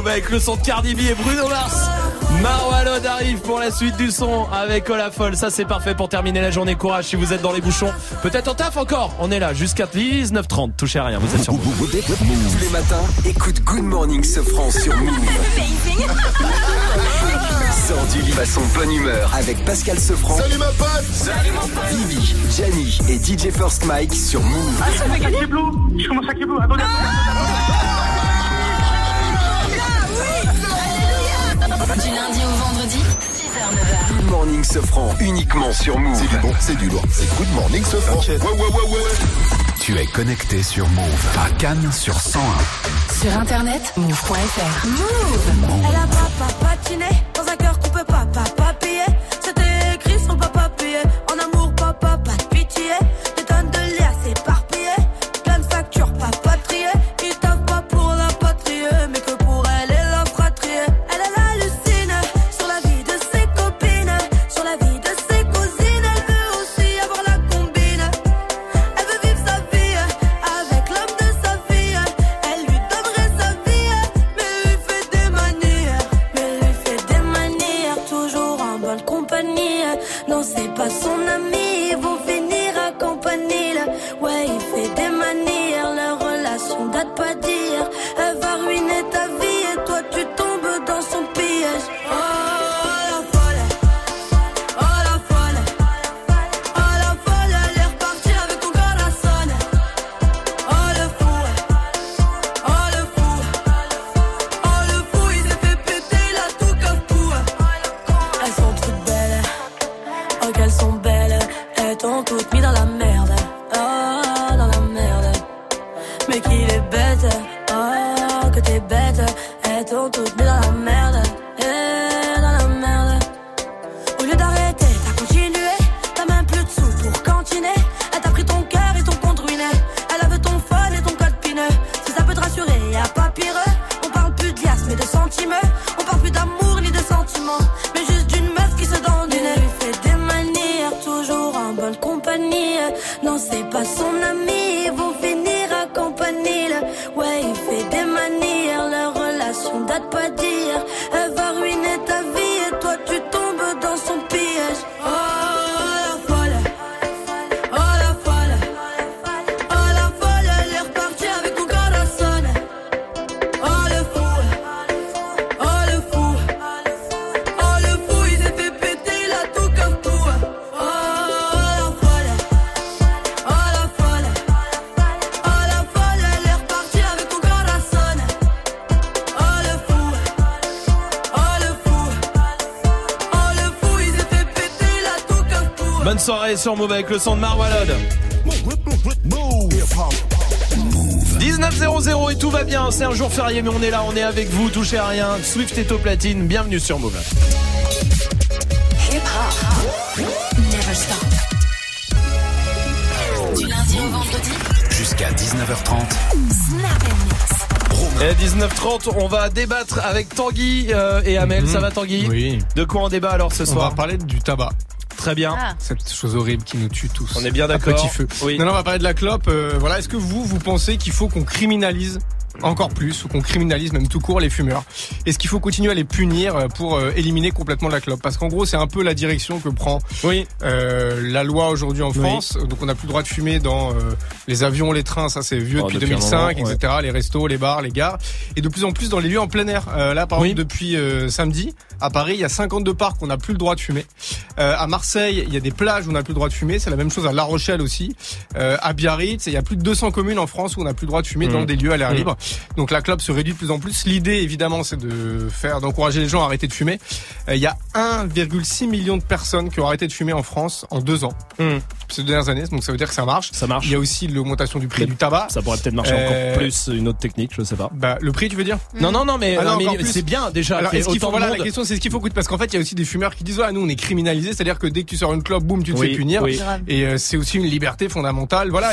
Move avec le son de Cardi B et Bruno Mars. Marwalod arrive pour la suite du son avec Olafol. Ça c'est parfait pour terminer la journée. Courage si vous êtes dans les bouchons. Peut-être en taf encore. On est là jusqu'à 19h30. Touchez à rien. Vous êtes sur Move. Tous les matins, écoute Good Morning Sofran sur Move. Sors du lit à son bonne humeur avec Pascal Sofran. Salut ma pote Salut mon pote Vivi, Gianni et DJ First Mike sur Move. Ah, ça fait Je commence à. Attendez. Du lundi au vendredi, 6h-9h. Good Morning Sofran uniquement sur Move. C'est du bon, c'est du lourd. C'est Good Morning Sofran. Ouais, ouais, ouais, ouais. Tu es connecté sur Move à Cannes sur 101. Sur internet, move.fr. Move Elle a pas patiné sur Move avec le son de Marwalod. 19.00 et tout va bien, c'est un jour férié mais on est là, on est avec vous, touchez à rien. Swift est au platine, bienvenue sur Move. Hip hop. Never stop. Du lundi au vendredi. Jusqu'à 19h30. Snap and mix. Et à 19h30, on va débattre avec Tanguy euh, et Amel. Ça va Tanguy? Oui. De quoi on débat alors ce On soir? va parler du tabac. Très bien. Ah. Chose horrible qui nous tue tous. On est bien d'accord. petit feu. Oui. Non, non, on va parler de la clope. euh, voilà, est-ce que vous, vous pensez qu'il faut qu'on criminalise encore plus ou qu'on criminalise même tout court les fumeurs? Est-ce qu'il faut continuer à les punir euh, pour euh, éliminer complètement la clope? Parce qu'en gros, c'est un peu la direction que prend oui. euh, la loi aujourd'hui en Oui. France. Donc, on n'a plus le droit de fumer dans euh, les avions, les trains. Ça, c'est vieux Oh, depuis, depuis un 2005, moment, ouais. etc. Les restos, les bars, les gares, et de plus en plus dans les lieux en plein air. Euh, là, par Oui. exemple, depuis euh, samedi, à Paris, il y a 52 parcs où on n'a plus le droit de fumer. Euh, à Marseille, il y a des plages où on n'a plus le droit de fumer. C'est la même chose à La Rochelle aussi. Euh, à Biarritz, il y a plus de 200 communes en France où on n'a plus le droit de fumer Mmh. dans des lieux à l'air Mmh. libre. Donc la clope se réduit de plus en plus. L'idée, évidemment, c'est de faire, d'encourager les gens à arrêter de fumer. Euh, Il y a 1,6 million de personnes qui ont arrêté de fumer en France en deux ans. Ces deux dernières années, donc ça veut dire que ça marche. Mmh. Ça marche. Il y a aussi l'augmentation du prix du tabac. Ça pourrait peut-être marcher Euh, encore plus, une autre technique, je sais pas. Bah, le prix, tu veux dire? Non, non, non, mais, Ah non, mais c'est bien déjà. Alors, est-ce qu'il faut, voilà, monde. la question, c'est ce qu'il faut coûter parce qu'en fait, il y a aussi des fumeurs qui disent, ah, nous, on est criminalisés, c'est-à-dire que dès que tu sors une clope, boum, tu te Oui, fais punir. oui. Et euh, c'est aussi une liberté fondamentale. Voilà.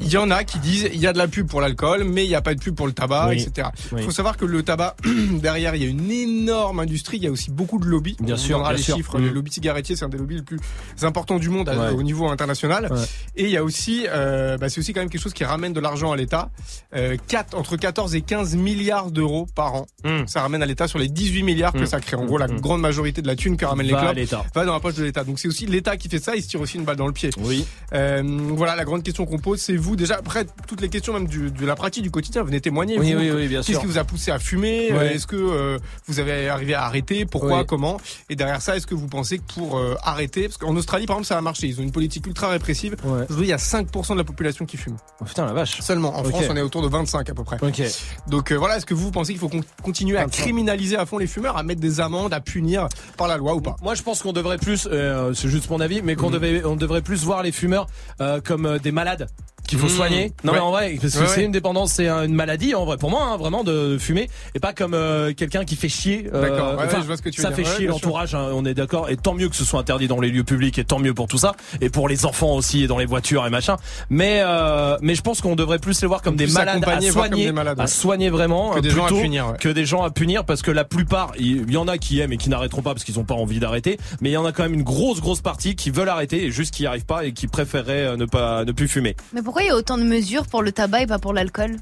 Il y en a qui disent, il y a de la pub pour l'alcool, mais il n'y a pas de pub pour le tabac, Oui. etc. Il Oui. faut savoir que le tabac, derrière, il y a une énorme industrie, il y a aussi beaucoup de lobbies. Bien On sûr, bien les sûr. chiffres. Mm. Le lobby cigarettier, c'est un des lobbies les plus importants du monde Ouais. au niveau international. Ouais. Et il y a aussi, euh, bah, c'est aussi quand même quelque chose qui ramène de l'argent à l'État. Euh, 4, entre 14 et 15 milliards d'euros par an. Mm. Ça ramène à l'État sur les 18 milliards que Mm. ça crée. En gros, la grande majorité de la thune que ramènent les clubs l'État. va dans la poche de l'État. Donc c'est aussi l'État qui fait ça. Il se tire aussi une balle dans le pied. Oui. Euh, voilà, la grande question qu'on pose, c'est vous déjà après toutes les questions même du, de la pratique du quotidien, venez témoigner. Oui, vous, oui, oui, bien Qu'est-ce sûr. qui vous a poussé à fumer? Ouais. Euh, Est-ce que euh, vous avez arrivé à arrêter? Pourquoi? Oui. Comment? Et derrière ça, est-ce que vous pensez que pour euh, arrêter, parce qu'en Australie par exemple, ça a marché. Ils ont une politique ultra répressive. Ouais. Aujourd'hui, il y a 5% de la population qui fume. Oh, putain, la vache. Seulement. En. France, on est autour de 25 à peu près. Ok. Donc euh, voilà, est-ce que vous pensez qu'il faut qu'on continue à 25. criminaliser à fond les fumeurs, à mettre des amendes, à punir par la loi ou pas? Moi, je pense qu'on devrait plus, euh, c'est juste mon avis, mais qu'on devait, on devrait plus voir les fumeurs euh, comme des malades. Qu'il faut Mmh. soigner. Non Ouais. mais en vrai, parce que Ouais, c'est ouais. une dépendance, c'est un- une maladie en vrai pour moi, hein, vraiment de fumer, et pas comme euh, quelqu'un qui fait chier. euh, D'accord, ouais, ouais, enfin, je vois ce que tu veux ça dire. fait Ouais, chier l'entourage, hein, on est d'accord. Et tant mieux que ce soit interdit dans les lieux publics, et tant mieux pour tout ça, et pour les enfants aussi, et dans les voitures et machin. Mais euh, mais je pense qu'on devrait plus les voir comme des malades à voir comme soigner, des malades, à soigner vraiment, Que euh, des gens à plutôt punir, ouais. que des gens à punir, parce que la plupart, il y en a qui aiment et qui n'arrêteront pas parce qu'ils ont pas envie d'arrêter, mais il y en a quand même une grosse grosse partie qui veulent arrêter et juste qui n'y arrivent pas et qui préféreraient euh, ne pas ne plus fumer. Mais pourquoi il y a autant de mesures pour le tabac et pas pour l'alcool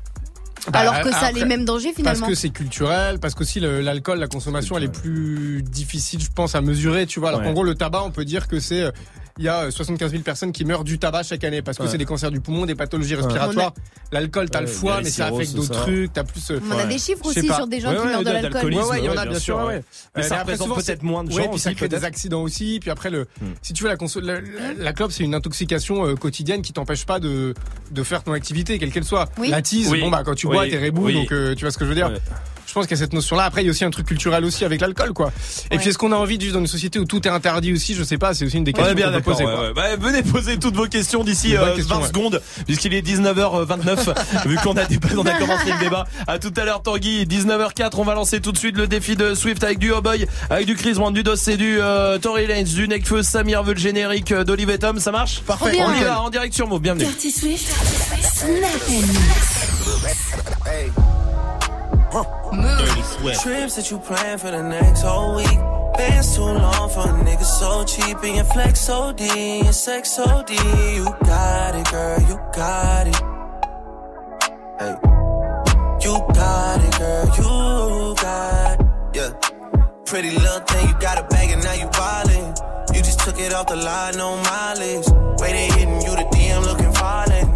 Bah, Alors que ça a les mêmes dangers finalement. Parce que c'est culturel, parce qu'aussi l'alcool, la consommation, elle est plus difficile, je pense, à mesurer, tu vois. Alors Ouais. qu'en gros, le tabac, on peut dire que c'est, euh, il y a euh, 75 000 personnes qui meurent du tabac chaque année parce que Ouais. c'est des cancers du poumon, des pathologies Ouais. respiratoires. L'alcool, t'as Ouais, le foie, mais ça affecte d'autres trucs. T'as plus. euh, On a des chiffres aussi pas. sur des gens Ouais, qui ouais, meurent de l'alcool. Ouais, ouais, il y en a ouais, bien sûr, sûr, ouais. ouais. Mais ça après, représente souvent, peut-être moins de Ouais, gens puis ça crée des accidents aussi. Puis après, le, Hmm. si tu veux, la, la, la- la clope, c'est une intoxication euh, quotidienne qui t'empêche pas de, de faire ton activité, quelle qu'elle soit. Oui. La tease, Oui. bon, bah, quand tu bois, t'es rebou, donc euh, tu vois ce que je veux dire. Pense qu'il y a cette notion-là. Après, il y a aussi un truc culturel aussi avec l'alcool, quoi. Et Ouais. puis, est-ce qu'on a envie de vivre dans une société où tout est interdit aussi? Je sais pas, c'est aussi une des On questions bien qu'on peut d'accord. poser. ouais, quoi. ouais. Bah, venez poser toutes vos questions d'ici Une bonne euh, question, 20 ouais. secondes, puisqu'il est 19h29. vu qu'on a, on a commencé le débat. À tout à l'heure, Tanguy. 19h04, on va lancer tout de suite le défi de Swift avec du Oh Boy, avec du Chris Brown, du Dos et du euh, Tory Lanez, du Nekfeu, Samir veut le générique euh, d'Olive et Tom. Ça marche? Parfait. Bien. On y va en direct sur Move. Bienvenue. Dirty Swift, Snap Trips that you plan for the next whole week. Bands too long for a nigga so cheap and your flex so D and your sex so D. You got it, girl, you got it. Hey. You got it, girl, you got it. Yeah. Pretty little thing, you got a bag and now you wildin'. You just took it off the line, no mileage. Way they hitting you, the DM looking violent.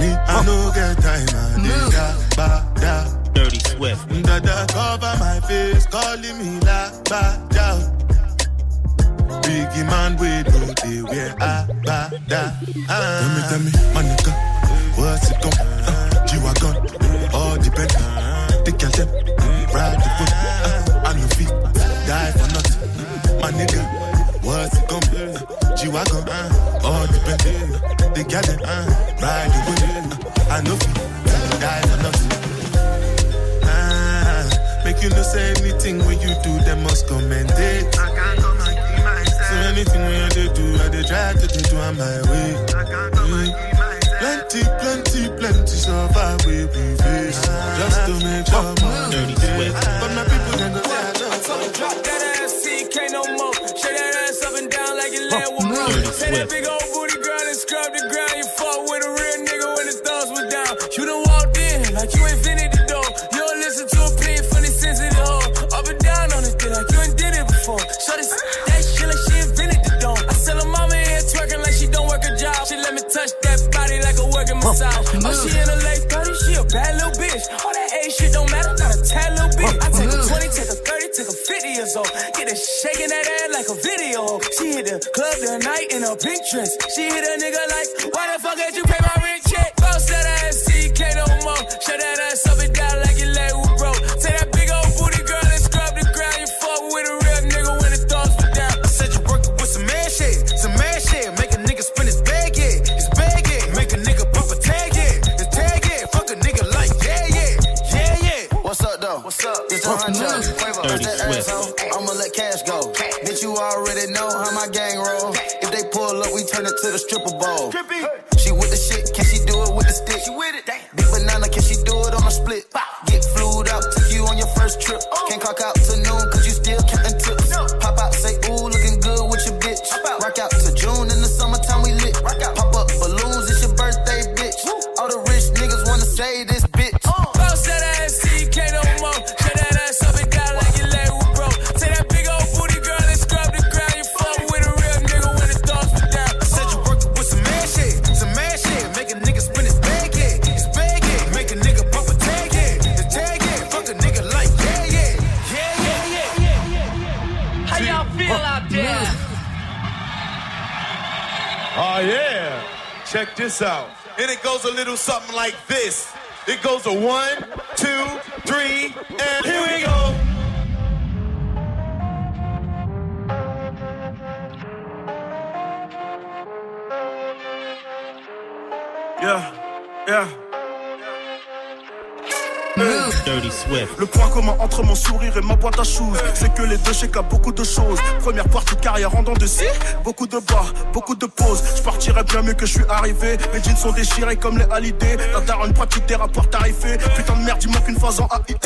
Me, I no get time, I dey jabata. Dirty Swift. Dada cover my face, calling me la bada. Biggie man, we do they wear abada. Ah. Tell me, tell me, my nigga, what's it come? Anything when you do, them must commend it. I can't come and keep myself. So anything when you dey do, I dey try to dey do on my way. Mm. Plenty, plenty, plenty survive we we face. Just to make sure money dey. But my people can go say I don't Drop that ass, CK no more. Shake that ass up and down like your land will grow. Say that big old booty girl and scrub the ground. South. Oh, she in her late 30s, she a bad little bitch. All that A shit don't matter, not a tad little bitch. I take a 20, take a 30, take a 50 years old. Get it shaking that ass like a video. She hit the club tonight in a pink dress. She hit a nigga like, why the fuck did you pay my like this. It goes a one, two, three, and here we go. Le point commun entre mon sourire et ma boîte à choses, c'est que les deux chèques à beaucoup de choses. Première partie carrière en dents de scie, beaucoup de bas, beaucoup de pauses. Je partirais bien mieux que je suis arrivé. Mes jeans sont déchirés comme les halidés. La daronne pratique des rapports tarifés. Putain de merde, il manque une phase en AIT.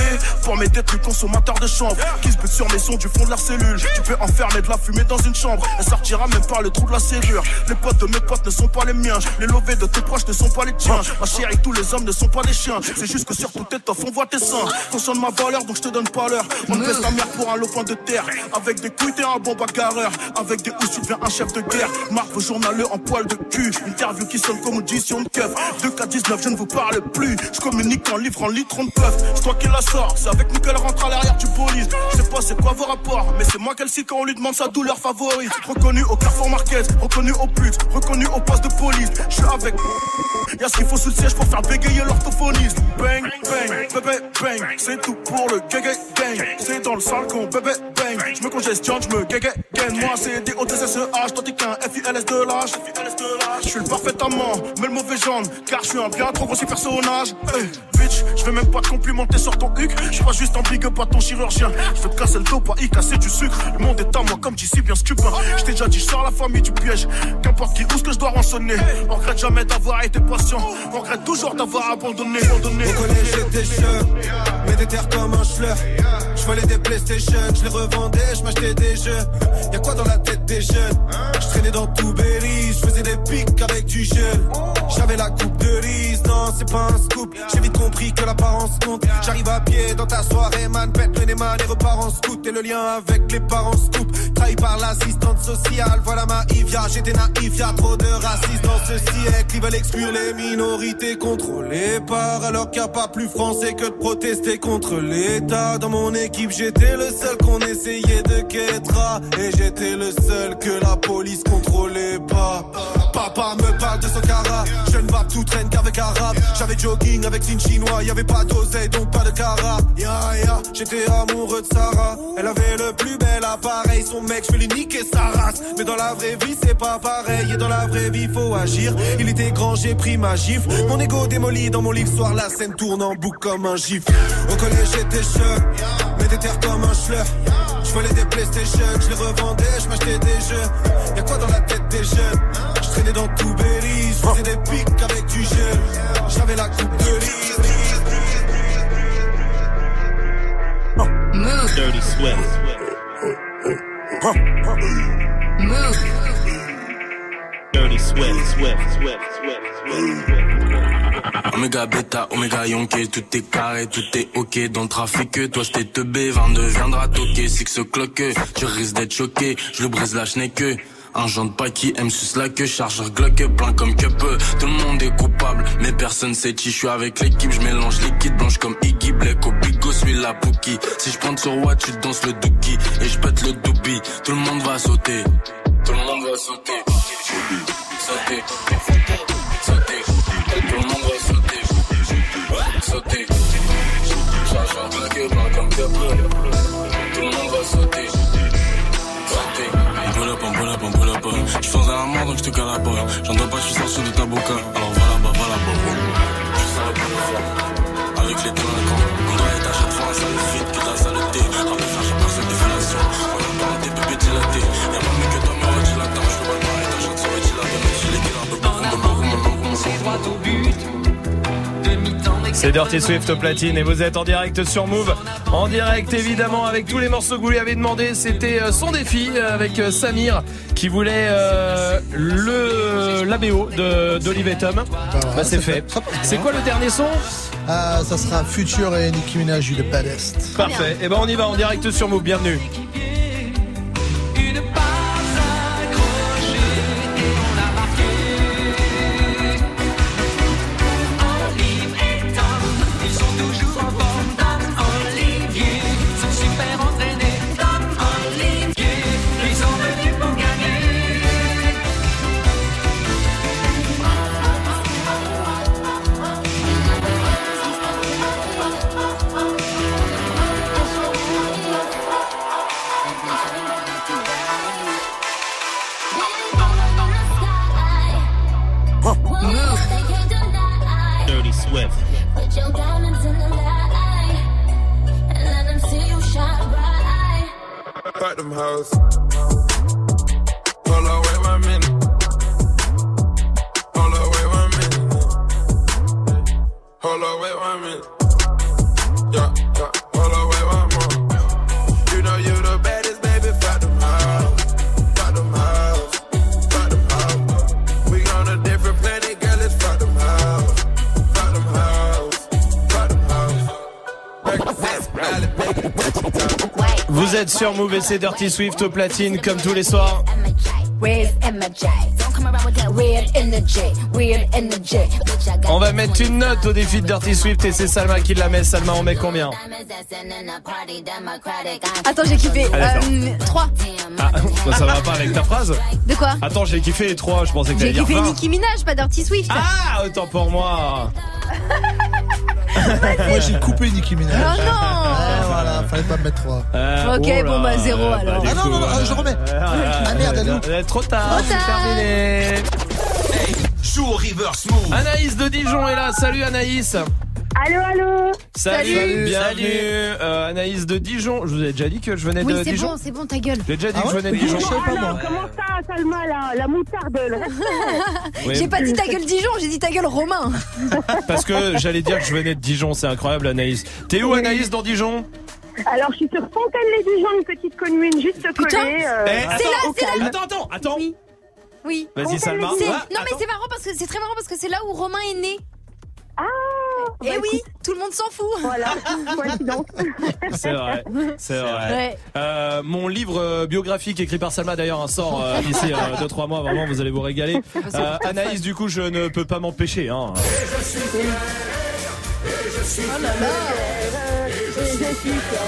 Mes têtes, le consommateur de chambre qui se bute sur mes sons du fond de leur cellule. Tu peux enfermer de la fumée dans une chambre. Elle sortira même par le trou de la serrure. Les potes de mes potes ne sont pas les miens. Les lovés de tes proches ne sont pas les tiens. Ma chérie, tous les hommes ne sont pas des chiens. C'est juste que sur toute étoffe, on voit tes seins. Conscient de ma valeur, donc je te donne pas l'heure. On te baisse ta mère pour un lopin de terre. Avec des couilles, t'es un bon bagarreur. Avec des housses, tu deviens un chef de guerre. Marque vos journaleux en poil de cul. Interview qui sonne comme audition de keuf. 2K19, je ne vous parle plus. Je communique en livre en litre de peuf. C'est toi qui la sors, c'est avec nous qu'elle rentre à l'arrière du police. Je sais pas c'est quoi vos rapports, mais c'est moi qu'elle cite quand on lui demande sa douleur favorite. Reconnu au Carrefour Marquez, reconnu au pute, reconnu au poste de police. Je suis avec. Y'a ce qu'il faut sous le siège pour faire bégayer l'orthophoniste. Bang, bang, bébé, bang. C'est tout pour le gégé gang. C'est dans le sale con, bébé, bang. Je me congestionne, je me gégé gang. Moi, c'est des toi t'es qu'un F-I-L-S de l'âge. Je suis le parfait amant, mais le mauvais genre. Car je suis un bien trop grossier personnage. Hey, bitch, je vais même pas te complimenter sur ton huc. Je suis pas juste un big à ton chirurgien. Je te casser le dos, pas y casser du sucre. Le monde est à moi, comme d'ici bien stupin. Je t'ai déjà dit, je sors la famille du piège. Qu'importe qui, où ce que je dois rançonner? On regrette jamais d'avoir été patient. On regrette toujours d'avoir abandonné. abandonné. J'étais jeune, mais des terres comme un schleur. Je volais des PlayStation, je les revendais, je m'achetais des jeux. Y'a quoi dans la tête des jeunes? Je traînais dans tout Berry, je faisais des pics avec du gel. J'avais la coupe de riz, non c'est pas un scoop. J'ai vite compris que l'apparence compte. J'arrive à pied dans ta soirée, man, pète le nez, man, et repars en scout. Et le lien avec les parents scoop. Trahi par l'assistante sociale, voilà ma Ivia. J'étais naïf, y'a trop de racisme dans ce siècle. Ils veulent exclure les minorités contrôlées par alors qu'il a pas plus français que de contre l'État. Dans mon équipe, j'étais le seul qu'on essayait de quêtra. Et j'étais le seul que la police contrôlait pas. Papa me parle de son cara. Je ne va tout traîne qu'avec arabe. J'avais jogging avec une chinois. Y avait pas d'oseille, donc pas de cara. Ya ya, j'étais amoureux de Sarah. Elle avait le plus bel appareil. Son mec, je vais lui niquer sa race. Mais dans la vraie vie, c'est pas pareil. Et dans la vraie vie, faut agir. Il était grand, j'ai pris ma gifle. Mon ego démoli dans mon livre soir. La scène tourne en boucle comme un gif. Au collège, j'étais jeune. Mais des terres comme un schleur. Je volais des PlayStation, je les revendais, je m'achetais des jeux. Y'a quoi dans la tête des jeunes? Je traînais dans tout Berry, je faisais des pics avec du gel. J'avais la coupe de riz. Dirty Swift. Dirty Swift, Swift, Swift, Swift, Swift. Omega bêta, Omega yonké, tout est carré, tout est ok dans le trafic. Toi j'étais teubé, 22 viendra toquer, six cloque, tu risques d'être choqué, je le brise la que Un genre de pas qui aime sus la queue, chargeur Glock plein comme que peu. Tout le monde est coupable, mais personne sait qui je suis avec l'équipe. Je mélange liquide blanche comme Iggy Black au bigo, suis la Pookie. Si je prends sur what, tu danses le dookie et je pète le doobie. Tout le monde va sauter, tout le monde va sauter, sauter. Je faisais un mort donc je te cale pas. J'en dois pas, je suis sorti de ta boca. Alors va là-bas, va là-bas. Je suis la bonne Avec les délinquants. On doit être à chaque fois un sale vide que ta saleté. Rappel faire chaque personne défilation. On aime pas tes bébés dilatés. Y'a pas mieux que toi, mais dilatant. Je fais pas le pareil, ta chante serait dilatée. Même si les killers peuvent pas C'est droit au but. C'est Dirty Swift au platine et vous êtes en direct sur Move. En direct évidemment avec tous les morceaux que vous lui avez demandé. C'était euh, son défi euh, avec euh, Samir qui voulait euh, le la BO de d'Olive et Tom. Bah, c'est fait. C'est quoi le dernier son? Ah, ça sera Future et Nicki Minaj, the Baddest. Parfait. Et ben on y va en direct sur Move. Bienvenue. Back them Vous êtes sur Move et c'est Dirty Swift au platine comme tous les soirs. On va mettre une note au défi de Dirty Swift et c'est Salma qui la met. Salma, on met combien Attends, j'ai kiffé. Ah, d'accord. Euh, 3. Ah, ça va pas avec ta phrase De quoi Attends, j'ai kiffé les trois, je pensais que J'ai t'allais dire kiffé 20. Nicki Minaj, pas Dirty Swift. Ah, autant pour moi. Moi j'ai coupé Nicki Minaj. Oh non Ah, voilà, fallait pas me mettre 3. Euh, Ok, oh bon, bah, zéro, euh, alors. du Ah non, coup, non, non, euh, je remets. Ah, merde, elle euh, Trop tard, c'est terminé. Joue au reverse move. Anaïs de Dijon est là. Salut Anaïs. Allô, allô Salut, Salut. bienvenue. Euh, Anaïs de Dijon. Je vous ai déjà dit que je venais Oui, de c'est Dijon. bon, c'est bon, ta gueule. J'ai déjà dit Ah que je ouais venais de Dijon. je sais pas, moi. Alors, comment ça, Salma, là La moutarde, le respect Oui, J'ai pas dit ta gueule Dijon, j'ai dit ta gueule Romain. Parce que j'allais dire que je venais de Dijon. C'est incroyable, Anaïs. T'es où, Anaïs, dans Dijon? Alors, je suis sur Fontaine-les-Dijon, une petite commune juste collée. euh, Eh, attends, là, au c'est là. Attends, attends, attends. Oui. Oui. Vas-y, Salma. C'est- Ah, non mais attends. c'est marrant parce que c'est très marrant parce que c'est là où Romain est né. Ah Et bah, oui, écoute, tout le monde s'en fout. Voilà, coïncidence. C'est vrai, c'est vrai. Ouais. Euh, mon livre euh, biographique écrit par Salma d'ailleurs un sort euh, d'ici 2-3 mois, vraiment vous allez vous régaler. Euh, Anaïs du coup je ne peux pas m'empêcher. Hein. Oh là là Je suis fière.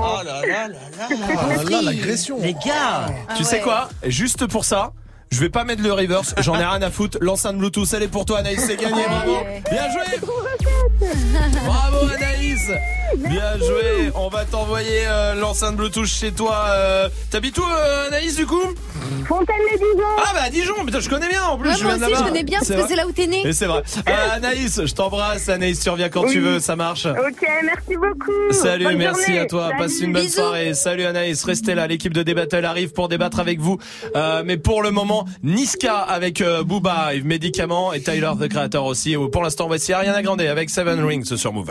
Oh là là là là. Ah là là, l'agression. Les gars. tu sais quoi? Juste pour ça, je vais pas mettre le reverse, j'en ai rien à foutre. L'enceinte Bluetooth elle est pour toi Anaïs, c'est gagné, bravo. Bien joué Bravo Anaïs Bien joué On va t'envoyer euh, l'enceinte Bluetooth chez toi. euh. T'habites où euh, Anaïs du coup? Fontaine-les-Dijon Ah bah Dijon, putain je connais bien en plus. Ouais, je moi viens de aussi je connais bien parce que c'est là où t'es né. Et c'est vrai. Euh, Anaïs, je t'embrasse. Anaïs, tu reviens quand tu veux, ça marche. Ok, merci beaucoup Salut, Bonne merci journée. à toi. Salut. Passe une bonne Bisous. soirée. Salut Anaïs, restez là. L'équipe de Débattle arrive pour débattre avec vous. Euh, mais pour le moment, Niska avec euh, Booba, Yves Médicament et Tyler the Creator aussi. Pour l'instant, voici Ariana Grande avec Seven Rings sur Move.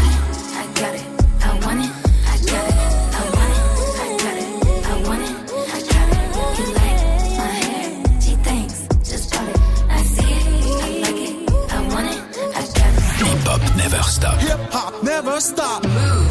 never stop. Move.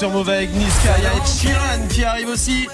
Sur Move avec Niska. Il y a Ed Sheeran qui arrive aussi.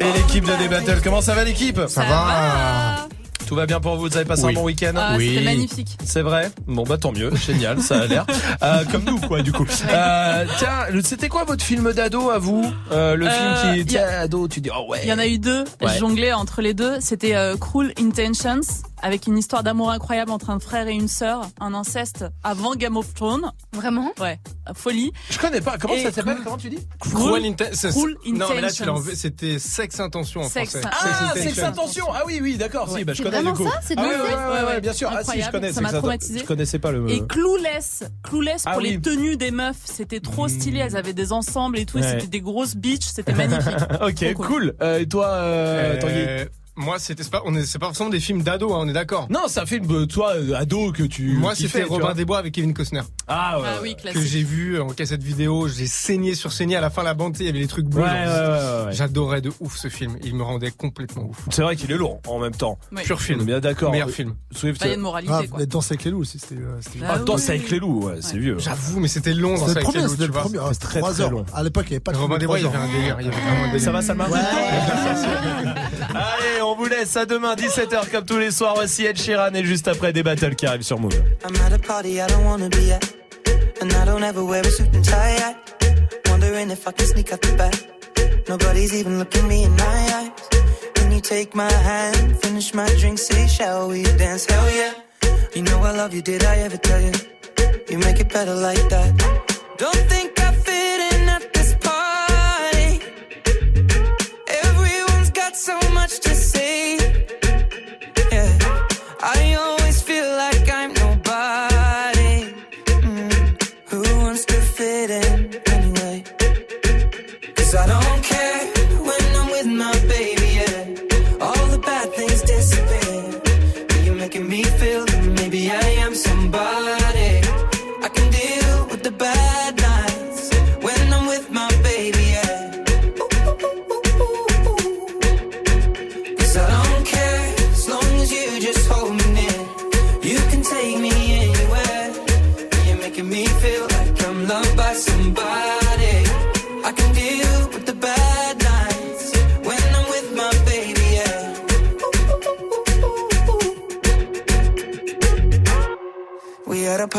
Et l'équipe de D-Battle. Comment ça va l'équipe? Ça va. Tout va bien pour vous? Vous avez passé Oui. un bon week-end? Ah, C'était magnifique. C'est vrai? Bon bah tant mieux, génial, ça a l'air. Euh, comme nous quoi du coup. Euh, tiens, c'était quoi votre film d'ado à vous? Euh, Le Euh, film qui était ado, tu dis oh ouais. Il y en a eu deux. Ouais. Je jonglais entre les deux. C'était euh, Cruel Intentions, avec une histoire d'amour incroyable entre un frère et une sœur, un inceste avant Game of Thrones. Vraiment? Ouais, folie. Je connais pas. Comment Et ça s'appelle Comment tu dis Cruel Inten- c'est- Cruel Non, mais là, tu l'as Intentions. enlevé. C'était Sex Intention en Sex- français. Ah, Sex Sex Intention. Ah oui, oui, d'accord. Si, bah, je C'est connais vraiment du coup. ça C'est ah, de ouais, ouf, ouais, ouais, ouais, ouais, ouais, bien sûr. Ah si, je Incroyable, connais. ça m'a Intention. traumatisé. Je connaissais pas le. Et Clueless, Clueless Ah pour oui. les tenues des meufs, c'était trop stylé. Elles avaient des ensembles et tout, et Ouais. c'était des grosses bitches, c'était magnifique. ok, cool. Euh, et toi, euh, Tanguy? Euh, moi, c'était c'est pas, on est, c'est pas forcément des films d'ado, hein, on est d'accord. Non, c'est un film, euh, toi, euh, ado, que tu. Moi, c'était Robin des Bois avec Kevin Costner. Ah ouais. Ah oui, Que j'ai vu en cassette vidéo, j'ai saigné sur saigné à la fin la bande, il y avait les trucs bleus. Ouais, genre, ouais, ouais, ouais. J'adorais de ouf ce film, il me rendait complètement ouf. C'est vrai qu'il est lourd en même temps. Oui. Pur film. On est bien d'accord. Meilleur film. Swift. Bah, il y a une moralité, Ah, quoi. Danse avec les loups aussi, c'était. euh, Bah Ah. Danse avec les loups, ouais, c'est vieux. J'avoue, mais c'était long dans C'était ça le avec les premier, loups, c'était tu le vois. premier. C'était très, 3 très heures. long. À l'époque, il n'y avait pas de Robin de des Bois, il y avait un délire. Ça va, Salma Ouais. Allez, on vous laisse à demain 17h comme tous les soirs. Voici Ed Sheeran et juste après des battles qui arrivent sur Move. I'm at a party I don't wanna be at. And I don't ever wear a suit and tie. I wondering if I can sneak out the back. Nobody's even looking me in my eyes. Can you take my hand, finish my drink, say, shall we dance? Hell yeah. You know I love you, did I ever tell you? You make it better like that. Don't think I fit in at this party. Everyone's got so much to say. Yeah. I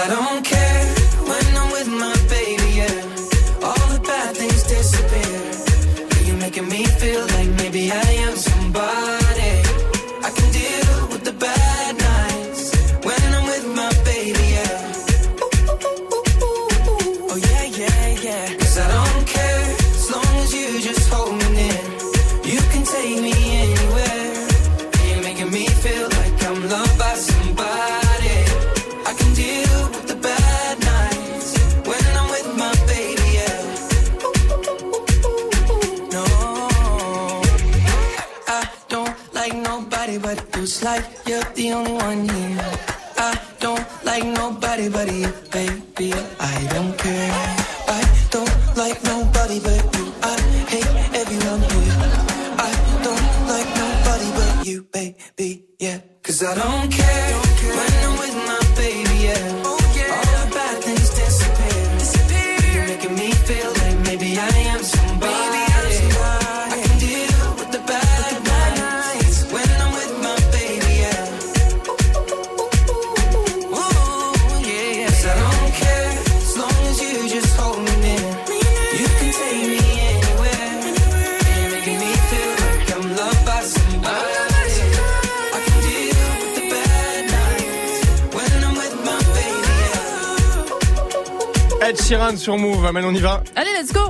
I don't care. the only one here. I don't like nobody but you, baby. I don't care. I don't like nobody but you. I hate everyone here. I don't like nobody but you, baby. Yeah, cause I don't care. Don't care. Sheeran sur Move. Amel, on y va. Allez, let's go.